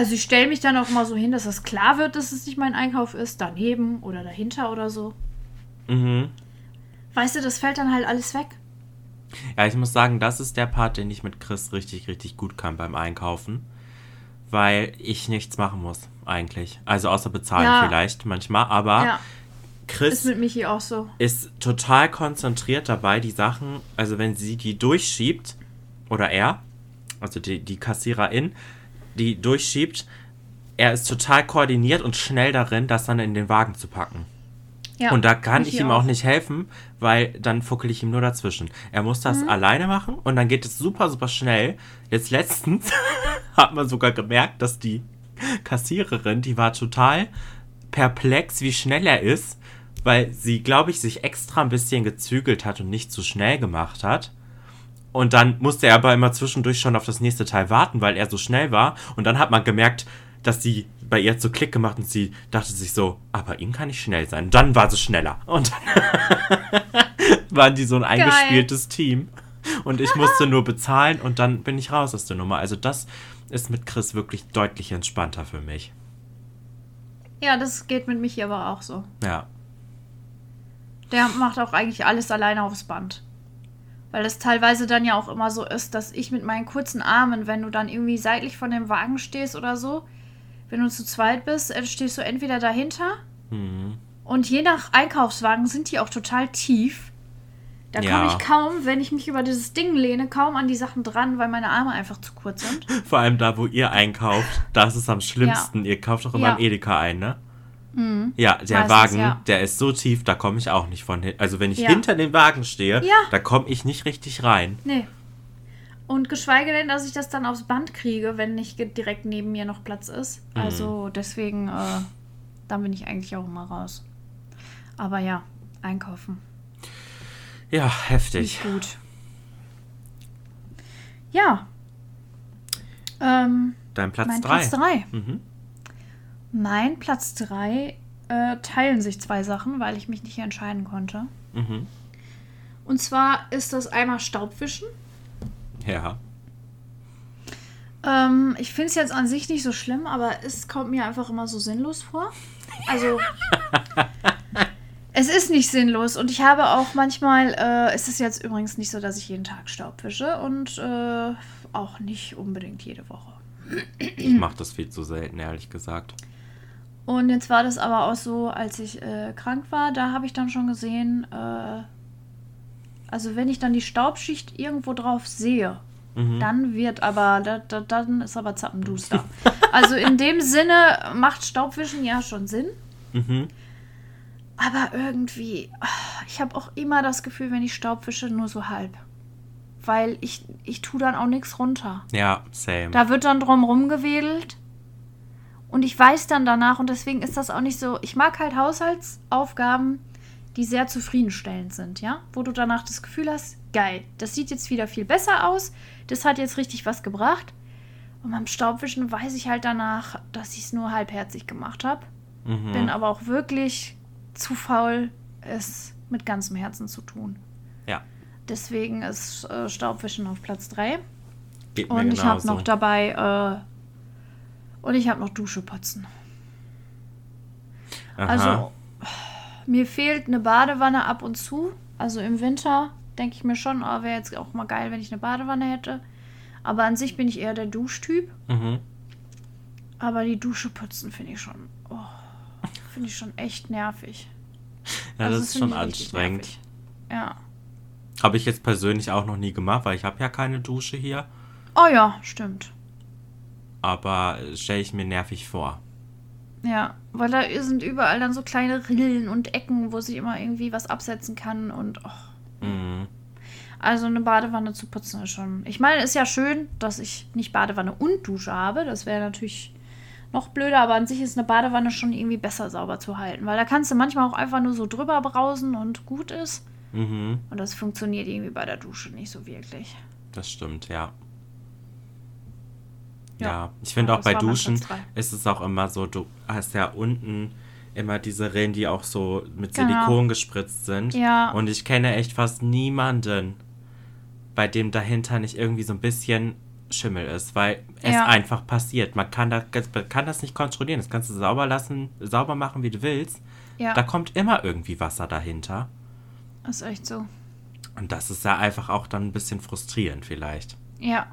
Also ich stelle mich dann auch mal so hin, dass das klar wird, dass es nicht mein Einkauf ist, daneben oder dahinter oder so. Mhm. Weißt du, das fällt dann halt alles weg. Ja, ich muss sagen, das ist der Part, den ich mit Chris richtig, richtig gut kann beim Einkaufen. Weil ich nichts machen muss, eigentlich. Also außer bezahlen ja. vielleicht manchmal, aber ja. Chris ist mit Michi auch so. Ist total konzentriert dabei, die Sachen, also wenn sie die durchschiebt, oder er, also die, die Kassiererin, die durchschiebt, er ist total koordiniert und schnell darin, das dann in den Wagen zu packen. Ja, und da kann ich ihm auch. auch nicht helfen, weil dann fuckel ich ihm nur dazwischen. Er muss das mhm. alleine machen und dann geht es super, super schnell. Jetzt letztens <laughs> hat man sogar gemerkt, dass die Kassiererin, die war total perplex, wie schnell er ist, weil sie, glaube ich, sich extra ein bisschen gezügelt hat und nicht zu schnell gemacht hat. Und dann musste er aber immer zwischendurch schon auf das nächste Teil warten, weil er so schnell war. Und dann hat man gemerkt, dass sie bei ihr hat so Klick gemacht und sie dachte sich so, aber ihm kann ich schnell sein. Und dann war sie schneller. Und dann <laughs> waren die so ein eingespieltes Team. Und ich musste nur bezahlen und dann bin ich raus aus der Nummer. Also das ist mit Chris wirklich deutlich entspannter für mich. Ja, das geht mit Michi aber auch so. Ja. Der macht auch eigentlich alles alleine aufs Band. Weil es teilweise dann ja auch immer so ist, dass ich mit meinen kurzen Armen, wenn du dann irgendwie seitlich von dem Wagen stehst oder so, wenn du zu zweit bist, äh, stehst du entweder dahinter Mhm. und je nach Einkaufswagen sind die auch total tief. Da Ja. komme ich kaum, wenn ich mich über dieses Ding lehne, kaum an die Sachen dran, weil meine Arme einfach zu kurz sind. <laughs> Vor allem da, wo ihr einkauft, da ist am schlimmsten. Ihr kauft doch immer Ja. im Edeka ein, ne? Ja, der Meistens, Wagen, ja. der ist so tief, da komme ich auch nicht von hin. Also wenn ich Ja. hinter dem Wagen stehe, Ja. da komme ich nicht richtig rein. Nee. Und geschweige denn, dass ich das dann aufs Band kriege, wenn nicht direkt neben mir noch Platz ist. Mhm. Also deswegen, äh, dann bin ich eigentlich auch immer raus. Aber ja, einkaufen. Ja, heftig. Nicht gut. Ja. Ähm, Dein Platz mein 3. Platz 3. Mhm. Mein Platz 3 äh, teilen sich zwei Sachen, weil ich mich nicht entscheiden konnte. Mhm. Und zwar ist das einmal Staubwischen. Ja. Ähm, ich finde es jetzt an sich nicht so schlimm, aber es kommt mir einfach immer so sinnlos vor. Also, <laughs> es ist nicht sinnlos und ich habe auch manchmal, äh, es ist jetzt übrigens nicht so, dass ich jeden Tag Staub wische und äh, auch nicht unbedingt jede Woche. Ich mache das viel zu selten, ehrlich gesagt. Und jetzt war das aber auch so, als ich äh, krank war, da habe ich dann schon gesehen, äh, also wenn ich dann die Staubschicht irgendwo drauf sehe, dann wird aber, da, da, dann ist aber zappenduster. <laughs> also in dem Sinne macht Staubwischen ja schon Sinn. Mhm. Aber irgendwie, ah, ich habe auch immer das Gefühl, wenn ich Staub wische, nur so halb. Weil ich, ich tue dann auch nichts runter. Ja, same. Da wird dann drum rumgewedelt. Und ich weiß dann danach, und deswegen ist das auch nicht so. Ich mag halt Haushaltsaufgaben, die sehr zufriedenstellend sind, ja? Wo du danach das Gefühl hast, geil, das sieht jetzt wieder viel besser aus, das hat jetzt richtig was gebracht. Und beim Staubwischen weiß ich halt danach, dass ich es nur halbherzig gemacht habe. Mhm. Bin aber auch wirklich zu faul, es mit ganzem Herzen zu tun. Ja, Deswegen ist äh, Staubwischen auf Platz 3. geht Und ich habe noch dabei, äh, und ich habe noch Dusche putzen. Aha. Also, mir fehlt eine Badewanne ab und zu. Also im Winter denke ich mir schon, oh, wäre jetzt auch mal geil, wenn ich eine Badewanne hätte. Aber an sich bin ich eher der Duschtyp. Mhm. Aber die Dusche putzen finde ich schon, oh, finde ich schon echt nervig. Ja, Also das ist schon anstrengend. Ja. Habe ich jetzt persönlich auch noch nie gemacht, weil ich habe ja keine Dusche hier. Oh ja, stimmt. Aber stelle ich mir nervig vor. Ja, weil da sind überall dann so kleine Rillen und Ecken, wo sich immer irgendwie was absetzen kann und oh, Mhm. Also eine Badewanne zu putzen ist schon. Ich meine, ist ja schön, dass ich nicht Badewanne und Dusche habe. Das wäre natürlich noch blöder, aber an sich ist eine Badewanne schon irgendwie besser sauber zu halten. Weil da kannst du manchmal auch einfach nur so drüber brausen und gut ist. Mhm. Und das funktioniert irgendwie bei der Dusche nicht so wirklich. Das stimmt, ja. Ja. Ja, ich finde Ja, auch das bei Duschen ist es auch immer so, du hast ja unten immer diese Rillen, die auch so mit Genau. Silikon gespritzt sind. Ja. Und ich kenne echt fast niemanden, bei dem dahinter nicht irgendwie so ein bisschen Schimmel ist, weil es Ja. einfach passiert. Man kann, da, man kann das nicht kontrollieren. Das kannst du sauber lassen, sauber machen, wie du willst. Ja, Da kommt immer irgendwie Wasser dahinter. ist echt so. Und das ist ja einfach auch dann ein bisschen frustrierend vielleicht. Ja,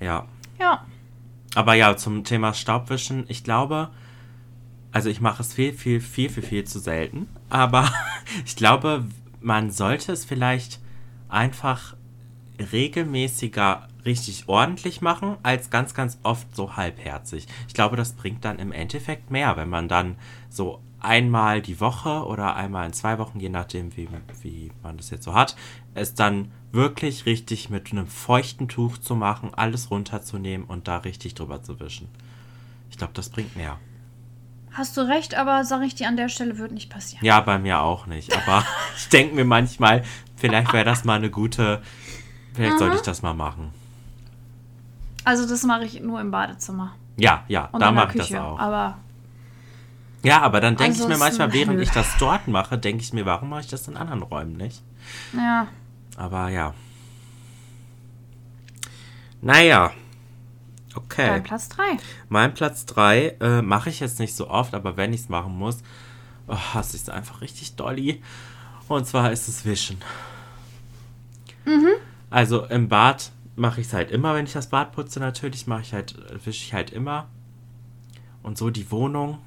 Ja. Ja. Aber ja, zum Thema Staubwischen, ich glaube, also ich mache es viel, viel, viel, viel, viel zu selten. Aber <laughs> ich glaube, man sollte es vielleicht einfach regelmäßiger richtig ordentlich machen, als ganz, ganz oft so halbherzig. Ich glaube, das bringt dann im Endeffekt mehr, wenn man dann so einmal die Woche oder einmal in zwei Wochen, je nachdem, wie, wie man das jetzt so hat, es dann wirklich richtig mit einem feuchten Tuch zu machen, alles runterzunehmen und da richtig drüber zu wischen. Ich glaube, das bringt mehr. Hast du recht, aber sag ich dir an der Stelle, wird nicht passieren. Ja, bei mir auch nicht. Aber <laughs> <laughs> ich denke mir manchmal, vielleicht wäre das mal eine gute. Vielleicht sollte ich das mal machen. Also das mache ich nur im Badezimmer. Ja, ja, Und da mache ich das auch. Aber Ja, aber dann denke ich mir manchmal, während ich das dort mache, denke ich mir, warum mache ich das in anderen Räumen nicht? Ja. Aber ja. Naja. Okay. Dein Platz 3. Mein Platz 3 äh, mache ich jetzt nicht so oft, aber wenn ich es machen muss, oh, hasse ich es einfach richtig dolly. Und zwar ist es Wischen. Also im Bad mache ich es halt immer, wenn ich das Bad putze, natürlich mache ich halt, wische ich halt immer. Und so die Wohnung,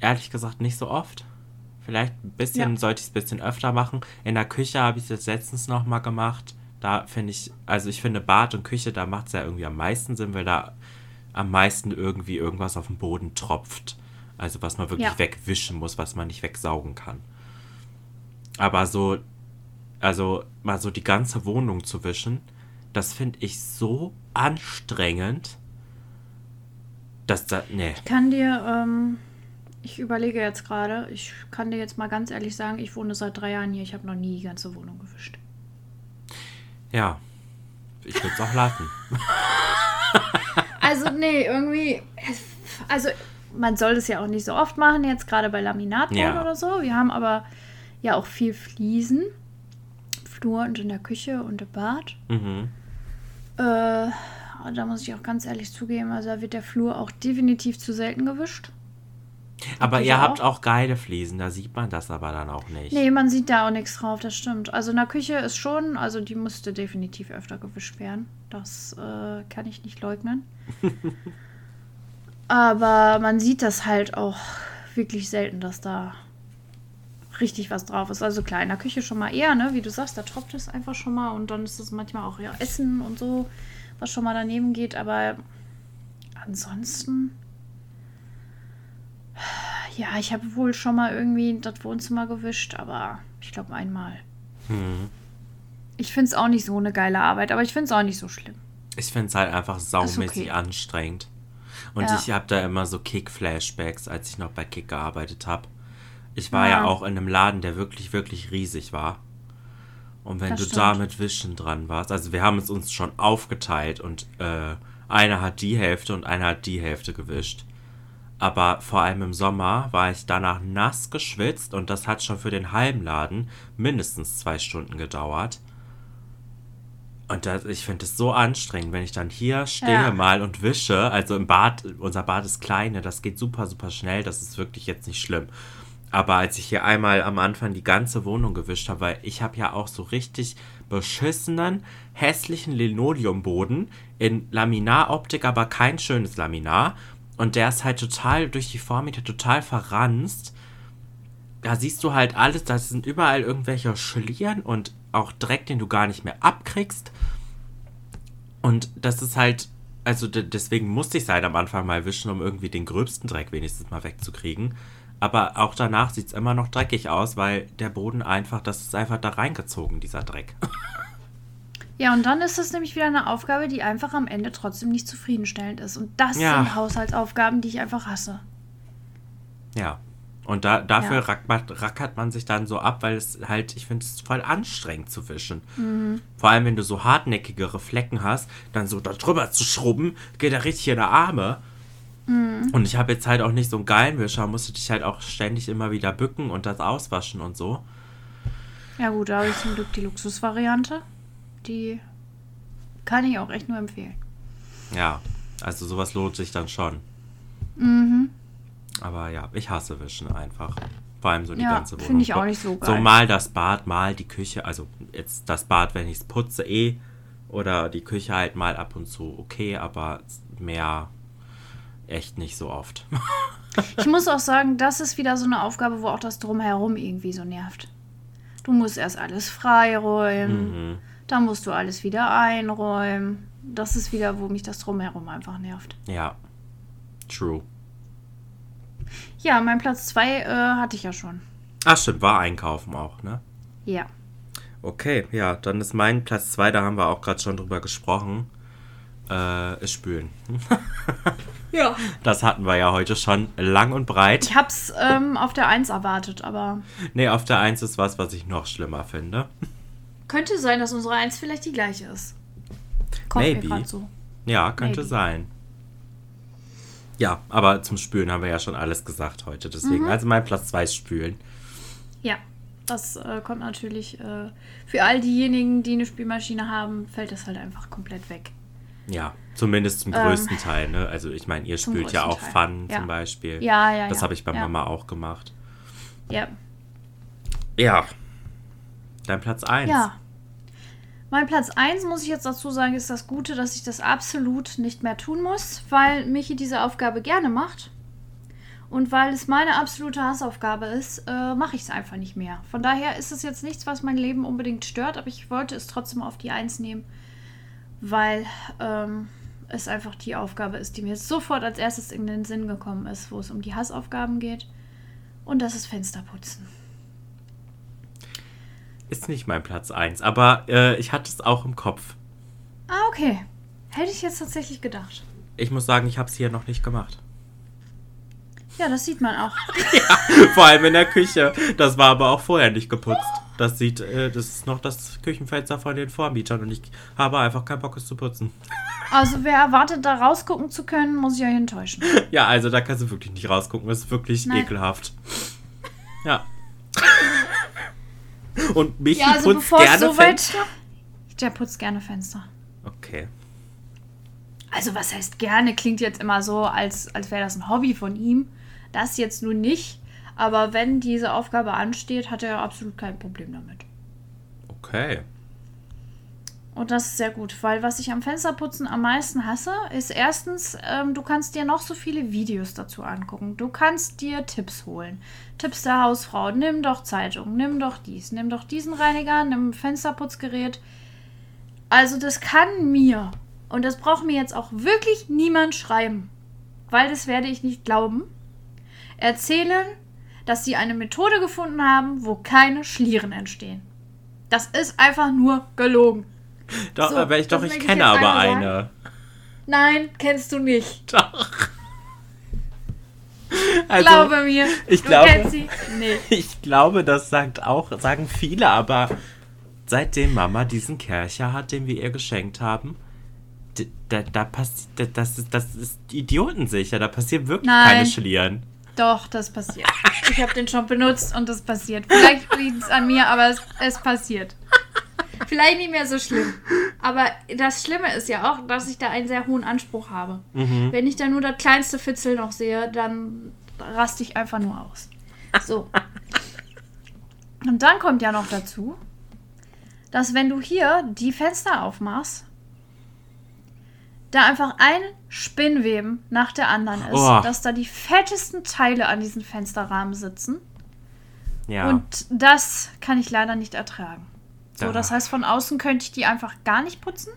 ehrlich gesagt, nicht so oft. Vielleicht ein bisschen, Ja. sollte ich es ein bisschen öfter machen. In der Küche habe ich es jetzt letztens nochmal gemacht. Da finde ich, also ich finde Bad und Küche, da macht es ja irgendwie am meisten Sinn, weil da am meisten irgendwie irgendwas auf den Boden tropft. Also was man wirklich Ja. wegwischen muss, was man nicht wegsaugen kann. Aber so, also mal so die ganze Wohnung zu wischen, das finde ich so anstrengend, dass da, nee. Ich kann dir, ähm, ich überlege jetzt gerade, ich kann dir jetzt mal ganz ehrlich sagen, ich wohne seit drei Jahren hier, ich habe noch nie die ganze Wohnung gewischt. Ja, ich würde es auch lassen. <laughs> Also, nee, irgendwie, also man soll das ja auch nicht so oft machen, jetzt gerade bei Laminatboden Ja. oder so. Wir haben aber ja auch viel Fliesen. Flur und in der Küche und im Bad. Mhm. Äh, da muss ich auch ganz ehrlich zugeben, also da wird der Flur auch definitiv zu selten gewischt. Aber ihr habt auch? auch geile Fliesen, da sieht man das aber dann auch nicht. Nee, man sieht da auch nichts drauf, das stimmt. Also in der Küche ist schon, also die müsste definitiv öfter gewischt werden. Das äh, kann ich nicht leugnen. <laughs> Aber man sieht das halt auch wirklich selten, dass da richtig was drauf ist. Also klar, in der Küche schon mal eher, ne? Wie du sagst, da tropft es einfach schon mal und dann ist es manchmal auch ja, Essen und so, was schon mal daneben geht. Aber ansonsten. Ja, ich habe wohl schon mal irgendwie das Wohnzimmer gewischt, aber ich glaube einmal. Hm. Ich finde es auch nicht so eine geile Arbeit, aber ich finde es auch nicht so schlimm. Ich finde es halt einfach saumäßig okay. anstrengend. Und Ja. ich habe da immer so Kick-Flashbacks, als ich noch bei Kick gearbeitet habe. Ich war ja. Ja. auch in einem Laden, der wirklich, wirklich riesig war. Und wenn Das du stimmt. da mit Wischen dran warst, also wir haben es uns schon aufgeteilt und äh, einer hat die Hälfte und einer hat die Hälfte gewischt. Aber vor allem im Sommer war ich danach nass geschwitzt und das hat schon für den halben Laden mindestens zwei Stunden gedauert. Und das, ich finde es so anstrengend, wenn ich dann hier stehe Ja. mal und wische. Also im Bad, unser Bad ist kleine, das geht super, super schnell, das ist wirklich jetzt nicht schlimm. Aber als ich hier einmal am Anfang die ganze Wohnung gewischt habe, weil ich habe ja auch so richtig beschissenen, hässlichen Linoleumboden in Laminaroptik, aber kein schönes Laminar. Und der ist halt total durch die Vormiete total verranzt da siehst du halt alles, da sind überall irgendwelche Schlieren und auch Dreck, den du gar nicht mehr abkriegst. Und das ist halt, also de- deswegen musste ich es halt am Anfang mal wischen, um irgendwie den gröbsten Dreck wenigstens mal wegzukriegen. Aber auch danach sieht es immer noch dreckig aus, weil der Boden einfach, das ist einfach da reingezogen, dieser Dreck. <laughs> Ja, und dann ist das nämlich wieder eine Aufgabe, die einfach am Ende trotzdem nicht zufriedenstellend ist. Und das Ja. sind Haushaltsaufgaben, die ich einfach hasse. Ja. Und da, dafür Ja. rack- macht- rackert man sich dann so ab, weil es halt, ich finde es voll anstrengend zu wischen. Mhm. Vor allem, wenn du so hartnäckigere Flecken hast, dann so da drüber zu schrubben, geht da richtig in die Arme. Mhm. Und ich habe jetzt halt auch nicht so einen geilen Wischer, musste dich halt auch ständig immer wieder bücken und das auswaschen und so. Ja gut, da habe ich zum Glück die Luxusvariante. Die kann ich auch echt nur empfehlen. Ja, also sowas lohnt sich dann schon. Mhm. Aber ja, ich hasse Wischen einfach. Vor allem so die Ja, ganze Wohnung. finde ich auch nicht so So geil. mal das Bad, mal die Küche. Also jetzt das Bad, wenn ich es putze, eh. Oder die Küche halt mal ab und zu okay, aber mehr echt nicht so oft. <laughs> Ich muss auch sagen, das ist wieder so eine Aufgabe, wo auch das Drumherum irgendwie so nervt. Du musst erst alles freiräumen, mhm. Dann musst du alles wieder einräumen. Das ist wieder, wo mich das Drumherum einfach nervt. Ja. True. Ja, mein Platz 2 äh, hatte ich ja schon. Ach stimmt, war einkaufen auch, ne? Ja. Okay, ja, dann ist mein Platz 2, da haben wir auch gerade schon drüber gesprochen. Äh, ist Spülen. <laughs> Ja. Das hatten wir ja heute schon lang und breit. Ich hab's ähm, auf der 1 erwartet, aber Nee, auf der 1 ist was, was ich noch schlimmer finde. Könnte sein, dass unsere 1 vielleicht die gleiche ist. Kommt Maybe. mir so. Ja, könnte Maybe. sein. Ja, aber zum Spülen haben wir ja schon alles gesagt heute. Deswegen, Mhm. also mein Platz 2 ist Spülen. Ja, das äh, kommt natürlich äh, für all diejenigen, die eine Spülmaschine haben, fällt das halt einfach komplett weg. Ja, zumindest zum Ähm, größten Teil, ne? Also ich meine, ihr spült ja auch Pfannen ja. zum Beispiel. Ja, ja, Das ja. habe ich bei ja. Mama auch gemacht. Ja. Ja. Dein Platz 1. Ja. Mein Platz 1, muss ich jetzt dazu sagen, ist das Gute, dass ich das absolut nicht mehr tun muss, weil Michi diese Aufgabe gerne macht. Und weil es meine absolute Hassaufgabe ist, äh, mache ich es einfach nicht mehr. Von daher ist es jetzt nichts, was mein Leben unbedingt stört, aber ich wollte es trotzdem auf die 1 nehmen, weil ähm, es einfach die Aufgabe ist, die mir sofort als erstes in den Sinn gekommen ist, wo es um die Hassaufgaben geht. Und das ist Fensterputzen. Ist nicht mein Platz 1, aber äh, ich hatte es auch im Kopf. Ah, okay. Hätte ich jetzt tatsächlich gedacht. Ich muss sagen, ich habe es hier noch nicht gemacht. Ja, das sieht man auch. <laughs> Vor allem in der Küche. Das war aber auch vorher nicht geputzt. Das sieht, äh, das ist noch das Küchenfenster von den Vormietern und ich habe einfach keinen Bock, es zu putzen. Also wer erwartet, da rausgucken zu können, muss ich euch enttäuschen. Ja, also da kannst du wirklich nicht rausgucken. Das ist wirklich Nein. ekelhaft. Ja. Und Michi Ja, also putzt gerne so weit... Fenster? Der putzt gerne Fenster. Okay. Also was heißt gerne? Klingt jetzt immer so, als, als wäre das ein Hobby von ihm. Das jetzt nun nicht. Aber wenn diese Aufgabe ansteht, hat er absolut kein Problem damit. Okay. Und das ist sehr gut, weil was ich am Fensterputzen am meisten hasse, ist erstens, ähm, du kannst dir noch so viele Videos dazu angucken. Du kannst dir Tipps holen. Tipps der Hausfrau. Nimm doch Zeitung, nimm doch dies, nimm doch diesen Reiniger, nimm Fensterputzgerät. Also das kann mir, und das braucht mir jetzt auch wirklich niemand schreiben, weil das werde ich nicht glauben, erzählen, dass sie eine Methode gefunden haben, wo keine Schlieren entstehen. Das ist einfach nur gelogen. <laughs> Doch, So, aber ich, doch, ich kenne aber eine. Nein, kennst du nicht. Doch. <laughs> Also, glaube mir. ich du glaube- kennst sie nicht. <laughs> ich glaube, das sagt auch, sagen viele, aber seitdem Mama diesen Kercher hat, den wir ihr geschenkt haben, da, da passiert, das ist, das ist idiotensicher, da passieren wirklich Nein. keine Schlieren. Doch, das passiert. Ich habe den schon benutzt und das passiert. Vielleicht liegt es an mir, aber es, es passiert. Vielleicht nicht mehr so schlimm. Aber das Schlimme ist ja auch, dass ich da einen sehr hohen Anspruch habe. Mhm. Wenn ich da nur das kleinste Fitzel noch sehe, dann raste ich einfach nur aus. So. <laughs> Und dann kommt ja noch dazu, dass wenn du hier die Fenster aufmachst, da einfach ein Spinnweben nach der anderen ist, Oh. dass da die fettesten Teile an diesen Fensterrahmen sitzen. Ja. Und das kann ich leider nicht ertragen. So, Da- das heißt, von außen könnte ich die einfach gar nicht putzen.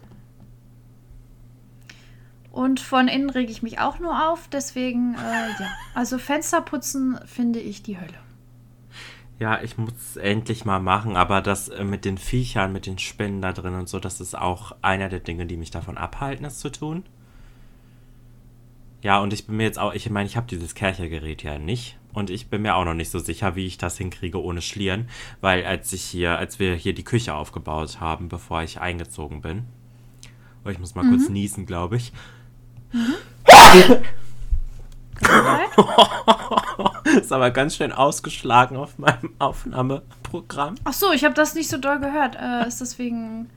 Und von innen rege ich mich auch nur auf. Deswegen, äh, ja. Also Fensterputzen finde ich die Hölle. Ja, ich muss es endlich mal machen, aber das äh, mit den Viechern, mit den Spinnen da drin und so, das ist auch einer der Dinge, die mich davon abhalten, es zu tun. Ja, und ich bin mir jetzt auch, ich meine, ich habe dieses Kerchergerät ja nicht und ich bin mir auch noch nicht so sicher, wie ich das hinkriege ohne Schlieren, weil als ich hier, als wir hier die Küche aufgebaut haben, bevor ich eingezogen bin, oh, ich muss mal kurz niesen, glaube ich. <laughs> ist aber ganz schön ausgeschlagen auf meinem Aufnahmeprogramm. Ach so, ich habe das nicht so doll gehört. Äh, ist das wegen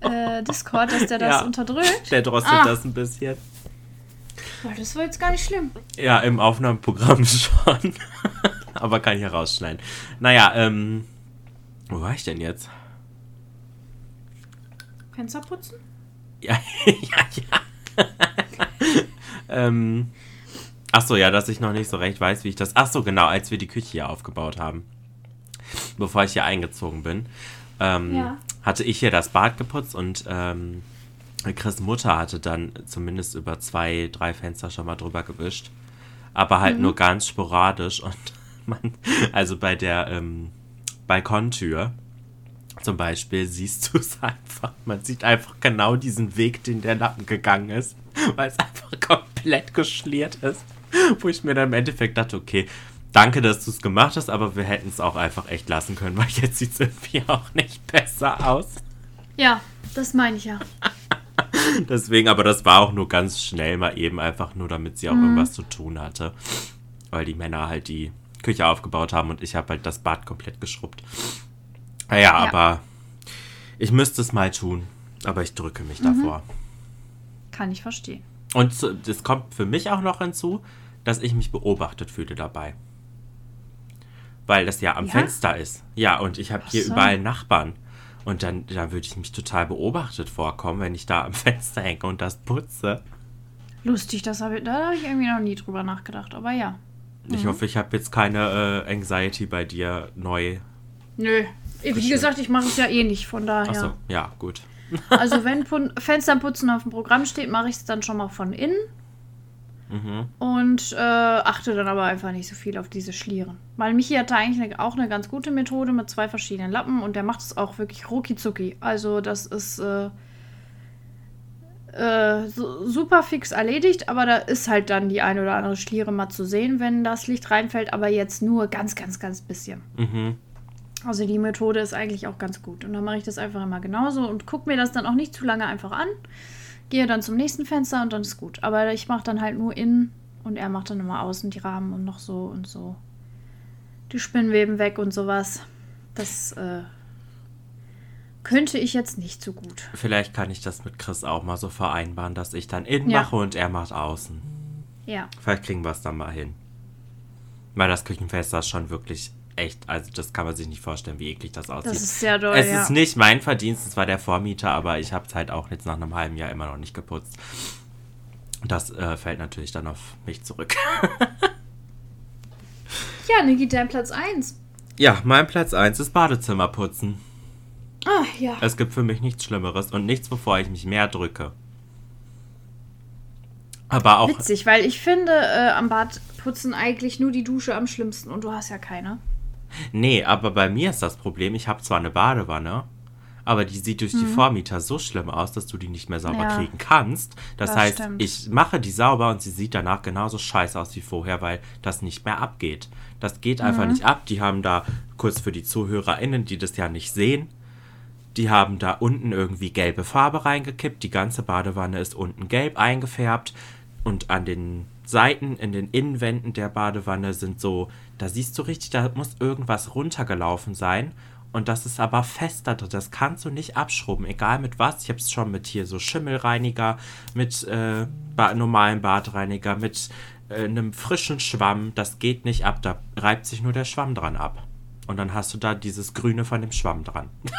äh, Discord, dass der das Ja. unterdrückt? Der drosselt Ah. das ein bisschen. Boah, das war jetzt gar nicht schlimm. Ja, im Aufnahmeprogramm <laughs> schon. Aber kann ich herausschneiden. Naja, ähm. Wo war ich denn jetzt? Fenster putzen? Ja, <laughs> ja, ja. <laughs> ähm. Ach so, ja, dass ich noch nicht so recht weiß, wie ich das. Ach so, genau, als wir die Küche hier aufgebaut haben. Bevor ich hier eingezogen bin, ähm, Ja. hatte ich hier das Bad geputzt und ähm, Chris Mutter hatte dann zumindest über zwei, drei Fenster schon mal drüber gewischt. Aber halt nur ganz sporadisch und <laughs> man, also bei der ähm, Balkontür zum Beispiel siehst du es <laughs> einfach. Man sieht einfach genau diesen Weg, den der Lappen gegangen ist, weil es einfach komplett geschliert ist. <laughs> Wo ich mir dann im Endeffekt dachte, okay, danke, dass du es gemacht hast, aber wir hätten es auch einfach echt lassen können, weil jetzt sieht es irgendwie auch nicht besser aus. Ja, das meine ich ja. <laughs> Deswegen, aber das war auch nur ganz schnell mal eben einfach nur, damit sie auch mhm. irgendwas zu tun hatte. Weil die Männer halt die Küche aufgebaut haben und ich habe halt das Bad komplett geschrubbt. Naja, ja. aber ich müsste es mal tun. Aber ich drücke mich mhm. davor. Kann ich verstehen. Und es kommt für mich auch noch hinzu, dass ich mich beobachtet fühle dabei. Weil das ja am ja? Fenster ist. Ja, und ich habe hier so. überall Nachbarn. Und dann, dann würde ich mich total beobachtet vorkommen, wenn ich da am <laughs> Fenster hänge und das putze. Lustig, das hab ich, da habe ich irgendwie noch nie drüber nachgedacht, aber ja. Ich mhm. hoffe, ich habe jetzt keine äh, Anxiety bei dir neu. Nö. Wie gesagt, ich mache es ja eh nicht, von daher. Achso, ja, gut. also wenn Fensterputzen auf dem Programm steht, mache ich es dann schon mal von innen. Mhm. Und äh, achte dann aber einfach nicht so viel auf diese Schlieren. Weil Michi hatte eigentlich eine, auch eine ganz gute Methode mit zwei verschiedenen Lappen und der macht es auch wirklich rucki Also das ist äh, äh, so, super fix erledigt, aber da ist halt dann die eine oder andere Schliere mal zu sehen, wenn das Licht reinfällt, aber jetzt nur ganz, ganz, ganz bisschen. Mhm. Also die Methode ist eigentlich auch ganz gut. Und dann mache ich das einfach immer genauso und gucke mir das dann auch nicht zu lange einfach an gehe dann zum nächsten Fenster und dann ist gut. Aber ich mache dann halt nur innen und er macht dann immer außen die Rahmen und noch so und so. Die Spinnweben weg und sowas. Das äh, könnte ich jetzt nicht so gut. Vielleicht kann ich das mit Chris auch mal so vereinbaren, dass ich dann innen ja. mache und er macht außen. Ja. Vielleicht kriegen wir es dann mal hin. Weil das Küchenfenster ist schon wirklich echt, also das kann man sich nicht vorstellen, wie eklig das aussieht. Das ist sehr doll, Es ja. ist nicht mein Verdienst, es war der Vormieter, aber ich habe es halt auch jetzt nach einem halben Jahr immer noch nicht geputzt. Das äh, fällt natürlich dann auf mich zurück. <laughs> ja, Niki, dein Platz 1. Ja, mein Platz 1 ist Badezimmer putzen. Ah, ja. Es gibt für mich nichts Schlimmeres und nichts, wovor ich mich mehr drücke. Aber auch. Witzig, weil ich finde äh, am Badputzen eigentlich nur die Dusche am schlimmsten und du hast ja keine. Nee, aber bei mir ist das Problem, ich habe zwar eine Badewanne, aber die sieht durch mhm. die Vormieter so schlimm aus, dass du die nicht mehr sauber ja, kriegen kannst. Das, das heißt, stimmt. ich mache die sauber und sie sieht danach genauso scheiße aus wie vorher, weil das nicht mehr abgeht. Das geht mhm. einfach nicht ab. Die haben da, kurz für die ZuhörerInnen, die das ja nicht sehen, die haben da unten irgendwie gelbe Farbe reingekippt. Die ganze Badewanne ist unten gelb eingefärbt und an den Seiten in den Innenwänden der Badewanne sind so, da siehst du richtig, da muss irgendwas runtergelaufen sein. Und das ist aber fest da drin. Das kannst du nicht abschrubben, egal mit was. Ich habe es schon mit hier so Schimmelreiniger, mit äh, ba normalen Badreiniger, mit äh, einem frischen Schwamm. Das geht nicht ab. Da reibt sich nur der Schwamm dran ab. Und dann hast du da dieses Grüne von dem Schwamm dran. <laughs>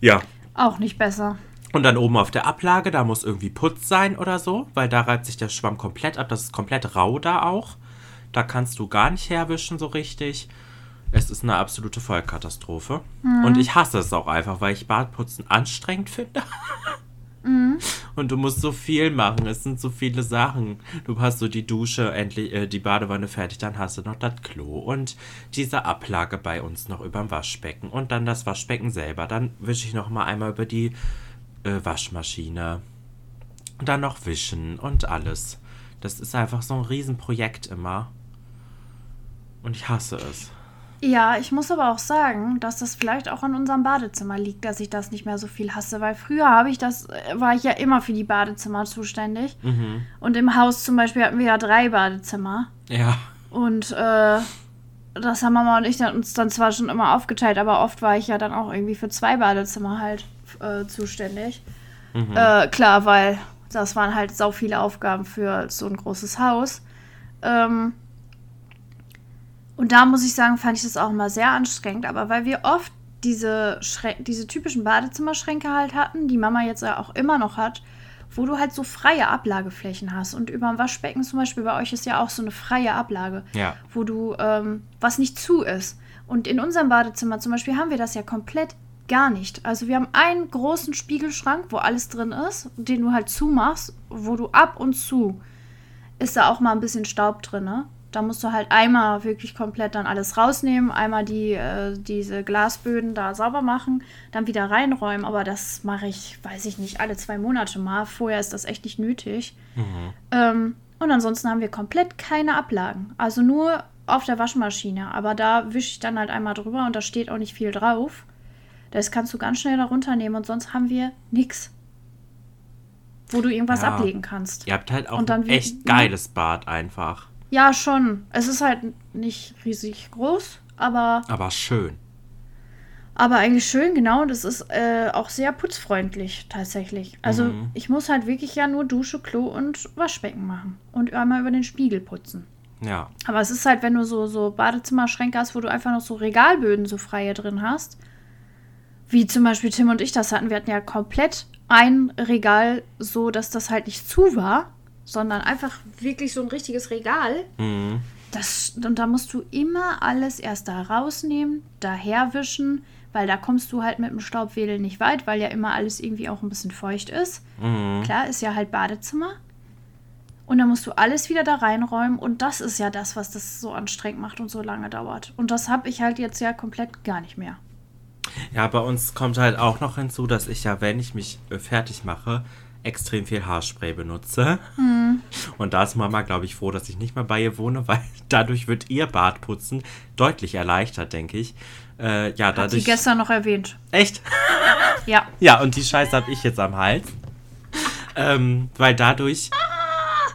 ja. Auch nicht besser. Und dann oben auf der Ablage, da muss irgendwie Putz sein oder so, weil da reibt sich der Schwamm komplett ab. Das ist komplett rau da auch. Da kannst du gar nicht herwischen so richtig. Es ist eine absolute Vollkatastrophe. Mhm. Und ich hasse es auch einfach, weil ich Badputzen anstrengend finde. <laughs> Mhm. Und du musst so viel machen. Es sind so viele Sachen. Du hast so die Dusche, endlich äh, die Badewanne fertig, dann hast du noch das Klo und diese Ablage bei uns noch über dem Waschbecken und dann das Waschbecken selber. Dann wische ich noch mal einmal über die äh, Waschmaschine. Und dann noch wischen und alles. Das ist einfach so ein Riesenprojekt immer. Und ich hasse es. Ja, ich muss aber auch sagen, dass das vielleicht auch an unserem Badezimmer liegt, dass ich das nicht mehr so viel hasse, weil früher habe ich das, äh, war ich ja immer für die Badezimmer zuständig. Mhm. Und im Haus zum Beispiel hatten wir ja drei Badezimmer. Ja. Und äh, das haben Mama und ich dann, uns dann zwar schon immer aufgeteilt, aber oft war ich ja dann auch irgendwie für zwei Badezimmer halt äh, zuständig. Mhm. Äh, klar, weil das waren halt sau viele Aufgaben für so ein großes Haus. Ähm, und da muss ich sagen, fand ich das auch immer sehr anstrengend, aber weil wir oft diese, diese typischen Badezimmerschränke halt hatten, die Mama jetzt ja auch immer noch hat, wo du halt so freie Ablageflächen hast. Und über dem Waschbecken zum Beispiel, bei euch ist ja auch so eine freie Ablage, ja. wo du, ähm, was nicht zu ist. Und in unserem Badezimmer zum Beispiel haben wir das ja komplett gar nicht. Also wir haben einen großen Spiegelschrank, wo alles drin ist, den du halt zumachst, wo du ab und zu ist da auch mal ein bisschen Staub drin. Ne? Da musst du halt einmal wirklich komplett dann alles rausnehmen, einmal die, äh, diese Glasböden da sauber machen, dann wieder reinräumen. Aber das mache ich, weiß ich nicht, alle zwei Monate mal. Vorher ist das echt nicht nötig. Mhm. Ähm, und ansonsten haben wir komplett keine Ablagen. Also nur auf der Waschmaschine. Aber da wische ich dann halt einmal drüber und da steht auch nicht viel drauf. Das kannst du ganz schnell da runternehmen und sonst haben wir nichts. wo du irgendwas Ja. ablegen kannst. Ihr habt halt auch ein echt geiles Bad einfach. Ja, schon. Es ist halt nicht riesig groß, aber, Aber schön. aber eigentlich schön, genau. Und es ist äh, auch sehr putzfreundlich tatsächlich. Also Mhm. ich muss halt wirklich ja nur Dusche, Klo und Waschbecken machen. Und einmal über den Spiegel putzen. Ja. Aber es ist halt, wenn du so, so Badezimmerschränke hast, wo du einfach noch so Regalböden so freie drin hast. Wie zum Beispiel Tim und ich das hatten. Wir hatten ja komplett ein Regal so, dass das halt nicht zu war, sondern einfach wirklich so ein richtiges Regal. Mhm. Das, und da musst du immer alles erst da rausnehmen, daher wischen, weil da kommst du halt mit dem Staubwedel nicht weit, weil ja immer alles irgendwie auch ein bisschen feucht ist. Mhm. Klar, ist ja halt Badezimmer. Und dann musst du alles wieder da reinräumen. Und das ist ja das, was das so anstrengend macht und so lange dauert. Und das habe ich halt jetzt ja komplett gar nicht mehr. Ja, bei uns kommt halt auch noch hinzu, dass ich ja, wenn ich mich äh, fertig mache, extrem viel Haarspray benutze. Und da ist Mama, glaube ich, froh, dass ich nicht mehr bei ihr wohne, <laughs> weil dadurch wird ihr Bartputzen deutlich erleichtert, denke ich. Äh, ja, Hat sie gestern noch erwähnt. Echt? <laughs> Ja. Ja, und die Scheiße habe ich jetzt am Hals. Ähm, weil dadurch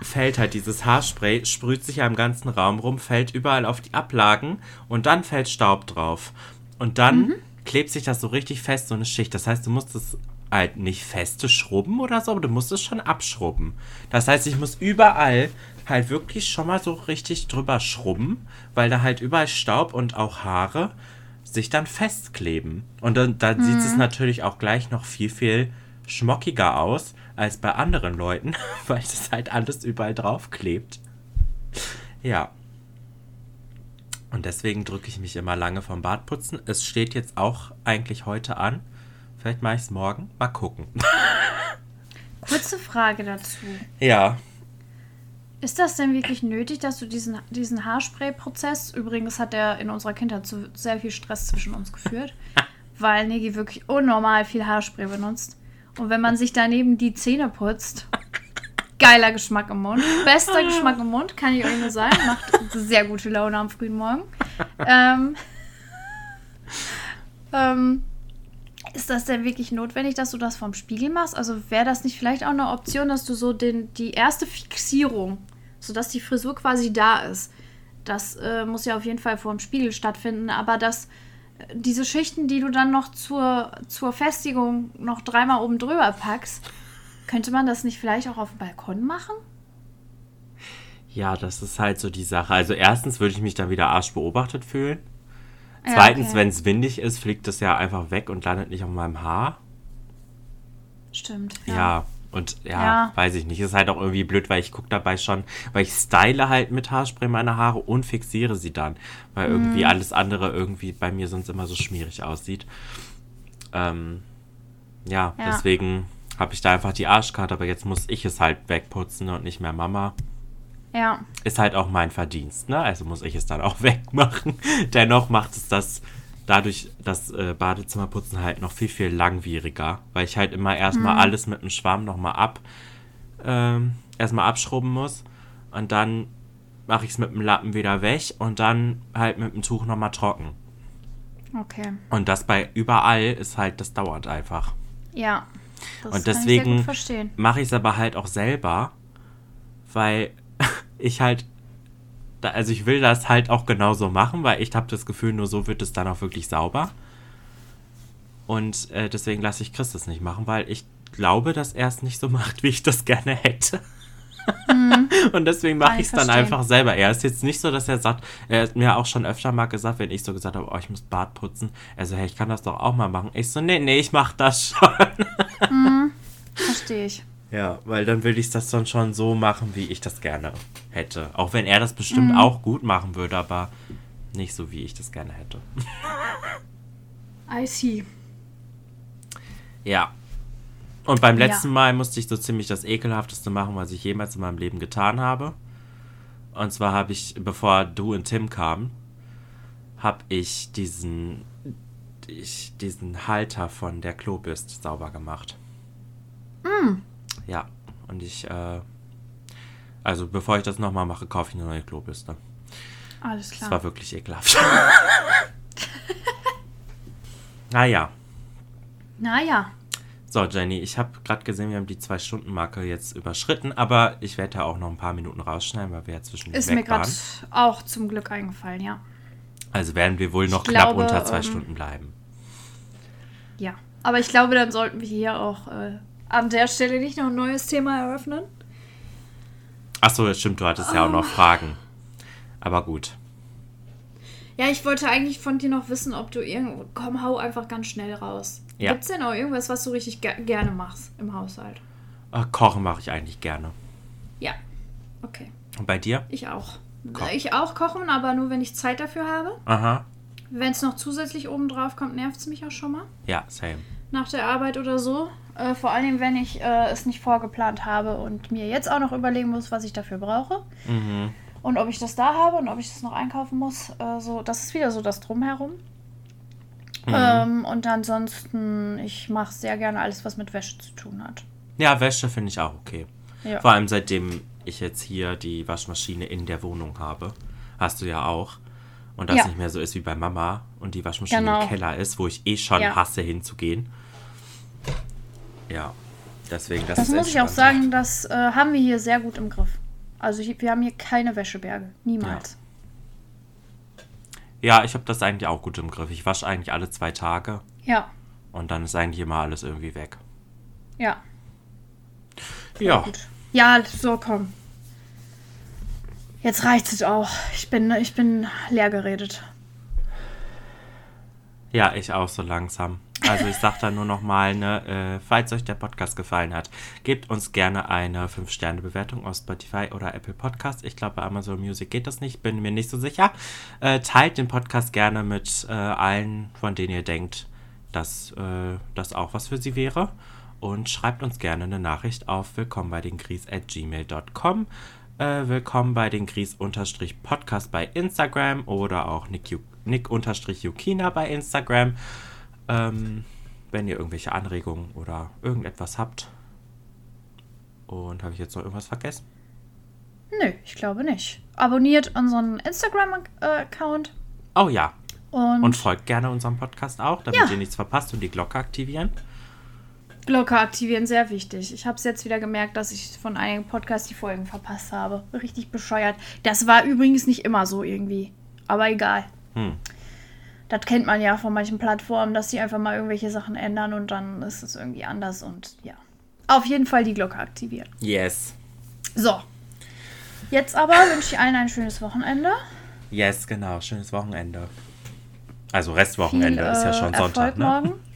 fällt halt dieses Haarspray, sprüht sich ja im ganzen Raum rum, fällt überall auf die Ablagen und dann fällt Staub drauf. Und dann klebt sich das so richtig fest, so eine Schicht. Das heißt, du musst es halt nicht feste schrubben oder so, aber du musst es schon abschrubben. Das heißt, ich muss überall halt wirklich schon mal so richtig drüber schrubben, weil da halt überall Staub und auch Haare sich dann festkleben. Und dann, dann sieht es natürlich auch gleich noch viel, viel schmockiger aus als bei anderen Leuten, <laughs> weil das halt alles überall draufklebt. Ja. Und deswegen drücke ich mich immer lange vom Bartputzen. Es steht jetzt auch eigentlich heute an. Vielleicht mache ich es morgen. Mal gucken. <laughs> Kurze Frage dazu. Ja. Ist das denn wirklich nötig, dass du diesen, diesen Haarspray-Prozess, übrigens hat der in unserer Kindheit zu sehr viel Stress zwischen uns geführt, <laughs> weil Negi wirklich unnormal viel Haarspray benutzt. Und wenn man sich daneben die Zähne putzt, <laughs> geiler Geschmack im Mund, bester Geschmack im Mund, kann ich euch nur sagen, macht <laughs> sehr gute Laune am frühen Morgen. Ähm, ähm, ist das denn wirklich notwendig, dass du das vom Spiegel machst? Also wäre das nicht vielleicht auch eine Option, dass du so den, die erste Fixierung, sodass die Frisur quasi da ist, das äh, muss ja auf jeden Fall vor dem Spiegel stattfinden, aber dass äh, diese Schichten, die du dann noch zur, zur Festigung noch dreimal oben drüber packst, könnte man das nicht vielleicht auch auf dem Balkon machen? Ja, das ist halt so die Sache. Also erstens würde ich mich dann wieder arschbeobachtet fühlen. Ja, Zweitens, okay. wenn es windig ist, fliegt es ja einfach weg und landet nicht auf meinem Haar. Stimmt. Ja. Und ja, Ja. weiß ich nicht. Ist halt auch irgendwie blöd, weil ich gucke dabei schon, weil ich style halt mit Haarspray meine Haare und fixiere sie dann. Weil irgendwie Mhm. alles andere irgendwie bei mir sonst immer so schmierig aussieht. Ähm, ja, Ja. deswegen habe ich da einfach die Arschkarte, aber jetzt muss ich es halt wegputzen und nicht mehr Mama. Ja. Ist halt auch mein Verdienst, ne? Also muss ich es dann auch <laughs> wegmachen. Dennoch macht es das dadurch das äh, Badezimmerputzen halt noch viel, viel langwieriger, weil ich halt immer erstmal alles mit dem Schwamm nochmal ab, ähm, erstmal abschrubben muss und dann mache ich es mit dem Lappen wieder weg und dann halt mit dem Tuch nochmal trocken. Okay. Und das bei überall ist halt, das dauert einfach. Ja. Das Und deswegen mache ich es aber halt auch selber, weil <laughs> ich halt, da, also ich will das halt auch genauso machen, weil ich habe das Gefühl, nur so wird es dann auch wirklich sauber. Und äh, deswegen lasse ich Chris das nicht machen, weil ich glaube, dass er es nicht so <laughs> macht, wie ich das gerne hätte. <laughs> Und deswegen mache ich es dann einfach selber. Er ist jetzt nicht so, dass er sagt, er hat mir auch schon öfter mal gesagt, wenn ich so gesagt habe, oh, ich muss Bart putzen. Also, hey, ich kann das doch auch mal machen. Ich so, nee, nee, ich mach das schon. Verstehe ich. Ja, weil dann will ich das dann schon so machen, wie ich das gerne hätte. Auch wenn er das bestimmt Mhm. auch gut machen würde, aber nicht so, wie ich das gerne hätte. I see. Ja. Und beim Ja. letzten Mal musste ich so ziemlich das Ekelhafteste machen, was ich jemals in meinem Leben getan habe. Und zwar habe ich, bevor du und Tim kamen, habe ich diesen, ich, diesen Halter von der Klobürste sauber gemacht. Ja, und ich, äh, also bevor ich das nochmal mache, kaufe ich eine neue Klobürste. Alles Das klar. war wirklich ekelhaft. <laughs> naja, Naja. So, Jenny, ich habe gerade gesehen, wir haben die Zwei-Stunden-Marke jetzt überschritten, aber ich werde da auch noch ein paar Minuten rausschneiden, weil wir ja zwischen Ist mir gerade auch zum Glück eingefallen, ja. Also werden wir wohl noch Ich knapp glaube, unter zwei ähm, Stunden bleiben. Ja. Aber ich glaube, dann sollten wir hier auch äh, an der Stelle nicht noch ein neues Thema eröffnen. Achso, stimmt, du hattest ja auch Oh. noch Fragen. Aber gut. Ja, ich wollte eigentlich von dir noch wissen, ob du irgendwo. Komm, hau einfach ganz schnell raus. Ja. Gibt's denn auch irgendwas, was du richtig ge gerne machst im Haushalt? Äh, Kochen mache ich eigentlich gerne. Ja. Okay. Und bei dir? Ich auch. Kochen. Ich auch kochen, aber nur wenn ich Zeit dafür habe. Aha. Wenn es noch zusätzlich oben drauf kommt, nervt es mich auch schon mal. Ja, same. Nach der Arbeit oder so. Äh, vor allem, wenn ich äh, es nicht vorgeplant habe und mir jetzt auch noch überlegen muss, was ich dafür brauche. Mhm. Und ob ich das da habe und ob ich das noch einkaufen muss. Äh, so, das ist wieder so das Drumherum. Mhm. Ähm, und ansonsten, ich mache sehr gerne alles, was mit Wäsche zu tun hat. Ja, Wäsche finde ich auch okay. Ja. Vor allem seitdem ich jetzt hier die Waschmaschine in der Wohnung habe. Hast du ja auch. Und das Ja. nicht mehr so ist wie bei Mama und die Waschmaschine Genau. im Keller ist, wo ich eh schon Ja. hasse hinzugehen. Ja, deswegen das, Das ist muss ich auch sagen, das äh, haben wir hier sehr gut im Griff. Also hier, wir haben hier keine Wäscheberge. Niemals. Ja, ich habe das eigentlich auch gut im Griff. Ich wasche eigentlich alle zwei Tage Ja, und dann ist eigentlich immer alles irgendwie weg. ja. Ja. Ja, so komm. Jetzt reicht es auch. Ich bin, ich bin leer geredet. ja, ich auch so langsam. Also ich sag da nur noch mal, ne, äh, falls euch der Podcast gefallen hat, gebt uns gerne eine 5-Sterne-Bewertung auf Spotify oder Apple Podcast. Ich glaube, bei Amazon Music geht das nicht, bin mir nicht so sicher. Äh, teilt den Podcast gerne mit äh, allen, von denen ihr denkt, dass äh, das auch was für sie wäre. Und schreibt uns gerne eine Nachricht auf willkommen bei den Gries at. Äh, willkommen bei den Gries-Podcast bei Instagram oder auch Nick, Ju- Nick-Jukina bei Instagram. Ähm, wenn ihr irgendwelche Anregungen oder irgendetwas habt. Und habe ich jetzt noch irgendwas vergessen? Nö, ich glaube nicht. Abonniert unseren Instagram-Account Oh ja. und, Und folgt gerne unserem Podcast auch, damit Ja. ihr nichts verpasst und die Glocke aktivieren. Glocke aktivieren, sehr wichtig. Ich habe es jetzt wieder gemerkt, dass ich von einigen Podcasts die Folgen verpasst habe. Richtig bescheuert. Das war übrigens nicht immer so irgendwie. Aber egal. Hm. Das kennt man ja von manchen Plattformen, dass die einfach mal irgendwelche Sachen ändern und dann ist es irgendwie anders und ja. Auf jeden Fall die Glocke aktivieren. Yes. So. Jetzt aber wünsche ich allen ein schönes Wochenende. Yes, genau. Schönes Wochenende. Also Restwochenende Viel, ist ja äh, schon Erfolg Sonntag, ne? morgen. <laughs>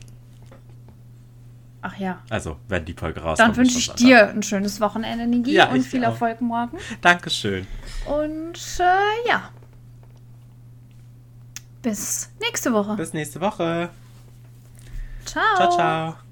Ach ja. Also, wenn die Folge rauskommt. Dann wünsche ich dir ein schönes Wochenende, Nigi, Ja, und viel auch. Erfolg morgen. Dankeschön. Und äh, ja. Bis nächste Woche. Bis nächste Woche. Ciao. Ciao, ciao.